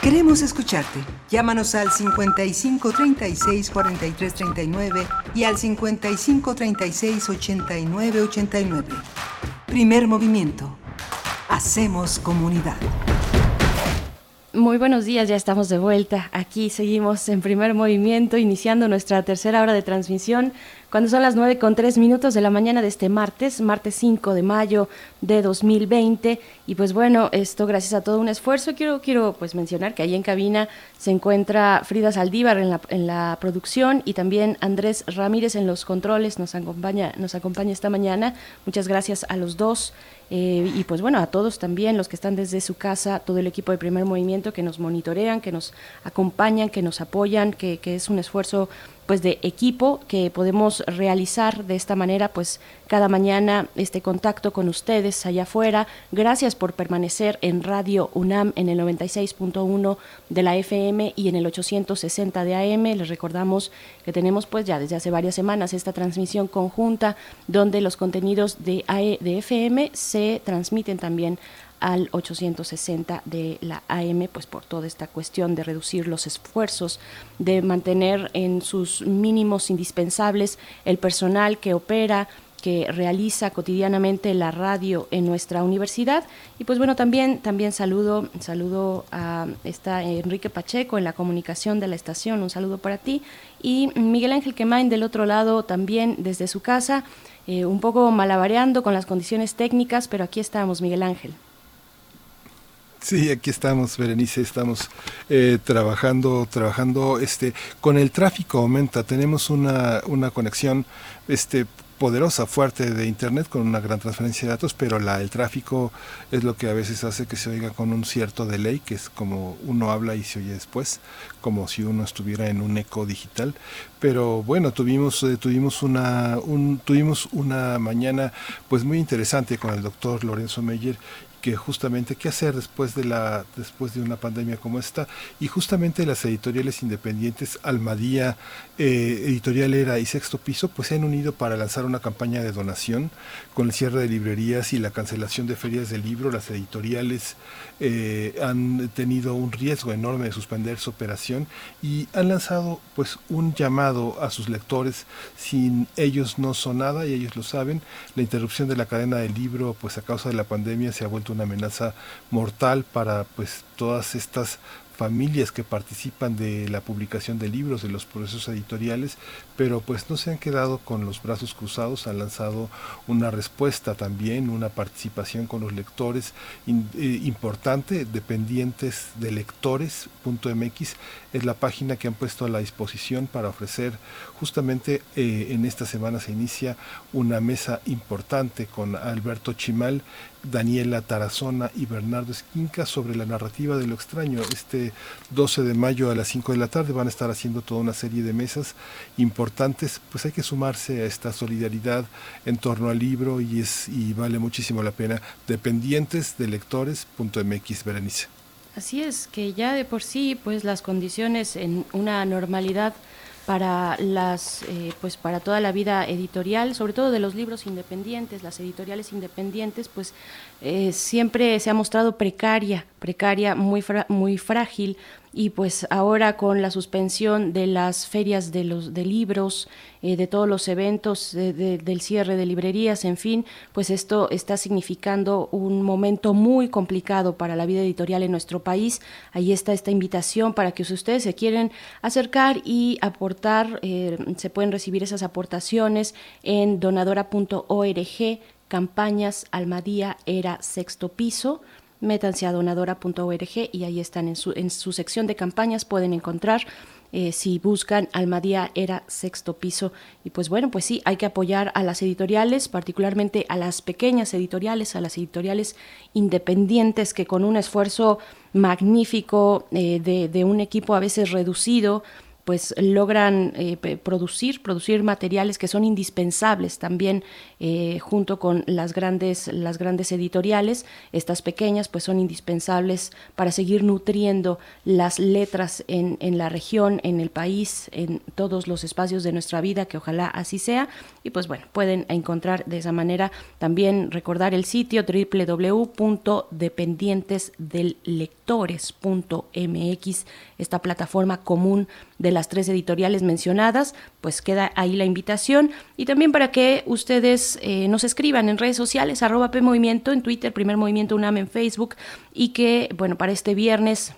Queremos escucharte. Llámanos al 55 36 43 39 y al 55 36 89 89. Primer movimiento. Hacemos comunidad. Muy buenos días, ya estamos de vuelta. Aquí seguimos en primer movimiento, iniciando nuestra tercera hora de transmisión cuando son las 9 con 3 minutos de la mañana de este martes, martes 5 de mayo de 2020. Y pues bueno, esto gracias a todo un esfuerzo. Quiero, quiero pues mencionar que ahí en cabina se encuentra Frida Saldívar en la, en la producción y también Andrés Ramírez en los controles. Nos acompaña, nos acompaña esta mañana. Muchas gracias a los dos. Eh, y pues bueno, a todos también, los que están desde su casa, todo el equipo de primer movimiento que nos monitorean, que nos acompañan, que nos apoyan, que, que es un esfuerzo pues de equipo que podemos realizar de esta manera pues cada mañana este contacto con ustedes allá afuera. Gracias por permanecer en Radio UNAM en el 96.1 de la FM y en el 860 de AM les recordamos que tenemos pues ya desde hace varias semanas esta transmisión conjunta donde los contenidos de AE, de FM se transmiten también al 860 de la AM, pues por toda esta cuestión de reducir los esfuerzos, de mantener en sus mínimos indispensables el personal que opera que realiza cotidianamente la radio en nuestra universidad. Y pues bueno, también, también saludo, saludo a está Enrique Pacheco en la comunicación de la estación, un saludo para ti. Y Miguel Ángel Quemain del otro lado también desde su casa, eh, un poco malabareando con las condiciones técnicas, pero aquí estamos, Miguel Ángel. Sí, aquí estamos, Berenice, estamos eh, trabajando, trabajando, este, con el tráfico aumenta, tenemos una, una conexión, este, poderosa, fuerte de Internet con una gran transferencia de datos, pero la, el tráfico es lo que a veces hace que se oiga con un cierto delay, que es como uno habla y se oye después, como si uno estuviera en un eco digital. Pero bueno, tuvimos, eh, tuvimos, una, un, tuvimos una mañana pues muy interesante con el doctor Lorenzo Meyer que justamente qué hacer después de la después de una pandemia como esta. Y justamente las editoriales independientes Almadía eh, Editorial Era y Sexto Piso pues se han unido para lanzar una campaña de donación con el cierre de librerías y la cancelación de ferias de libro. Las editoriales eh, han tenido un riesgo enorme de suspender su operación y han lanzado pues un llamado a sus lectores. Sin ellos no son nada y ellos lo saben. La interrupción de la cadena del libro pues a causa de la pandemia se ha vuelto una amenaza mortal para pues todas estas familias que participan de la publicación de libros, de los procesos editoriales, pero pues no se han quedado con los brazos cruzados, han lanzado una respuesta también, una participación con los lectores eh, importante, dependientes de lectores.mx, es la página que han puesto a la disposición para ofrecer justamente eh, en esta semana se inicia una mesa importante con Alberto Chimal, Daniela Tarazona y Bernardo Esquinca sobre la narrativa de lo extraño. Este 12 de mayo a las 5 de la tarde van a estar haciendo toda una serie de mesas importantes, pues hay que sumarse a esta solidaridad en torno al libro y es y vale muchísimo la pena. Dependientes de lectores.mx, Berenice. Así es, que ya de por sí, pues las condiciones en una normalidad para las eh, pues para toda la vida editorial sobre todo de los libros independientes las editoriales independientes pues eh, siempre se ha mostrado precaria precaria muy muy frágil y pues ahora con la suspensión de las ferias de los de libros eh, de todos los eventos del cierre de librerías en fin pues esto está significando un momento muy complicado para la vida editorial en nuestro país. Ahí está esta invitación para que ustedes se quieren acercar y aportar eh, se pueden recibir esas aportaciones en donadora.org campañas Almadía era sexto piso métanse a donadora.org y ahí están en su, en su sección de campañas, pueden encontrar eh, si buscan Almadía era sexto piso. Y pues bueno, pues sí, hay que apoyar a las editoriales, particularmente a las pequeñas editoriales, a las editoriales independientes que con un esfuerzo magnífico eh, de, de un equipo a veces reducido, pues logran eh, producir, producir materiales que son indispensables también eh, junto con las grandes, las grandes editoriales. Estas pequeñas pues son indispensables para seguir nutriendo las letras en, en la región, en el país, en todos los espacios de nuestra vida, que ojalá así sea. Y pues bueno, pueden encontrar de esa manera también recordar el sitio www.dependientesdellectores.mx, esta plataforma común de las tres editoriales mencionadas, pues queda ahí la invitación. Y también para que ustedes eh, nos escriban en redes sociales, arroba P Movimiento en Twitter, Primer Movimiento UNAM en Facebook, y que, bueno, para este viernes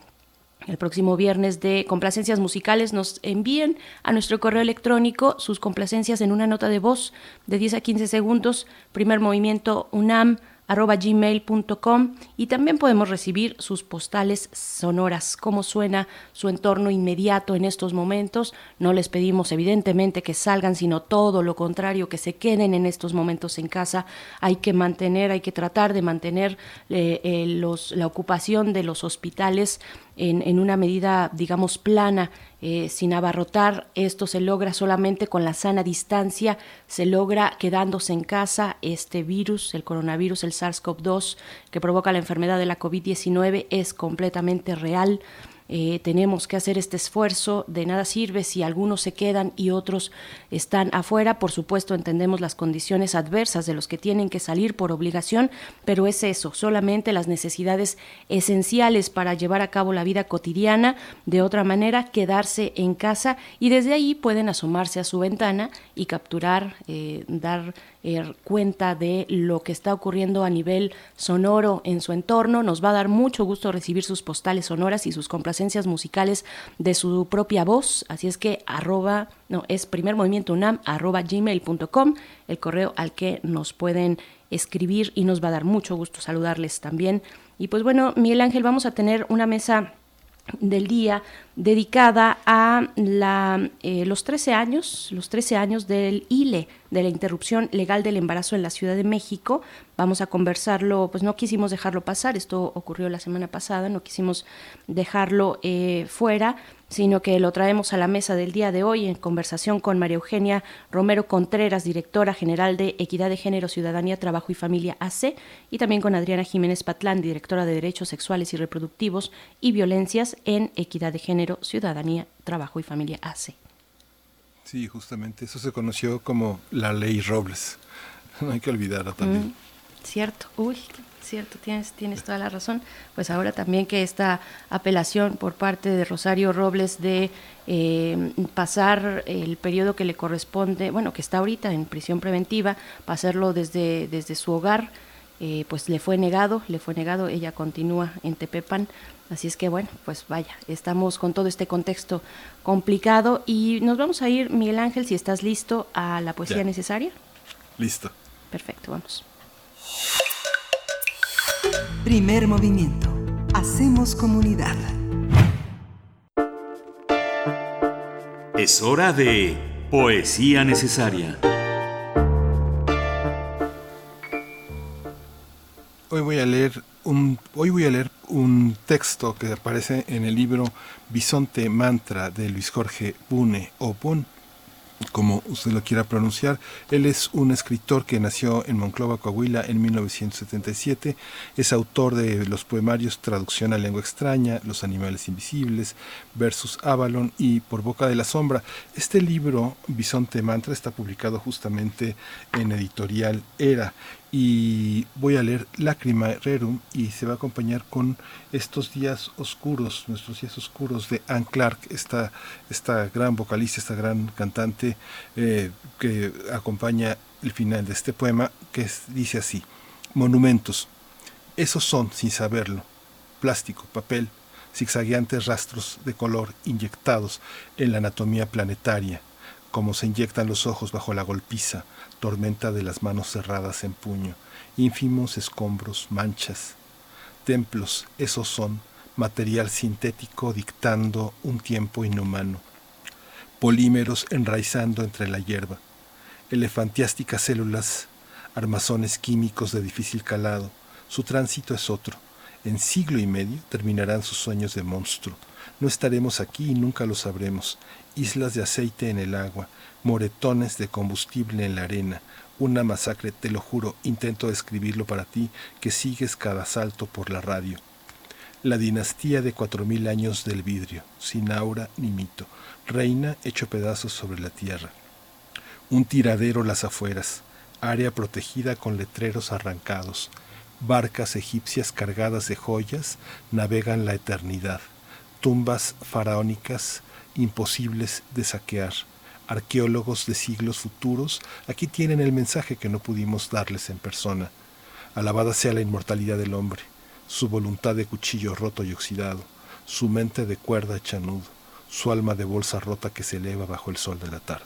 el próximo viernes de complacencias musicales nos envíen a nuestro correo electrónico sus complacencias en una nota de voz de 10 a 15 segundos, primer movimiento UNAM gmail.com y también podemos recibir sus postales sonoras, cómo suena su entorno inmediato en estos momentos. No les pedimos evidentemente que salgan, sino todo lo contrario, que se queden en estos momentos en casa. Hay que mantener, hay que tratar de mantener eh, eh, los, la ocupación de los hospitales en, en una medida, digamos, plana eh, sin abarrotar. Esto se logra solamente con la sana distancia, se logra quedándose en casa. Este virus, el coronavirus, el SARS-CoV-2, que provoca la enfermedad de la COVID-19, es completamente real. Eh, tenemos que hacer este esfuerzo, de nada sirve si algunos se quedan y otros están afuera. Por supuesto, entendemos las condiciones adversas de los que tienen que salir por obligación, pero es eso, solamente las necesidades esenciales para llevar a cabo la vida cotidiana. De otra manera, quedarse en casa y desde ahí pueden asomarse a su ventana y capturar, eh, dar eh, cuenta de lo que está ocurriendo a nivel sonoro en su entorno. Nos va a dar mucho gusto recibir sus postales sonoras y sus complacencias musicales de su propia voz. Así es que arroba, no, es primer movimiento UNAM, arroba gmail.com, el correo al que nos pueden escribir y nos va a dar mucho gusto saludarles también. Y pues bueno, Miguel Ángel, vamos a tener una mesa del día dedicada a eh, los 13 años, los 13 años del ILE, de la interrupción legal del embarazo en la Ciudad de México. Vamos a conversarlo, pues no quisimos dejarlo pasar, esto ocurrió la semana pasada, no quisimos dejarlo eh, fuera, sino que lo traemos a la mesa del día de hoy en conversación con María Eugenia Romero Contreras, directora general de Equidad de Género, Ciudadanía, Trabajo y Familia AC, y también con Adriana Jiménez Patlán, directora de Derechos Sexuales y Reproductivos y Violencias en Equidad de Género, Ciudadanía, Trabajo y Familia AC. Sí, justamente eso se conoció como la ley Robles. No hay que olvidarla también. Mm, cierto, uy, cierto, tienes, tienes toda la razón. Pues ahora también que esta apelación por parte de Rosario Robles de eh, pasar el periodo que le corresponde, bueno, que está ahorita en prisión preventiva, pasarlo desde, desde su hogar, eh, pues le fue negado, le fue negado, ella continúa en Tepepan, así es que bueno, pues vaya, estamos con todo este contexto complicado y nos vamos a ir, Miguel Ángel, si estás listo, a la poesía necesaria. Listo. Perfecto, vamos. Primer movimiento. Hacemos comunidad. Es hora de poesía necesaria. Hoy voy a leer un, hoy voy a leer un texto que aparece en el libro Bisonte Mantra de Luis Jorge Bune o Bun como usted lo quiera pronunciar. Él es un escritor que nació en Monclova, Coahuila, en 1977. Es autor de los poemarios Traducción a lengua extraña, Los animales invisibles, Versus Avalon y Por boca de la sombra. Este libro, Bisonte Mantra, está publicado justamente en editorial Era y voy a leer Lágrima Rerum y se va a acompañar con estos días oscuros, nuestros días oscuros de Anne Clark, esta, esta gran vocalista, esta gran cantante eh, que acompaña el final de este poema que dice así, monumentos, esos son, sin saberlo, plástico, papel, zigzagueantes rastros de color inyectados en la anatomía planetaria, como se inyectan los ojos bajo la golpiza, tormenta de las manos cerradas en puño, ínfimos escombros, manchas. Templos, esos son, material sintético dictando un tiempo inhumano. Polímeros enraizando entre la hierba. Elefantiásticas células, armazones químicos de difícil calado. Su tránsito es otro. En siglo y medio terminarán sus sueños de monstruo. No estaremos aquí y nunca lo sabremos. Islas de aceite en el agua, moretones de combustible en la arena, una masacre, te lo juro, intento describirlo para ti que sigues cada salto por la radio. La dinastía de cuatro mil años del vidrio, sin aura ni mito, reina hecho pedazos sobre la tierra. Un tiradero las afueras, área protegida con letreros arrancados, barcas egipcias cargadas de joyas navegan la eternidad, tumbas faraónicas imposibles de saquear arqueólogos de siglos futuros, aquí tienen el mensaje que no pudimos darles en persona. Alabada sea la inmortalidad del hombre, su voluntad de cuchillo roto y oxidado, su mente de cuerda hecha su alma de bolsa rota que se eleva bajo el sol de la tarde.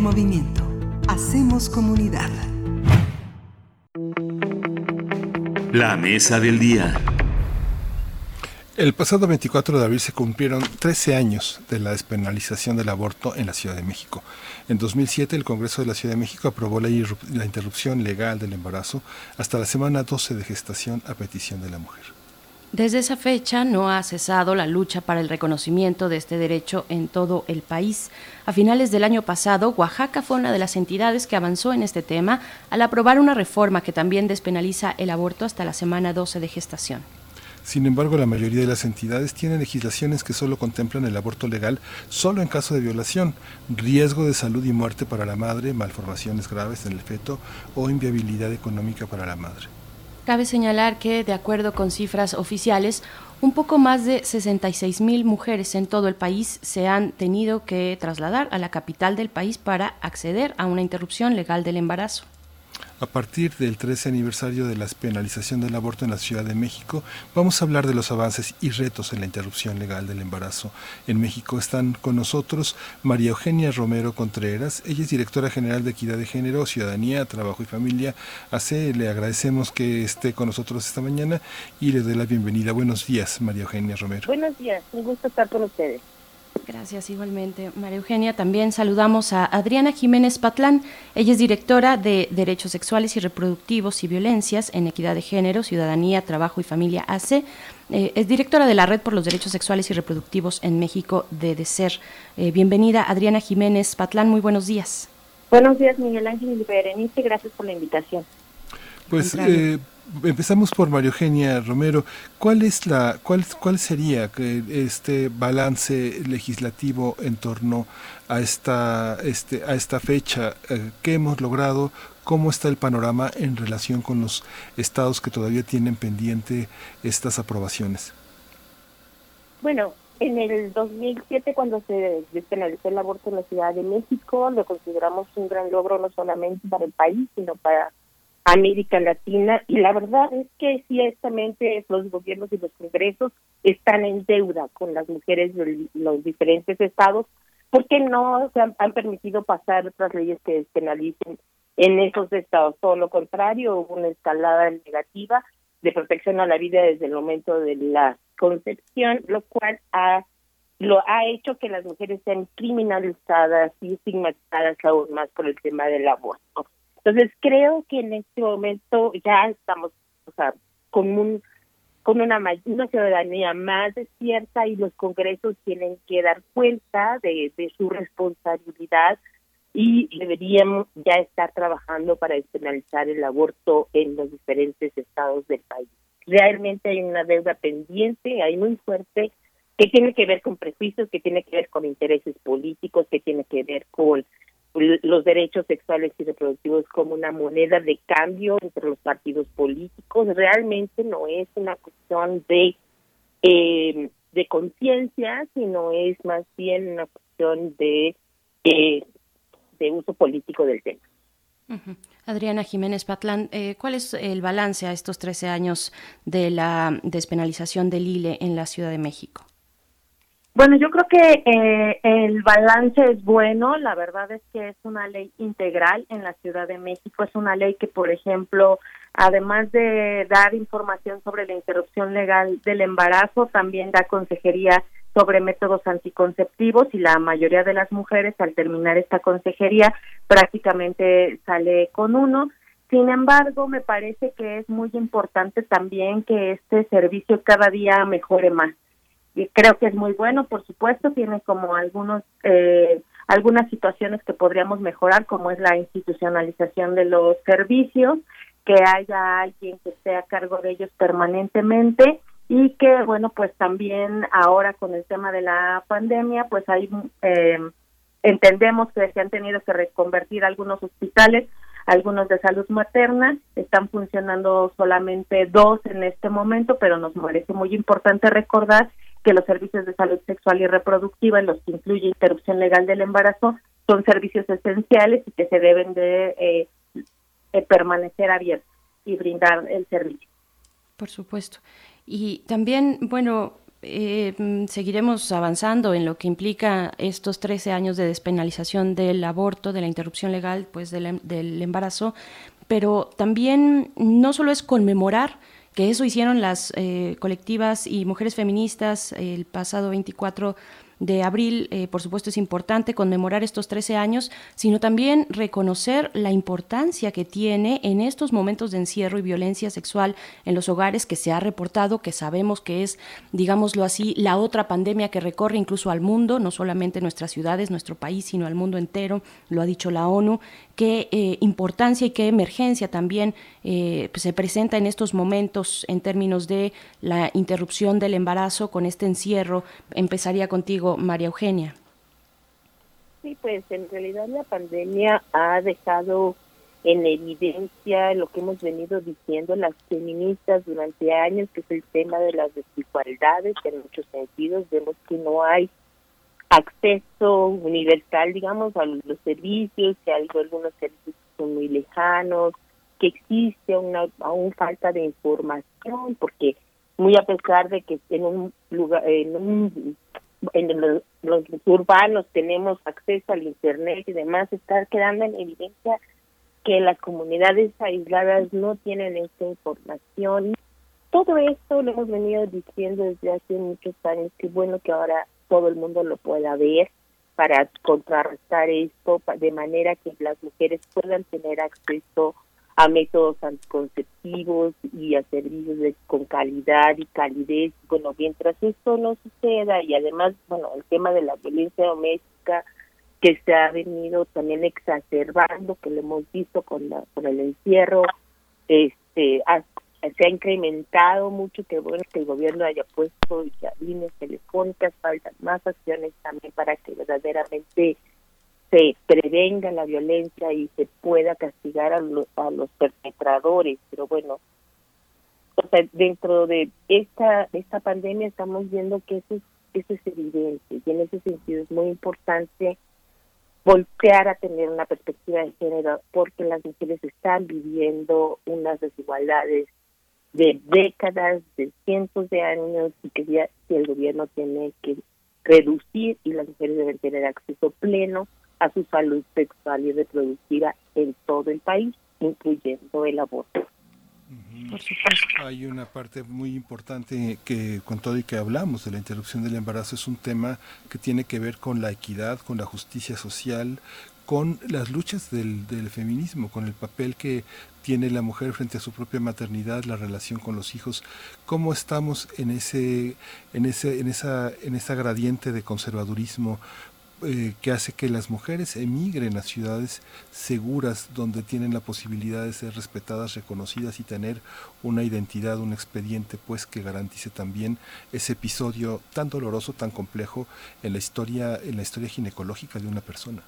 Primer movimiento. Hacemos comunidad. La mesa del día. El pasado 24 de abril se cumplieron 13 años de la despenalización del aborto en la Ciudad de México. En 2007 el Congreso de la Ciudad de México aprobó la interrupción legal del embarazo hasta la semana 12 de gestación a petición de la mujer. Desde esa fecha no ha cesado la lucha para el reconocimiento de este derecho en todo el país. A finales del año pasado, Oaxaca fue una de las entidades que avanzó en este tema al aprobar una reforma que también despenaliza el aborto hasta la semana 12 de gestación. Sin embargo, la mayoría de las entidades tienen legislaciones que solo contemplan el aborto legal solo en caso de violación, riesgo de salud y muerte para la madre, malformaciones graves en el feto o inviabilidad económica para la madre. Cabe señalar que, de acuerdo con cifras oficiales, un poco más de 66 mil mujeres en todo el país se han tenido que trasladar a la capital del país para acceder a una interrupción legal del embarazo. A partir del 13 aniversario de la penalización del aborto en la Ciudad de México, vamos a hablar de los avances y retos en la interrupción legal del embarazo. En México están con nosotros María Eugenia Romero Contreras. Ella es directora general de Equidad de Género, Ciudadanía, Trabajo y Familia. AC, le agradecemos que esté con nosotros esta mañana y le doy la bienvenida. Buenos días, María Eugenia Romero. Buenos días, un gusto estar con ustedes. Gracias igualmente, María Eugenia. También saludamos a Adriana Jiménez Patlán. Ella es directora de Derechos Sexuales y Reproductivos y Violencias en Equidad de Género, Ciudadanía, Trabajo y Familia AC. Eh, es directora de la Red por los Derechos Sexuales y Reproductivos en México de DECER. Eh, bienvenida, Adriana Jiménez Patlán. Muy buenos días. Buenos días, Miguel Ángel y Berenice. Gracias por la invitación. Pues eh, empezamos por María Eugenia Romero. ¿Cuál es la, cuál, cuál sería que este balance legislativo en torno a esta, este, a esta fecha? Eh, ¿Qué hemos logrado? ¿Cómo está el panorama en relación con los estados que todavía tienen pendiente estas aprobaciones? Bueno, en el 2007, cuando se despenalizó el aborto en la Ciudad de México, lo consideramos un gran logro no solamente para el país, sino para América Latina. Y la verdad es que ciertamente los gobiernos y los congresos están en deuda con las mujeres de los diferentes estados porque no se han, permitido pasar otras leyes que despenalicen en esos estados. Todo lo contrario, hubo una escalada negativa de protección a la vida desde el momento de la concepción, lo cual ha lo ha hecho que las mujeres sean criminalizadas y estigmatizadas aún más por el tema del aborto. Entonces creo que en este momento ya estamos, o sea, con un con una, una ciudadanía más despierta y los congresos tienen que dar cuenta de, de su responsabilidad y deberíamos ya estar trabajando para despenalizar el aborto en los diferentes estados del país. Realmente hay una deuda pendiente, hay muy fuerte, que tiene que ver con prejuicios, que tiene que ver con intereses políticos, que tiene que ver con los derechos sexuales y reproductivos como una moneda de cambio entre los partidos políticos. Realmente no es una cuestión de eh, de conciencia, sino es más bien una cuestión de eh, de uso político del tema. Adriana Jiménez Patlán, eh, ¿cuál es el balance a estos 13 años de la despenalización del ILE en la Ciudad de México? Bueno, yo creo que eh, el balance es bueno. La verdad es que es una ley integral en la Ciudad de México. Es una ley que, por ejemplo, además de dar información sobre la interrupción legal del embarazo, también da consejería sobre métodos anticonceptivos y la mayoría de las mujeres al terminar esta consejería prácticamente sale con uno. Sin embargo, me parece que es muy importante también que este servicio cada día mejore más. Y creo que es muy bueno, por supuesto, tiene como algunos eh, algunas situaciones que podríamos mejorar, como es la institucionalización de los servicios, que haya alguien que esté a cargo de ellos permanentemente y que bueno pues también ahora con el tema de la pandemia pues hay eh, entendemos que se han tenido que reconvertir algunos hospitales algunos de salud materna están funcionando solamente dos en este momento pero nos parece muy importante recordar que los servicios de salud sexual y reproductiva en los que incluye interrupción legal del embarazo son servicios esenciales y que se deben de eh, eh permanecer abiertos y brindar el servicio. Por supuesto. Y también, bueno, eh, seguiremos avanzando en lo que implica estos 13 años de despenalización del aborto, de la interrupción legal, pues del, em, del embarazo, pero también no solo es conmemorar, que eso hicieron las eh, colectivas y mujeres feministas el pasado 24 de abril, eh, por supuesto, es importante conmemorar estos 13 años, sino también reconocer la importancia que tiene en estos momentos de encierro y violencia sexual en los hogares que se ha reportado, que sabemos que es, digámoslo así, la otra pandemia que recorre incluso al mundo, no solamente nuestras ciudades, nuestro país, sino al mundo entero, lo ha dicho la ONU, qué eh, importancia y qué emergencia también eh, pues, se presenta en estos momentos en términos de la interrupción del embarazo con este encierro. Empezaría contigo, María Eugenia. Sí, pues en realidad la pandemia ha dejado en evidencia lo que hemos venido diciendo las feministas durante años, que es el tema de las desigualdades en muchos sentidos. Vemos que no hay acceso universal, digamos, a los servicios, que algunos servicios son muy lejanos, que existe una aún falta de información, porque muy a pesar de que en un lugar, en, un, en los, los urbanos tenemos acceso al internet y demás, está quedando en evidencia que las comunidades aisladas no tienen esta información. Todo esto lo hemos venido diciendo desde hace muchos años, que bueno que ahora todo el mundo lo pueda ver para contrarrestar esto de manera que las mujeres puedan tener acceso a métodos anticonceptivos y a servicios con calidad y calidez. Bueno, mientras esto no suceda y además, bueno, el tema de la violencia doméstica que se ha venido también exacerbando, que lo hemos visto con, la, con el encierro, este, se ha incrementado mucho, que bueno que el gobierno haya puesto líneas telefónicas, faltan más acciones también para que verdaderamente se prevenga la violencia y se pueda castigar a, los a los perpetradores, pero bueno, o sea, dentro de esta esta pandemia estamos viendo que eso es, eso es evidente y en ese sentido es muy importante voltear a tener una perspectiva de género porque las mujeres están viviendo unas desigualdades de décadas, de cientos de años y que ya el gobierno tiene que reducir y las mujeres deben tener acceso pleno a su salud sexual y reproductiva en todo el país, incluyendo el aborto. Hay una parte muy importante que con todo y que hablamos de la interrupción del embarazo es un tema que tiene que ver con la equidad, con la justicia social, con las luchas del, del feminismo, con el papel que tiene la mujer frente a su propia maternidad, la relación con los hijos, cómo estamos en ese, en ese, en esa, en esa gradiente de conservadurismo eh, que hace que las mujeres emigren a ciudades seguras donde tienen la posibilidad de ser respetadas, reconocidas y tener una identidad, un expediente pues que garantice también ese episodio tan doloroso, tan complejo en la historia, en la historia ginecológica de una persona.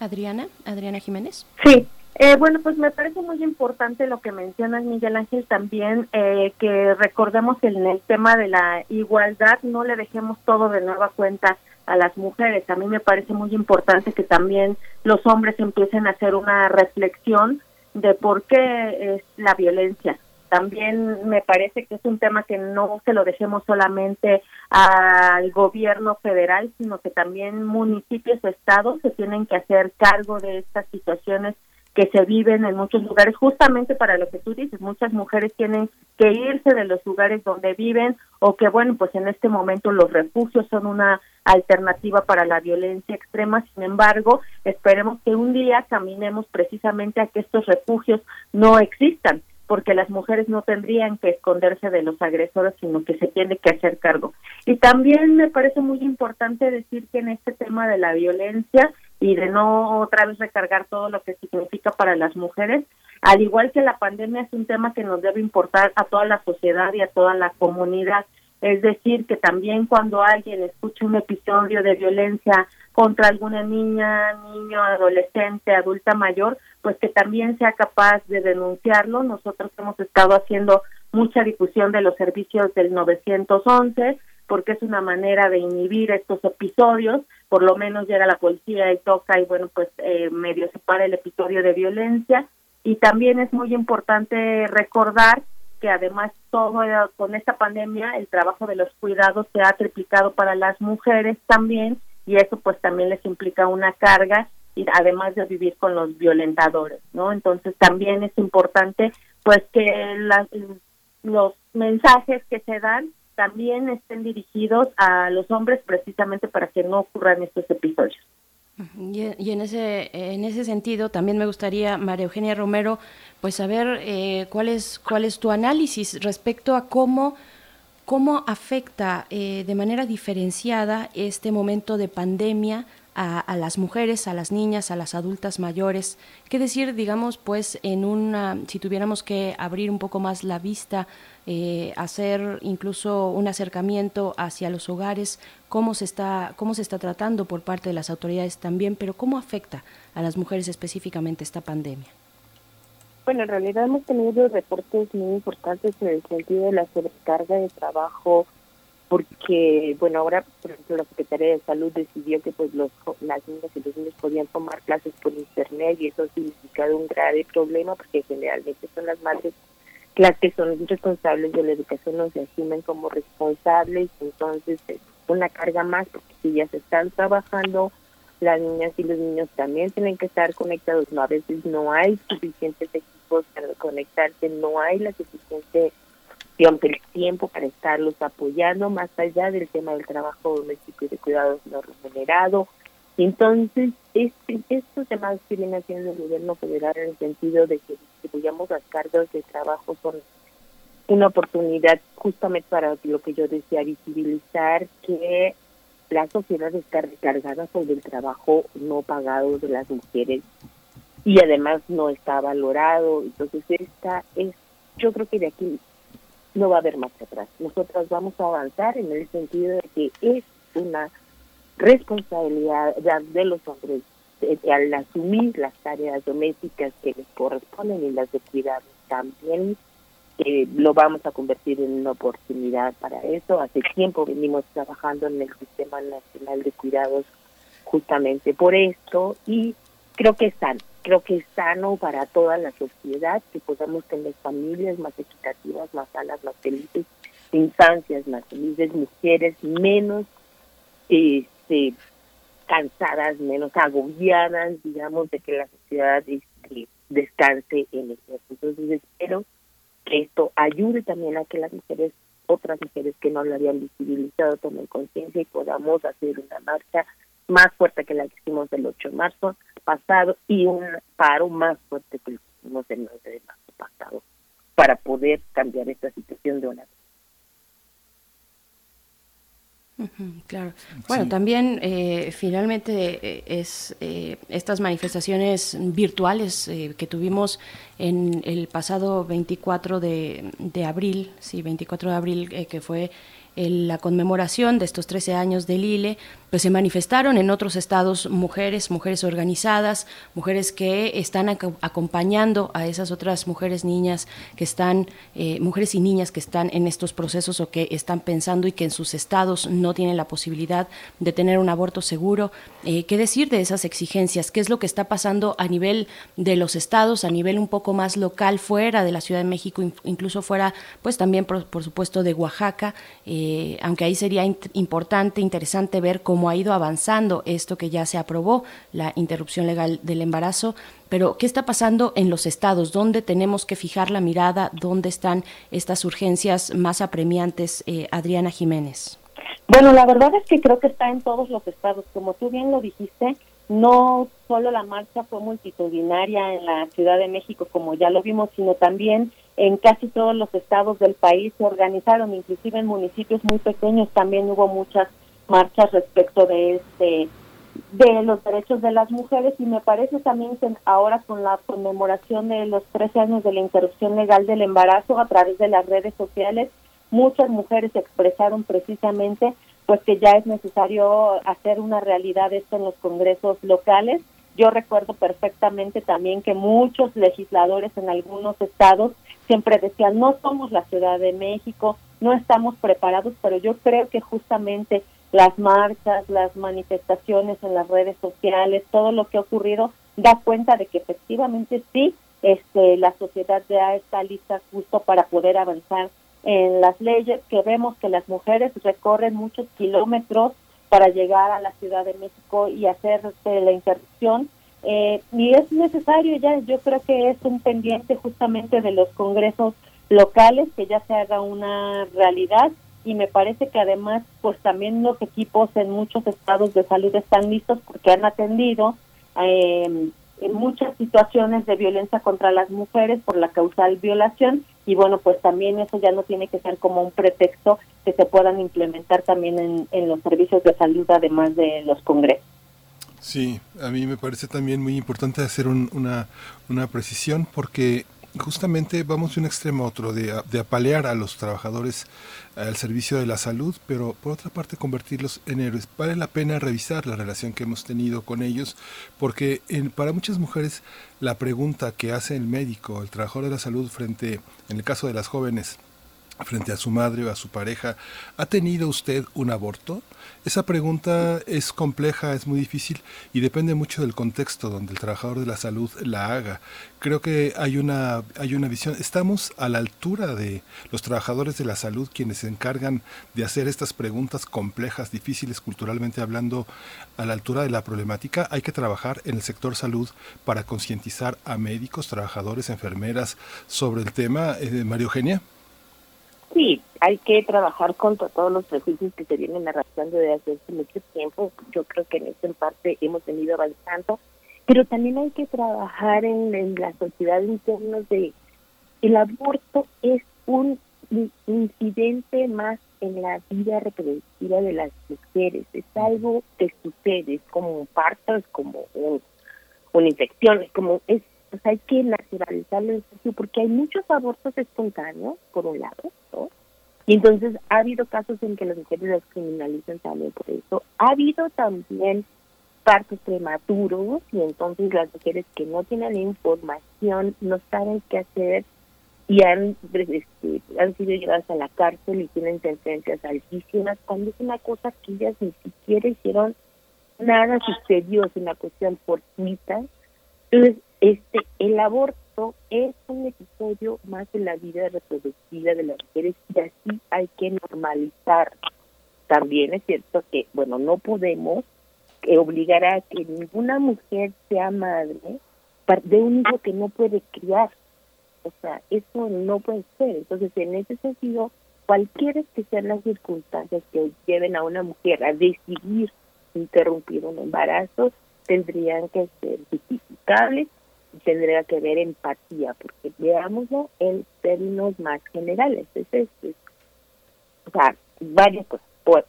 Adriana, Adriana Jiménez. Sí, eh, bueno, pues me parece muy importante lo que mencionas, Miguel Ángel, también eh, que recordemos que en el tema de la igualdad no le dejemos todo de nueva cuenta a las mujeres. A mí me parece muy importante que también los hombres empiecen a hacer una reflexión de por qué es la violencia. También me parece que es un tema que no se lo dejemos solamente al gobierno federal, sino que también municipios, estados se tienen que hacer cargo de estas situaciones que se viven en muchos lugares, justamente para lo que tú dices, muchas mujeres tienen que irse de los lugares donde viven o que, bueno, pues en este momento los refugios son una alternativa para la violencia extrema, sin embargo, esperemos que un día caminemos precisamente a que estos refugios no existan, porque las mujeres no tendrían que esconderse de los agresores, sino que se tiene que hacer cargo. Y también me parece muy importante decir que en este tema de la violencia y de no otra vez recargar todo lo que significa para las mujeres, al igual que la pandemia es un tema que nos debe importar a toda la sociedad y a toda la comunidad. Es decir, que también cuando alguien escucha un episodio de violencia contra alguna niña, niño, adolescente, adulta mayor, pues que también sea capaz de denunciarlo. Nosotros hemos estado haciendo mucha difusión de los servicios del 911 porque es una manera de inhibir estos episodios, por lo menos llega la policía y toca y bueno, pues eh, medio separa el episodio de violencia y también es muy importante recordar que además todo con esta pandemia el trabajo de los cuidados se ha triplicado para las mujeres también y eso pues también les implica una carga y además de vivir con los violentadores, ¿no? Entonces también es importante pues que los mensajes que se dan también estén dirigidos a los hombres precisamente para que no ocurran estos episodios. Y, en ese en ese sentido también me gustaría María Eugenia Romero pues saber eh, cuál es cuál es tu análisis respecto a cómo cómo afecta eh, de manera diferenciada este momento de pandemia a, las mujeres, a las niñas, a las adultas mayores. ¿Qué decir, digamos, pues, en una, si tuviéramos que abrir un poco más la vista, eh, hacer incluso un acercamiento hacia los hogares, cómo se está, cómo se está tratando por parte de las autoridades también, pero cómo afecta a las mujeres específicamente esta pandemia? Bueno, en realidad hemos tenido reportes muy importantes en el sentido de la sobrecarga de trabajo porque, bueno, ahora, por ejemplo, la Secretaría de Salud decidió que pues los las niñas y los niños podían tomar clases por internet y eso ha significado un grave problema porque generalmente son las madres las que son responsables de la educación, no se asumen como responsables, entonces es una carga más porque si ya se están trabajando, las niñas y los niños también tienen que estar conectados, no a veces no hay suficientes equipos para conectarse, no hay la suficiente el tiempo para estarlos apoyando más allá del tema del trabajo doméstico y de cuidados no remunerado. Entonces, este, estos temas que viene haciendo el gobierno federal en el sentido de que distribuyamos las cargas de trabajo son una oportunidad justamente para lo que yo decía, visibilizar que la sociedad está recargada sobre el trabajo no pagado de las mujeres y además no está valorado. Entonces, esta es, yo creo que de aquí no va a haber más atrás. Nosotras vamos a avanzar en el sentido de que es una responsabilidad de los hombres al asumir las tareas domésticas que les corresponden y las de cuidado también eh, lo vamos a convertir en una oportunidad para eso. Hace tiempo venimos trabajando en el Sistema Nacional de Cuidados justamente por esto y creo que están creo que es sano para toda la sociedad que podamos tener familias más equitativas, más sanas, más felices, infancias más felices, mujeres menos este, cansadas, menos agobiadas, digamos, de que la sociedad descanse en eso. Entonces espero que esto ayude también a que las mujeres, otras mujeres que no lo habían visibilizado, tomen conciencia y podamos hacer una marcha más fuerte que la que hicimos del 8 de marzo pasado y un paro más fuerte que el que hicimos del 9 de marzo pasado para poder cambiar esta situación de una vez. Claro. Bueno, también eh, finalmente eh, es eh, estas manifestaciones virtuales eh, que tuvimos en el pasado 24 de, de abril, sí, 24 de abril, eh, que fue el- la conmemoración de estos 13 años del ILE, pues se manifestaron en otros estados mujeres, mujeres organizadas, mujeres que están aco- acompañando a esas otras mujeres, niñas que están, eh, mujeres y niñas que están en estos procesos o que están pensando y que en sus estados no tienen la posibilidad de tener un aborto seguro. Eh, ¿Qué decir de esas exigencias? ¿Qué es lo que está pasando a nivel de los estados, a nivel un poco más local, fuera de la Ciudad de México, in- incluso fuera, pues también, por, por supuesto, de Oaxaca? Eh, aunque ahí sería importante, interesante ver cómo ha ido avanzando esto que ya se aprobó, la interrupción legal del embarazo. Pero, ¿qué está pasando en los estados? ¿Dónde tenemos que fijar la mirada? ¿Dónde están estas urgencias más apremiantes, eh, Adriana Jiménez? Bueno, la verdad es que creo que está en todos los estados. Como tú bien lo dijiste, no solo la marcha fue multitudinaria en la Ciudad de México, como ya lo vimos, sino también en casi todos los estados del país se organizaron, inclusive en municipios muy pequeños también hubo muchas marchas respecto de este de los derechos de las mujeres y me parece también que ahora con la conmemoración de los 13 años de la interrupción legal del embarazo a través de las redes sociales muchas mujeres expresaron precisamente pues que ya es necesario hacer una realidad esto en los congresos locales. Yo recuerdo perfectamente también que muchos legisladores en algunos estados siempre decían, no somos la Ciudad de México, no estamos preparados, pero yo creo que justamente las marchas, las manifestaciones en las redes sociales, todo lo que ha ocurrido da cuenta de que efectivamente sí, este, la sociedad ya está lista justo para poder avanzar en las leyes, que vemos que las mujeres recorren muchos kilómetros para llegar a la Ciudad de México y hacer la interrupción. Eh, y es necesario ya, yo creo que es un pendiente justamente de los congresos locales que ya se haga una realidad y me parece que además pues también los equipos en muchos estados de salud están listos porque han atendido eh, en muchas situaciones de violencia contra las mujeres por la causal violación y bueno pues también eso ya no tiene que ser como un pretexto que se puedan implementar también en, en los servicios de salud además de los congresos. Sí, a mí me parece también muy importante hacer un- una, una precisión porque justamente vamos de un extremo a otro, de, de apalear a los trabajadores al servicio de la salud, pero por otra parte convertirlos en héroes. Vale la pena revisar la relación que hemos tenido con ellos porque en- para muchas mujeres la pregunta que hace el médico, el trabajador de la salud frente, en el caso de las jóvenes, frente a su madre o a su pareja, ¿ha tenido usted un aborto? Esa pregunta es compleja, es muy difícil y depende mucho del contexto donde el trabajador de la salud la haga. Creo que hay una, hay una visión, estamos a la altura de los trabajadores de la salud quienes se encargan de hacer estas preguntas complejas, difíciles culturalmente hablando, a la altura de la problemática. Hay que trabajar en el sector salud para concientizar a médicos, trabajadores, enfermeras sobre el tema. Eh, María Eugenia. Sí, hay que trabajar contra todos los prejuicios que se vienen arrastrando desde hace mucho tiempo. Yo creo que en esta parte hemos venido avanzando, pero también hay que trabajar en, la sociedad en términos de el aborto es un in- incidente más en la vida reproductiva de las mujeres. Es algo que sucede, es como un parto, es como un, una infección, es como es pues hay que naturalizarlo en serio, porque hay muchos abortos espontáneos, por un lado, ¿no? Y entonces ha habido casos en que las mujeres las criminalizan también por eso. Ha habido también partos prematuros y entonces las mujeres que no tienen información no saben qué hacer y han, este, han sido llevadas a la cárcel y tienen sentencias altísimas cuando es una cosa que ellas ni siquiera hicieron nada sucedió, es una cuestión fortuita. Entonces, este, el aborto es un episodio más de la vida reproductiva de las mujeres y así hay que normalizar. También es cierto que, bueno, no podemos eh, obligar a que ninguna mujer sea madre de un hijo que no puede criar. O sea, eso no puede ser. Entonces, en ese sentido, cualquiera que sean las circunstancias que lleven a una mujer a decidir interrumpido un embarazo tendrían que ser justificables tendría que haber empatía, porque veámoslo en términos más generales. Es, es, es- o sea, varias cosas.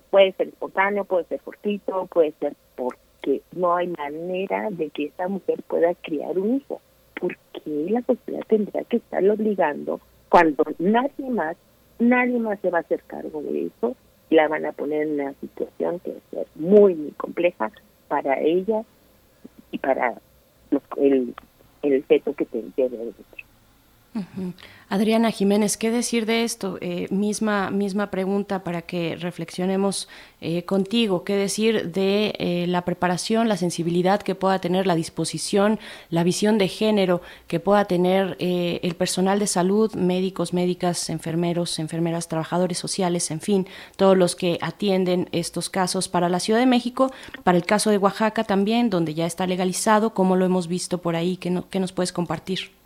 Puede, ser espontáneo, puede ser fortuito, puede ser porque no hay manera de que esa mujer pueda criar un hijo. ¿Por qué la sociedad tendría que estarlo obligando cuando nadie más, nadie más se va a hacer cargo de eso? La van a poner en una situación que ser muy, muy compleja para ella y para los- el, el feto que te debe Adriana Jiménez, ¿qué decir de esto? Eh, misma, misma pregunta para que reflexionemos eh, contigo. ¿Qué decir de eh, la preparación, la sensibilidad que pueda tener, la disposición, la visión de género que pueda tener eh, el personal de salud, médicos, médicas, enfermeros, enfermeras, trabajadores sociales, en fin, todos los que atienden estos casos para la Ciudad de México, para el caso de Oaxaca también, donde ya está legalizado, ¿cómo lo hemos visto por ahí? ¿Qué, no- qué nos puedes compartir?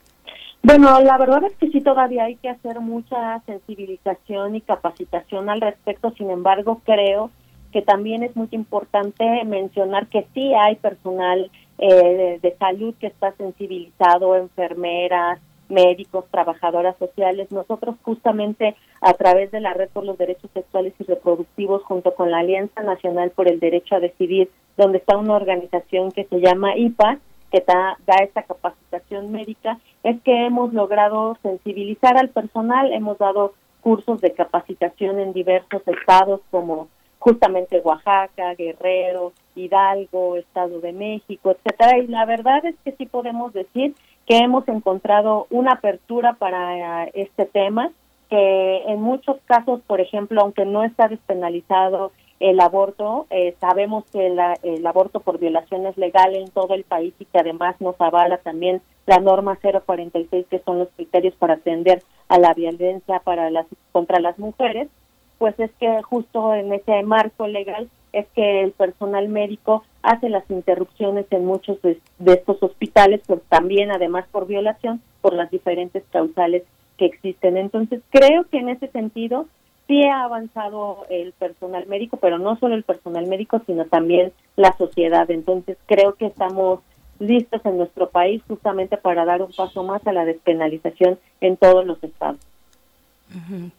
Bueno, la verdad es que sí todavía hay que hacer mucha sensibilización y capacitación al respecto. Sin embargo, creo que también es muy importante mencionar que sí hay personal eh, de, de salud que está sensibilizado, enfermeras, médicos, trabajadoras sociales. Nosotros justamente a través de la Red por los Derechos Sexuales y Reproductivos junto con la Alianza Nacional por el Derecho a Decidir, donde está una organización que se llama IPA, que da, da esta capacitación médica, es que hemos logrado sensibilizar al personal, hemos dado cursos de capacitación en diversos estados como justamente Oaxaca, Guerrero, Hidalgo, Estado de México, etcétera, y la verdad es que sí podemos decir que hemos encontrado una apertura para eh, este tema, que en muchos casos, por ejemplo, aunque no está despenalizado el aborto, eh, sabemos que la- el aborto por violación es legal en todo el país y que además nos avala también la norma 046, que son los criterios para atender a la violencia para las contra las mujeres, pues es que justo en ese marco legal es que el personal médico hace las interrupciones en muchos de, de estos hospitales, pues también además por violación, por las diferentes causales que existen. Entonces creo que en ese sentido sí ha avanzado el personal médico, pero no solo el personal médico, sino también la sociedad. Entonces creo que estamos listos en nuestro país justamente para dar un paso más a la despenalización en todos los estados.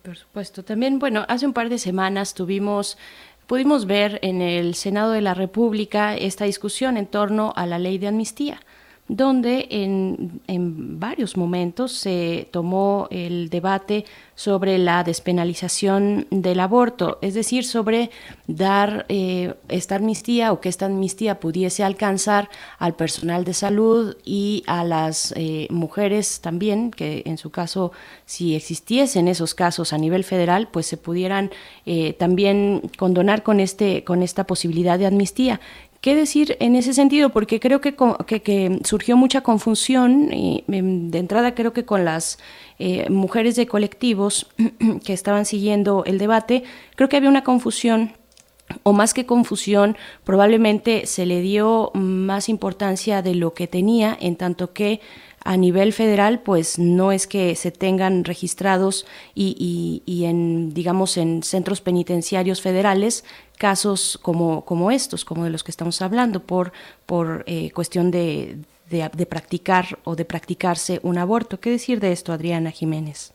Por supuesto. También, bueno, hace un par de semanas tuvimos, pudimos ver en el Senado de la República esta discusión en torno a la ley de amnistía, donde en, en varios momentos se tomó el debate sobre la despenalización del aborto, es decir, sobre dar eh, esta amnistía o que esta amnistía pudiese alcanzar al personal de salud y a las eh, mujeres también, que en su caso, si existiesen esos casos a nivel federal, pues se pudieran eh, también condonar con, este, con esta posibilidad de amnistía. ¿Qué decir en ese sentido? Porque creo que, surgió mucha confusión y em, de entrada creo que con las eh, mujeres de colectivos que estaban siguiendo el debate, creo que había una confusión o más que confusión, probablemente se le dio más importancia de lo que tenía, en tanto que a nivel federal, pues no es que se tengan registrados y- y en, digamos, en centros penitenciarios federales casos como, como estos, como de los que estamos hablando, por, por eh, cuestión de, de- practicar o de practicarse un aborto. ¿Qué decir de esto, Adriana Jiménez?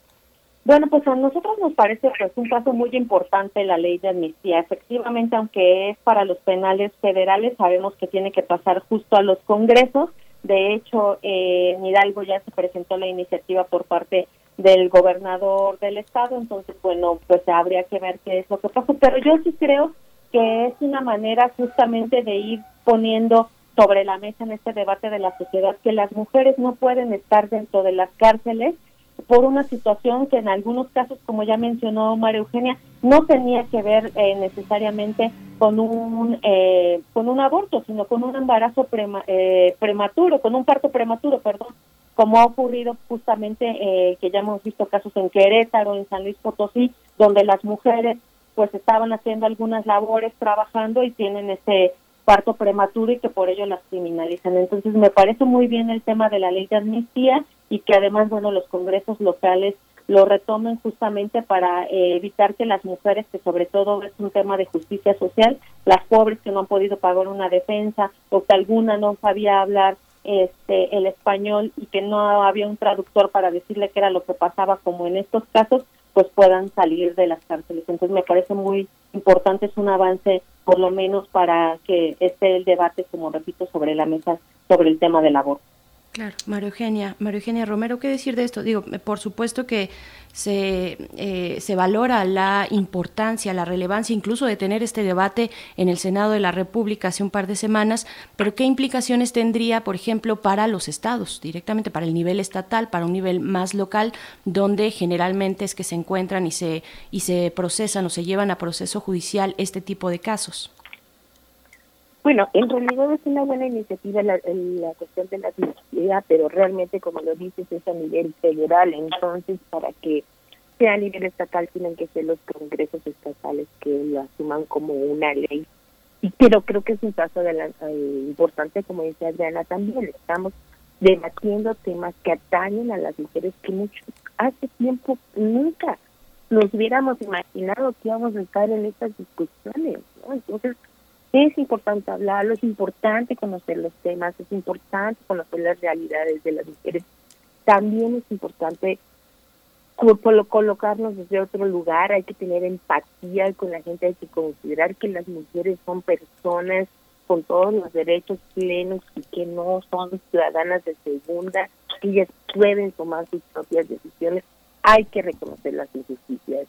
Bueno, pues a nosotros nos parece pues un paso muy importante la ley de amnistía. Efectivamente, aunque es para los penales federales, sabemos que tiene que pasar justo a los congresos. De hecho, eh, en Hidalgo ya se presentó la iniciativa por parte del gobernador del estado, entonces, bueno, pues habría que ver qué es lo que pasa. Pero yo sí creo que es una manera justamente de ir poniendo sobre la mesa en este debate de la sociedad que las mujeres no pueden estar dentro de las cárceles por una situación que en algunos casos, como ya mencionó María Eugenia, no tenía que ver eh, necesariamente con un eh, con un aborto, sino con un embarazo prema- eh, prematuro, con un parto prematuro, perdón, como ha ocurrido justamente eh, que ya hemos visto casos en Querétaro, en San Luis Potosí, donde las mujeres pues estaban haciendo algunas labores trabajando y tienen ese parto prematuro y que por ello las criminalizan. Entonces me parece muy bien el tema de la ley de amnistía y que además, bueno, los congresos locales lo retomen justamente para eh, evitar que las mujeres, que sobre todo es un tema de justicia social, las pobres que no han podido pagar una defensa o que alguna no sabía hablar este el español y que no había un traductor para decirle qué era lo que pasaba como en estos casos pues puedan salir de las cárceles. Entonces me parece muy importante es un avance por lo menos para que esté el debate como repito sobre la mesa sobre el tema del aborto Claro, María Eugenia, María Eugenia Romero, ¿qué decir de esto? Digo, por supuesto que se, eh, se valora la importancia, la relevancia incluso de tener este debate en el Senado de la República hace un par de semanas, pero ¿qué implicaciones tendría, por ejemplo, para los estados, directamente para el nivel estatal, para un nivel más local, donde generalmente es que se encuentran y se, y se procesan o se llevan a proceso judicial este tipo de casos? Bueno, en realidad es una buena iniciativa la, cuestión de la diversidad, pero realmente, como lo dices, es a nivel federal. Entonces, para que sea a nivel estatal, tienen que ser los congresos estatales que lo asuman como una ley. Y, pero creo que es un paso de la, eh, importante, como dice Adriana, también estamos debatiendo temas que atañen a las mujeres que mucho hace tiempo nunca nos hubiéramos imaginado que íbamos a estar en estas discusiones. ¿no? Entonces, es importante hablarlo, es importante conocer los temas, es importante conocer las realidades de las mujeres. También es importante colocarnos desde otro lugar, hay que tener empatía con la gente, hay que considerar que las mujeres son personas con todos los derechos plenos y que no son ciudadanas de segunda, que ellas pueden tomar sus propias decisiones. Hay que reconocer las injusticias,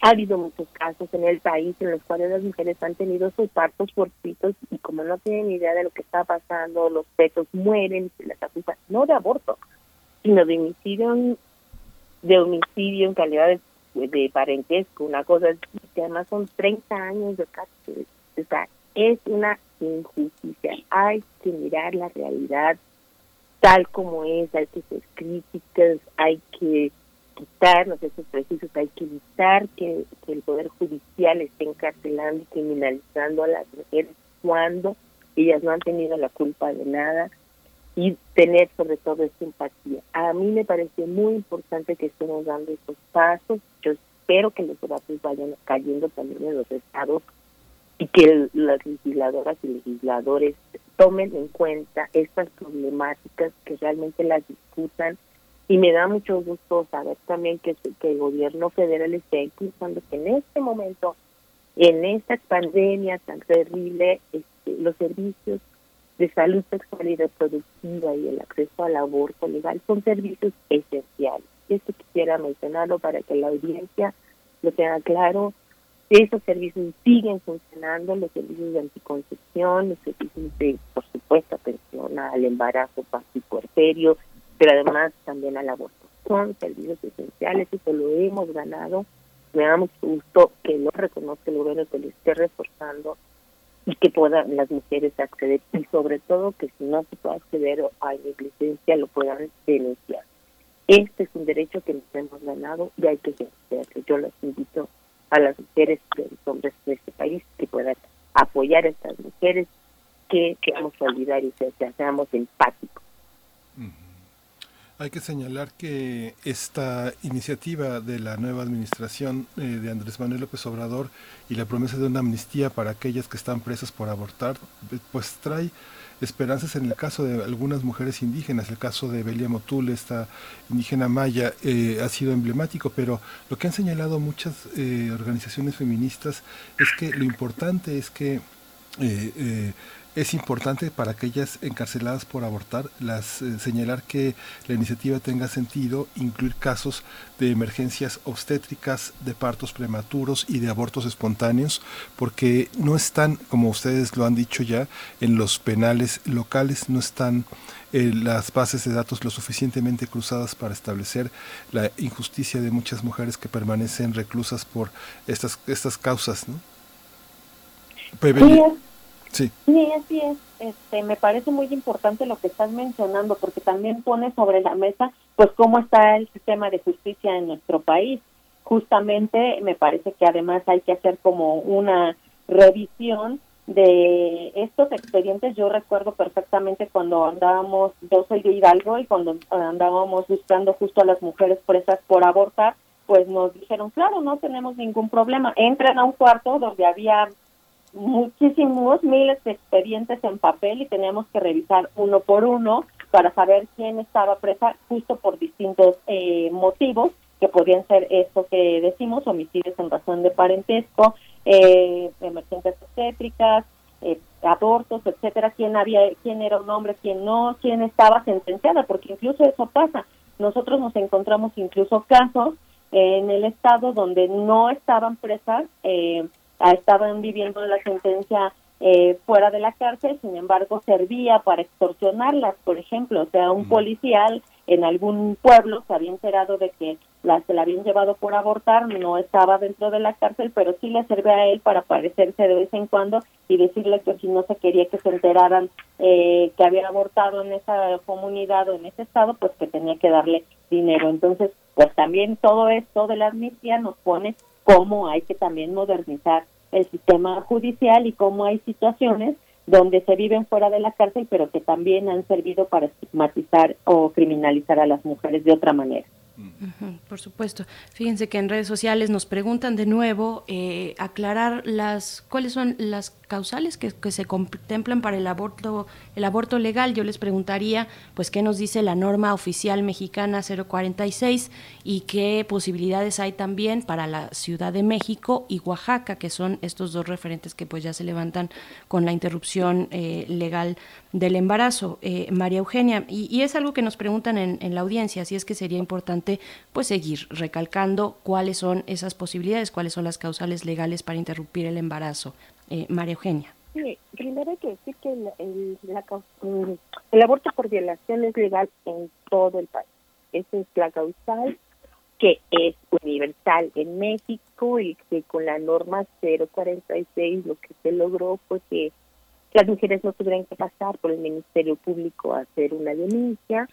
ha habido muchos casos en el país en los cuales las mujeres han tenido sus partos fortuitos y como no tienen idea de lo que está pasando, los fetos mueren se les acusa no de aborto, sino de homicidio, de homicidio en calidad de, de parentesco, una cosa que además son 30 años de cárcel. O sea, es una injusticia. Hay que mirar la realidad tal como es, hay que ser críticas, hay que quitarnos esos precisos, hay que evitar que, el Poder Judicial esté encarcelando y criminalizando a las mujeres cuando ellas no han tenido la culpa de nada y tener sobre todo esa empatía. A mí me parece muy importante que estemos dando estos pasos. Yo espero que los debates vayan cayendo también en los estados y que las legisladoras y legisladores tomen en cuenta estas problemáticas, que realmente las discutan y me da mucho gusto saber también que, el gobierno federal esté impulsando que en este momento, en esta pandemia tan terrible, este, los servicios de salud sexual y reproductiva y el acceso al aborto legal son servicios esenciales. Esto quisiera mencionarlo para que la audiencia lo tenga claro. Esos servicios siguen funcionando, los servicios de anticoncepción, los servicios de, por supuesto, atención al embarazo y puerperio, pero además también al aborto. Son servicios esenciales, eso lo hemos ganado. Me da mucho gusto que lo reconozca el gobierno, que lo esté reforzando y que puedan las mujeres acceder y sobre todo que si no se puede acceder a negligencia lo puedan denunciar. Este es un derecho que nos hemos ganado y hay que ejercerlo. Yo les invito a las mujeres y los hombres de este país que puedan apoyar a estas mujeres, que seamos solidarios, que seamos empáticos. Hay que señalar que esta iniciativa de la nueva administración eh, de Andrés Manuel López Obrador y la promesa de una amnistía para aquellas que están presas por abortar, pues trae esperanzas en el caso de algunas mujeres indígenas. El caso de Belia Motul, esta indígena maya, eh, ha sido emblemático, pero lo que han señalado muchas eh, organizaciones feministas es que lo importante es que es importante para aquellas encarceladas por abortar las, eh, señalar que la iniciativa tenga sentido, incluir casos de emergencias obstétricas, de partos prematuros y de abortos espontáneos, porque no están, como ustedes lo han dicho ya, en los penales locales, no están eh, las bases de datos lo suficientemente cruzadas para establecer la injusticia de muchas mujeres que permanecen reclusas por estas, estas causas. ¿no? Sí, así es. Este, me parece muy importante lo que estás mencionando porque también pone sobre la mesa pues cómo está el sistema de justicia en nuestro país. Justamente me parece que además hay que hacer como una revisión de estos expedientes. Yo recuerdo perfectamente cuando andábamos, yo soy de Hidalgo y cuando andábamos buscando justo a las mujeres presas por abortar, pues nos dijeron, claro, no tenemos ningún problema. Entren a un cuarto donde había muchísimos, miles de expedientes en papel y teníamos que revisar uno por uno para saber quién estaba presa justo por distintos eh, motivos que podían ser esto que decimos, homicidios en razón de parentesco, eh, emergencias obstétricas, eh, abortos, etcétera, quién había, quién era un hombre, quién no, quién estaba sentenciada, porque incluso eso pasa. Nosotros nos encontramos incluso casos en el estado donde no estaban presas, eh, estaban viviendo la sentencia eh, fuera de la cárcel, sin embargo servía para extorsionarlas, por ejemplo, o sea, un policial en algún pueblo se había enterado de que la, se la habían llevado por abortar, no estaba dentro de la cárcel, pero sí le servía a él para aparecerse de vez en cuando y decirle que si no se quería que se enteraran eh, que había abortado en esa comunidad o en ese estado, pues que tenía que darle dinero. Entonces, pues también todo esto de la amnistía nos pone cómo hay que también modernizar el sistema judicial y cómo hay situaciones donde se viven fuera de la cárcel, pero que también han servido para estigmatizar o criminalizar a las mujeres de otra manera. Por supuesto. Fíjense que en redes sociales nos preguntan de nuevo eh, aclarar las cuáles son las causales que, se contemplan para el aborto el aborto legal. Yo les preguntaría, pues, qué nos dice la norma oficial mexicana 046 y qué posibilidades hay también para la Ciudad de México y Oaxaca, que son estos dos referentes que pues ya se levantan con la interrupción eh, legal del embarazo, eh, María Eugenia. Y, es algo que nos preguntan en, en, la audiencia, así es que sería importante pues seguir recalcando cuáles son esas posibilidades, cuáles son las causales legales para interrumpir el embarazo. Eh, María Eugenia. Sí, primero hay que decir que el, el, mm, el aborto por violación es legal en todo el país. Esa es la causal que es universal en México y que con la norma 046 lo que se logró fue que las mujeres no tuvieran que pasar por el Ministerio Público a hacer una denuncia,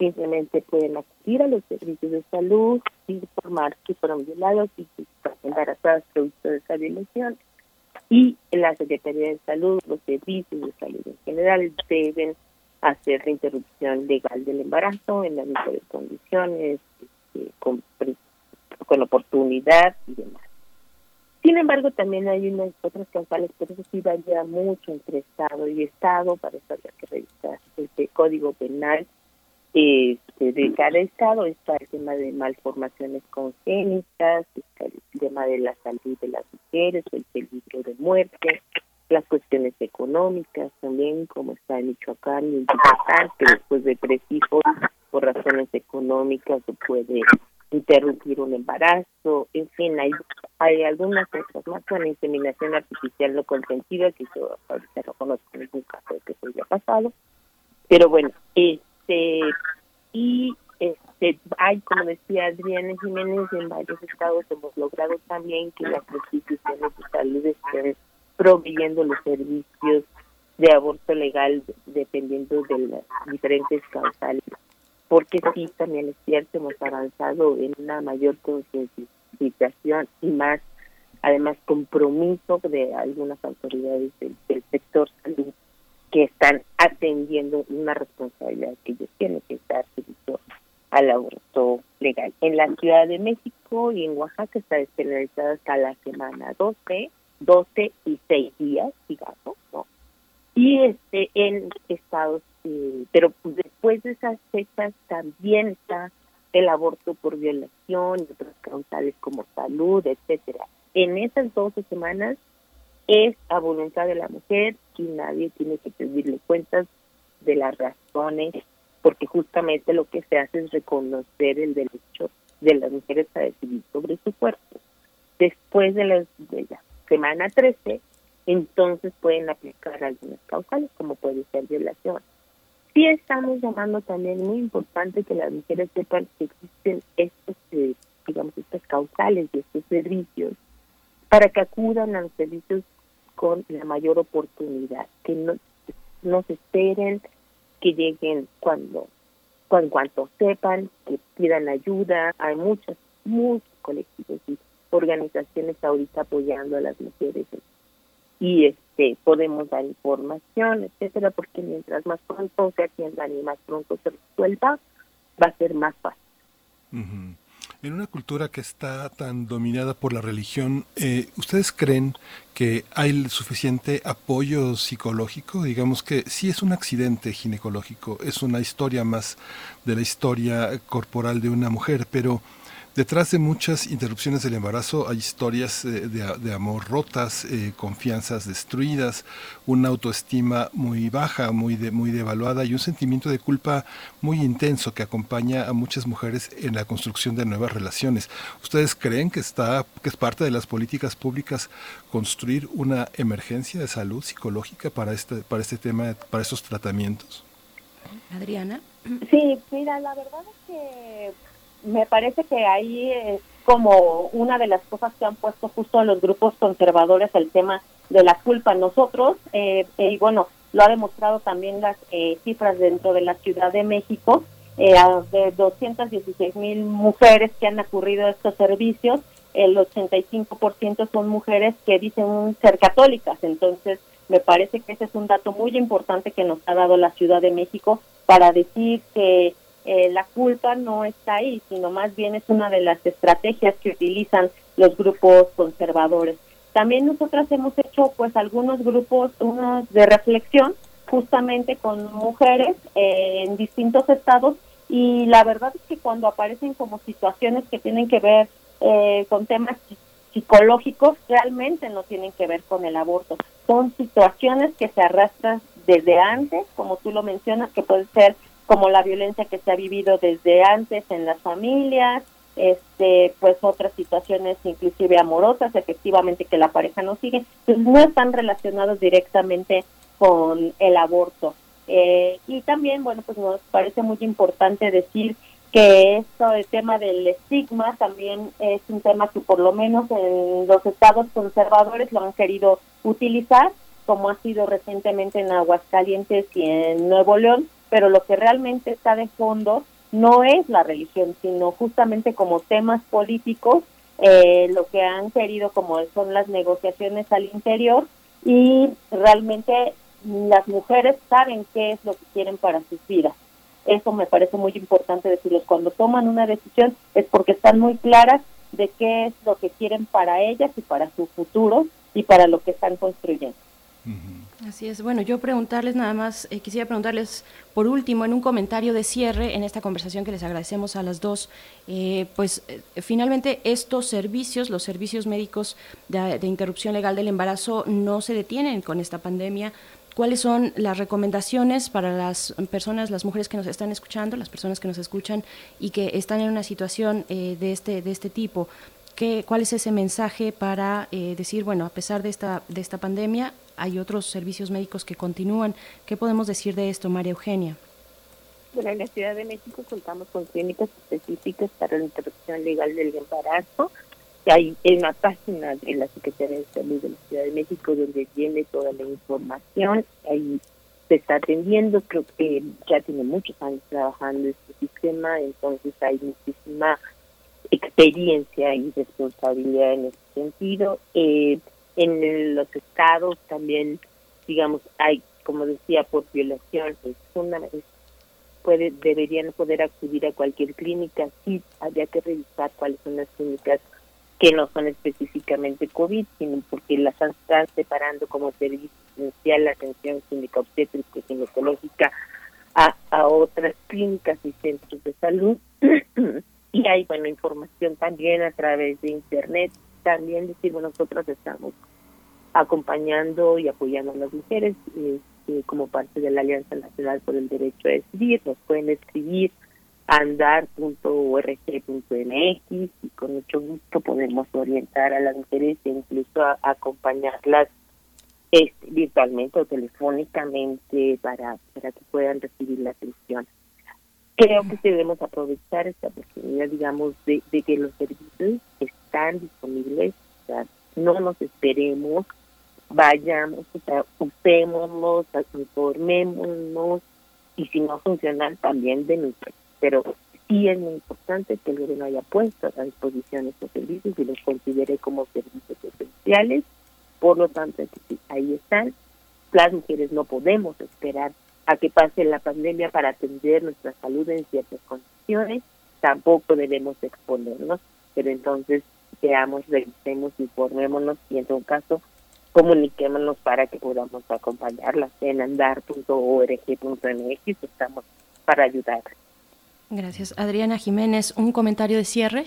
simplemente pueden acudir a los servicios de salud, informar que fueron violados y que están embarazadas producto de esa violación. Y la Secretaría de Salud, los servicios de salud en general deben hacer la interrupción legal del embarazo en las mejores condiciones, este, con, oportunidad y demás. Sin embargo, también hay unas otras causales, pero eso sí varía mucho entre Estado y Estado, para eso habría que revisar este Código Penal este, de cada Estado. Está el tema de malformaciones congénitas, está el tema de la salud de las mujeres, el peligro de muerte, las cuestiones económicas también, como está en Michoacán y en Yucatán, que después de tres hijos, por razones económicas, se puede interrumpir un embarazo, en fin, hay, hay algunas cosas más con inseminación artificial no consentida, que yo ahorita no conozco ningún caso que eso haya pasado, pero bueno, este, y este, hay, como decía Adriana Jiménez, en varios estados hemos logrado también que las instituciones de salud estén proveyendo los servicios de aborto legal dependiendo de las diferentes causales. Porque sí, también es cierto, hemos avanzado en una mayor concienciación y más, además, compromiso de algunas autoridades del, sector salud que están atendiendo una responsabilidad que ellos tienen que estar servicio al aborto legal. En la Ciudad de México y en Oaxaca está despenalizada hasta la semana 12, 12 y 6 días, digamos, ¿no? Y este en estados pero después de esas fechas también está el aborto por violación y otras causales como salud, etcétera. En esas 12 semanas es a voluntad de la mujer y nadie tiene que pedirle cuentas de las razones, porque justamente lo que se hace es reconocer el derecho de las mujeres a decidir sobre su cuerpo. Después de, las, de la semana 13, entonces pueden aplicar algunas causales, como puede ser violación, sí estamos llamando también muy importante que las mujeres sepan que existen estos, eh, digamos, estas causales y estos servicios para que acudan a los servicios con la mayor oportunidad, que no, no se esperen, que lleguen cuando, cuando cuanto sepan, que pidan ayuda. Hay muchos, muchos colectivos y organizaciones ahorita apoyando a las mujeres y este podemos dar información, etcétera, porque mientras más pronto se atiendan y más pronto se resuelva, va a ser más fácil. En una cultura que está tan dominada por la religión, eh, ¿ustedes creen que hay suficiente apoyo psicológico? Digamos que sí es un accidente ginecológico, es una historia más de la historia corporal de una mujer, pero Detrás de muchas interrupciones del embarazo hay historias eh, de, de amor rotas, eh, confianzas destruidas, una autoestima muy baja, muy, de, muy devaluada y un sentimiento de culpa muy intenso que acompaña a muchas mujeres en la construcción de nuevas relaciones. ¿Ustedes creen que, está, que es parte de las políticas públicas construir una emergencia de salud psicológica para este, para este tema, para estos tratamientos? Adriana. Sí, mira, la verdad es que me parece que ahí es como una de las cosas que han puesto justo los grupos conservadores el tema de la culpa. Nosotros, eh, y bueno, lo ha demostrado también las eh, cifras dentro de la Ciudad de México, eh, de 216 mil mujeres que han ocurrido a estos servicios, el 85% son mujeres que dicen ser católicas. Entonces, me parece que ese es un dato muy importante que nos ha dado la Ciudad de México para decir que eh, la culpa no está ahí, sino más bien es una de las estrategias que utilizan los grupos conservadores. También nosotras hemos hecho pues algunos grupos unos de reflexión justamente con mujeres eh, en distintos estados y la verdad es que cuando aparecen como situaciones que tienen que ver eh, con temas psicológicos realmente no tienen que ver con el aborto. Son situaciones que se arrastran desde antes, como tú lo mencionas, que puede ser como la violencia que se ha vivido desde antes en las familias, este, pues otras situaciones inclusive amorosas, efectivamente que la pareja no sigue, pues no están relacionados directamente con el aborto. Eh, y también, bueno, pues nos parece muy importante decir que esto, el tema del estigma, también es un tema que por lo menos en los estados conservadores lo han querido utilizar, como ha sido recientemente en Aguascalientes y en Nuevo León, pero lo que realmente está de fondo no es la religión, sino justamente como temas políticos, eh, lo que han querido como son las negociaciones al interior y realmente las mujeres saben qué es lo que quieren para sus vidas. Eso me parece muy importante decirles. Cuando toman una decisión es porque están muy claras de qué es lo que quieren para ellas y para su futuro y para lo que están construyendo. Así es. Bueno, yo preguntarles nada más, eh, quisiera preguntarles por último, en un comentario de cierre en esta conversación que les agradecemos a las dos, eh, pues eh, finalmente estos servicios, los servicios médicos de, de, interrupción legal del embarazo, no se detienen con esta pandemia. ¿Cuáles son las recomendaciones para las personas, las mujeres que nos están escuchando, las personas que nos escuchan y que están en una situación de, este, de este tipo? ¿Qué, ¿Cuál es ese mensaje para decir, bueno, a pesar de esta, de esta pandemia, hay otros servicios médicos que continúan. ¿Qué podemos decir de esto, María Eugenia? Bueno, en la Ciudad de México contamos con clínicas específicas para la interrupción legal del embarazo. Hay una página de la Secretaría de Salud de la Ciudad de México donde viene toda la información. Ahí se está atendiendo, creo que ya tiene muchos años trabajando este sistema, entonces hay muchísima experiencia y responsabilidad en ese sentido. Eh, en los estados también, digamos, hay, como decía, por violación, es una, puede, deberían poder acudir a cualquier clínica, sí, habría que revisar cuáles son las clínicas que no son específicamente COVID, sino porque las están separando como servicio esencial la atención clínica obstétrica y ginecológica a, a otras clínicas y centros de salud. y hay, bueno, información también a través de Internet. También decir, bueno, nosotros estamos acompañando y apoyando a las mujeres este, como parte de la Alianza Nacional por el Derecho a Decidir. Nos pueden escribir andar.org.mx y con mucho gusto podemos orientar a las mujeres e incluso acompañarlas este, virtualmente o telefónicamente para, para que puedan recibir la atención. Creo que debemos aprovechar esta oportunidad, digamos, de, de que los servicios están disponibles, o sea, no nos esperemos vayamos, o sea, usémonos, informémonos y si no funcionan también denuncie. Pero sí es muy importante que el gobierno haya puesto a disposición estos servicios y los considere como servicios esenciales. Por lo tanto, ahí están. Las mujeres no podemos esperar a que pase la pandemia para atender nuestra salud en ciertas condiciones. tampoco debemos exponernos, pero entonces veamos, revisemos, informémonos y en todo caso comuniquémonos para que podamos acompañarlas en andar.org.mx, estamos para ayudar. Gracias. Adriana Jiménez, ¿un comentario de cierre?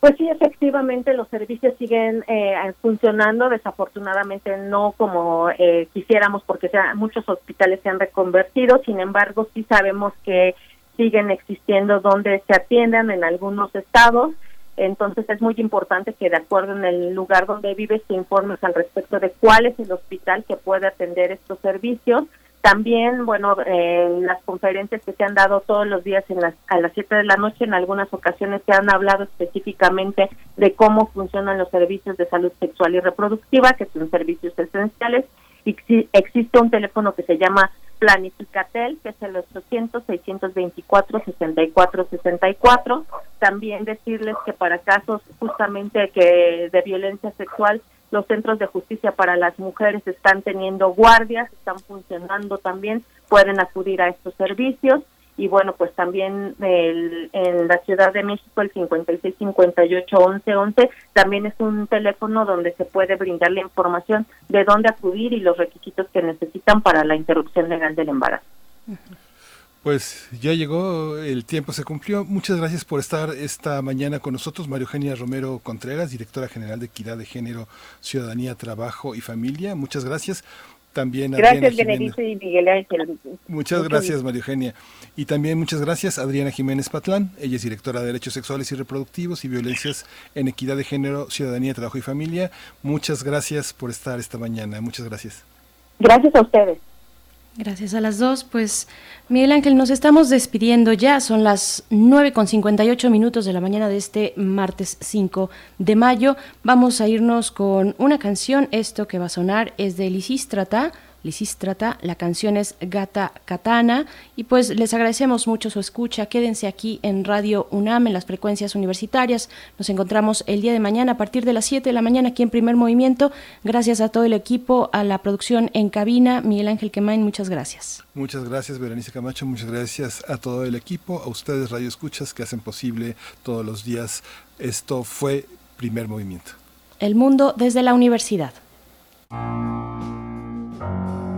Pues sí, efectivamente los servicios siguen eh, funcionando, desafortunadamente no como eh, quisiéramos porque ya muchos hospitales se han reconvertido, sin embargo sí sabemos que siguen existiendo donde se atiendan en algunos estados, entonces es muy importante que de acuerdo en el lugar donde vives te informes al respecto de cuál es el hospital que puede atender estos servicios también, bueno, en las conferencias que se han dado todos los días en las, a las 7 de la noche, en algunas ocasiones se han hablado específicamente de cómo funcionan los servicios de salud sexual y reproductiva, que son servicios esenciales. Y existe un teléfono que se llama Planificatel, que es el 800-624-6464. También decirles que para casos justamente que de violencia sexual los centros de justicia para las mujeres están teniendo guardias, están funcionando también, pueden acudir a estos servicios y bueno, pues también el, en la Ciudad de México el 56581111 también es un teléfono donde se puede brindar la información de dónde acudir y los requisitos que necesitan para la interrupción legal del embarazo. Pues ya llegó, el tiempo se cumplió. Muchas gracias por estar esta mañana con nosotros, Mario Eugenia Romero Contreras, directora general de Equidad de Género, Ciudadanía, Trabajo y Familia. Muchas gracias. También gracias, Benedito y Miguel Ángel. Muchas gracias, Mario Eugenia. Y también muchas gracias, Adriana Jiménez Patlán. Ella es directora de Derechos Sexuales y Reproductivos y Violencias en Equidad de Género, Ciudadanía, Trabajo y Familia. Muchas gracias por estar esta mañana. Muchas gracias. Gracias a ustedes. Gracias a las dos. Pues Miguel Ángel, nos estamos despidiendo ya. Son las 9 con 58 minutos de la mañana de este martes 5 de mayo. Vamos a irnos con una canción. Esto que va a sonar es de Lisístrata Lisístrata, la canción es Gata Katana y pues les agradecemos mucho su escucha, quédense aquí en Radio UNAM en las frecuencias universitarias, nos encontramos el día de mañana a partir de las 7 de la mañana aquí en Primer Movimiento, gracias a todo el equipo, a la producción en cabina, Miguel Ángel Quemain, muchas gracias. Muchas gracias Berenice Camacho, muchas gracias a todo el equipo, a ustedes Radio Escuchas que hacen posible todos los días, esto fue Primer Movimiento. El mundo desde la universidad. En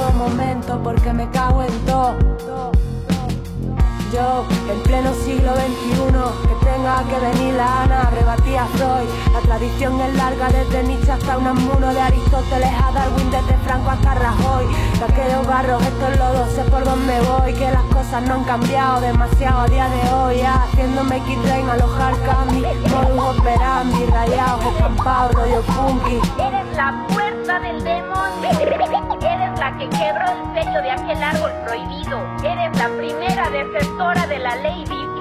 momento porque me cago en todo. Yo, en pleno siglo XXI, que tenga que venir la Ana, rebatí a Freud. La tradición es larga desde Nietzsche hasta un amuno de Aristóteles a Darwin, desde Franco hasta Rajoy. De aquellos barros, estos lodos, sé por dónde voy, que las cosas no han cambiado demasiado a día de hoy. Haciéndome X-Train, alojar Cami, modus operandi, rayados, escampados, rollo funky. Eres la puerta del demonio. La que quebró el sello de aquel árbol prohibido. Eres la primera defensora de la ley divina.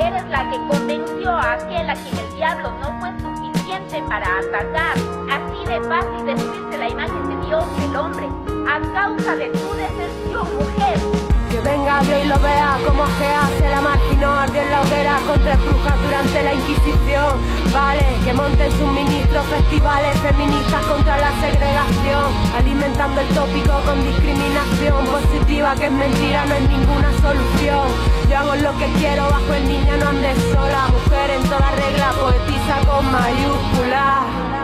Eres la que convenció a aquel a quien el diablo no fue suficiente para atacar. Así de fácil destruirse la imagen de Dios el hombre a causa de tu deserción, mujer. Venga Dios y lo vea como que hace la marginó ardió en la hoguera con tres brujas durante la Inquisición. Vale, que monten sus ministros festivales feministas contra la segregación, alimentando el tópico con discriminación positiva que es mentira, no es ninguna solución. Yo hago lo que quiero bajo el niño, no andes sola, mujer en toda regla, poetiza con mayúsculas.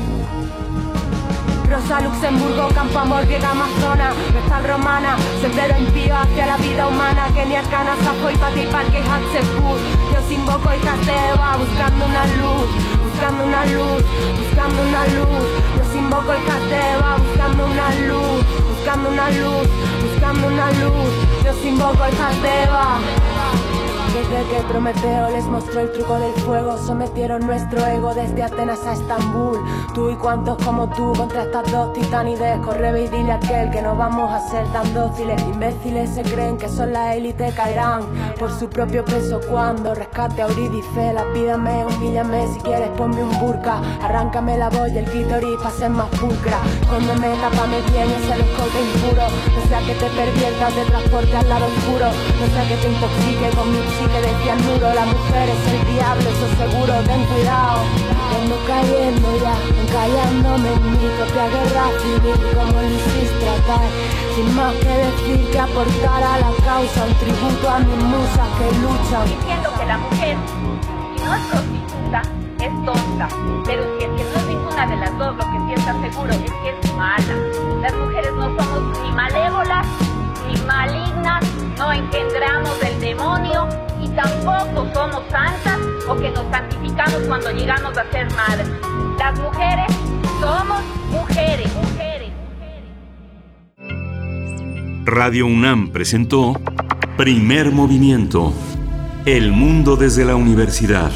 Francia, Luxemburgo, Campo Amor, Griega, Amazona, Vestal Romana, sendero impío hacia la vida humana, Kenia, Cana, Sajo y Pati, Parque, Hatzepur. Dios invoco y Eva buscando una luz, buscando una luz, buscando una luz. Dios invoco el Eva buscando una luz, buscando una luz, buscando una luz. Dios invoco el Eva desde que Prometeo les mostró el truco del fuego, sometieron nuestro ego desde Atenas a Estambul. Tú y cuantos como tú contra estas dos titanides, corre y dile a aquel que no vamos a ser tan dóciles. Imbéciles se creen que son la élite, caerán por su propio peso cuando rescate a Eurídice. La pídame, humíllame, si quieres ponme un burka, arráncame la voz y el clítoris para ser más pulcra. Cóndeme, tapame bien ese escote impuro, no sea que te perviertas de transporte al lado oscuro, no sea que te intoxique con mi que decía el muro, la mujer es el diablo, eso seguro, ten cuidado. Vengo cayendo ya, callándome en mi propia guerra civil, como lo hiciste tratar. Sin más que decir que aportar a la causa, un tributo a mis musas que luchan. Diciendo que la mujer, si no es prostituta, es tonta. Pero si es que no es ninguna de las dos, lo que sí está seguro es que es mala. Las mujeres no somos ni malévolas, ni malignas, no engendramos el tampoco somos santas o que nos santificamos cuando llegamos a ser madres. Las mujeres somos mujeres, mujeres. Radio UNAM presentó Primer Movimiento. El mundo desde la universidad.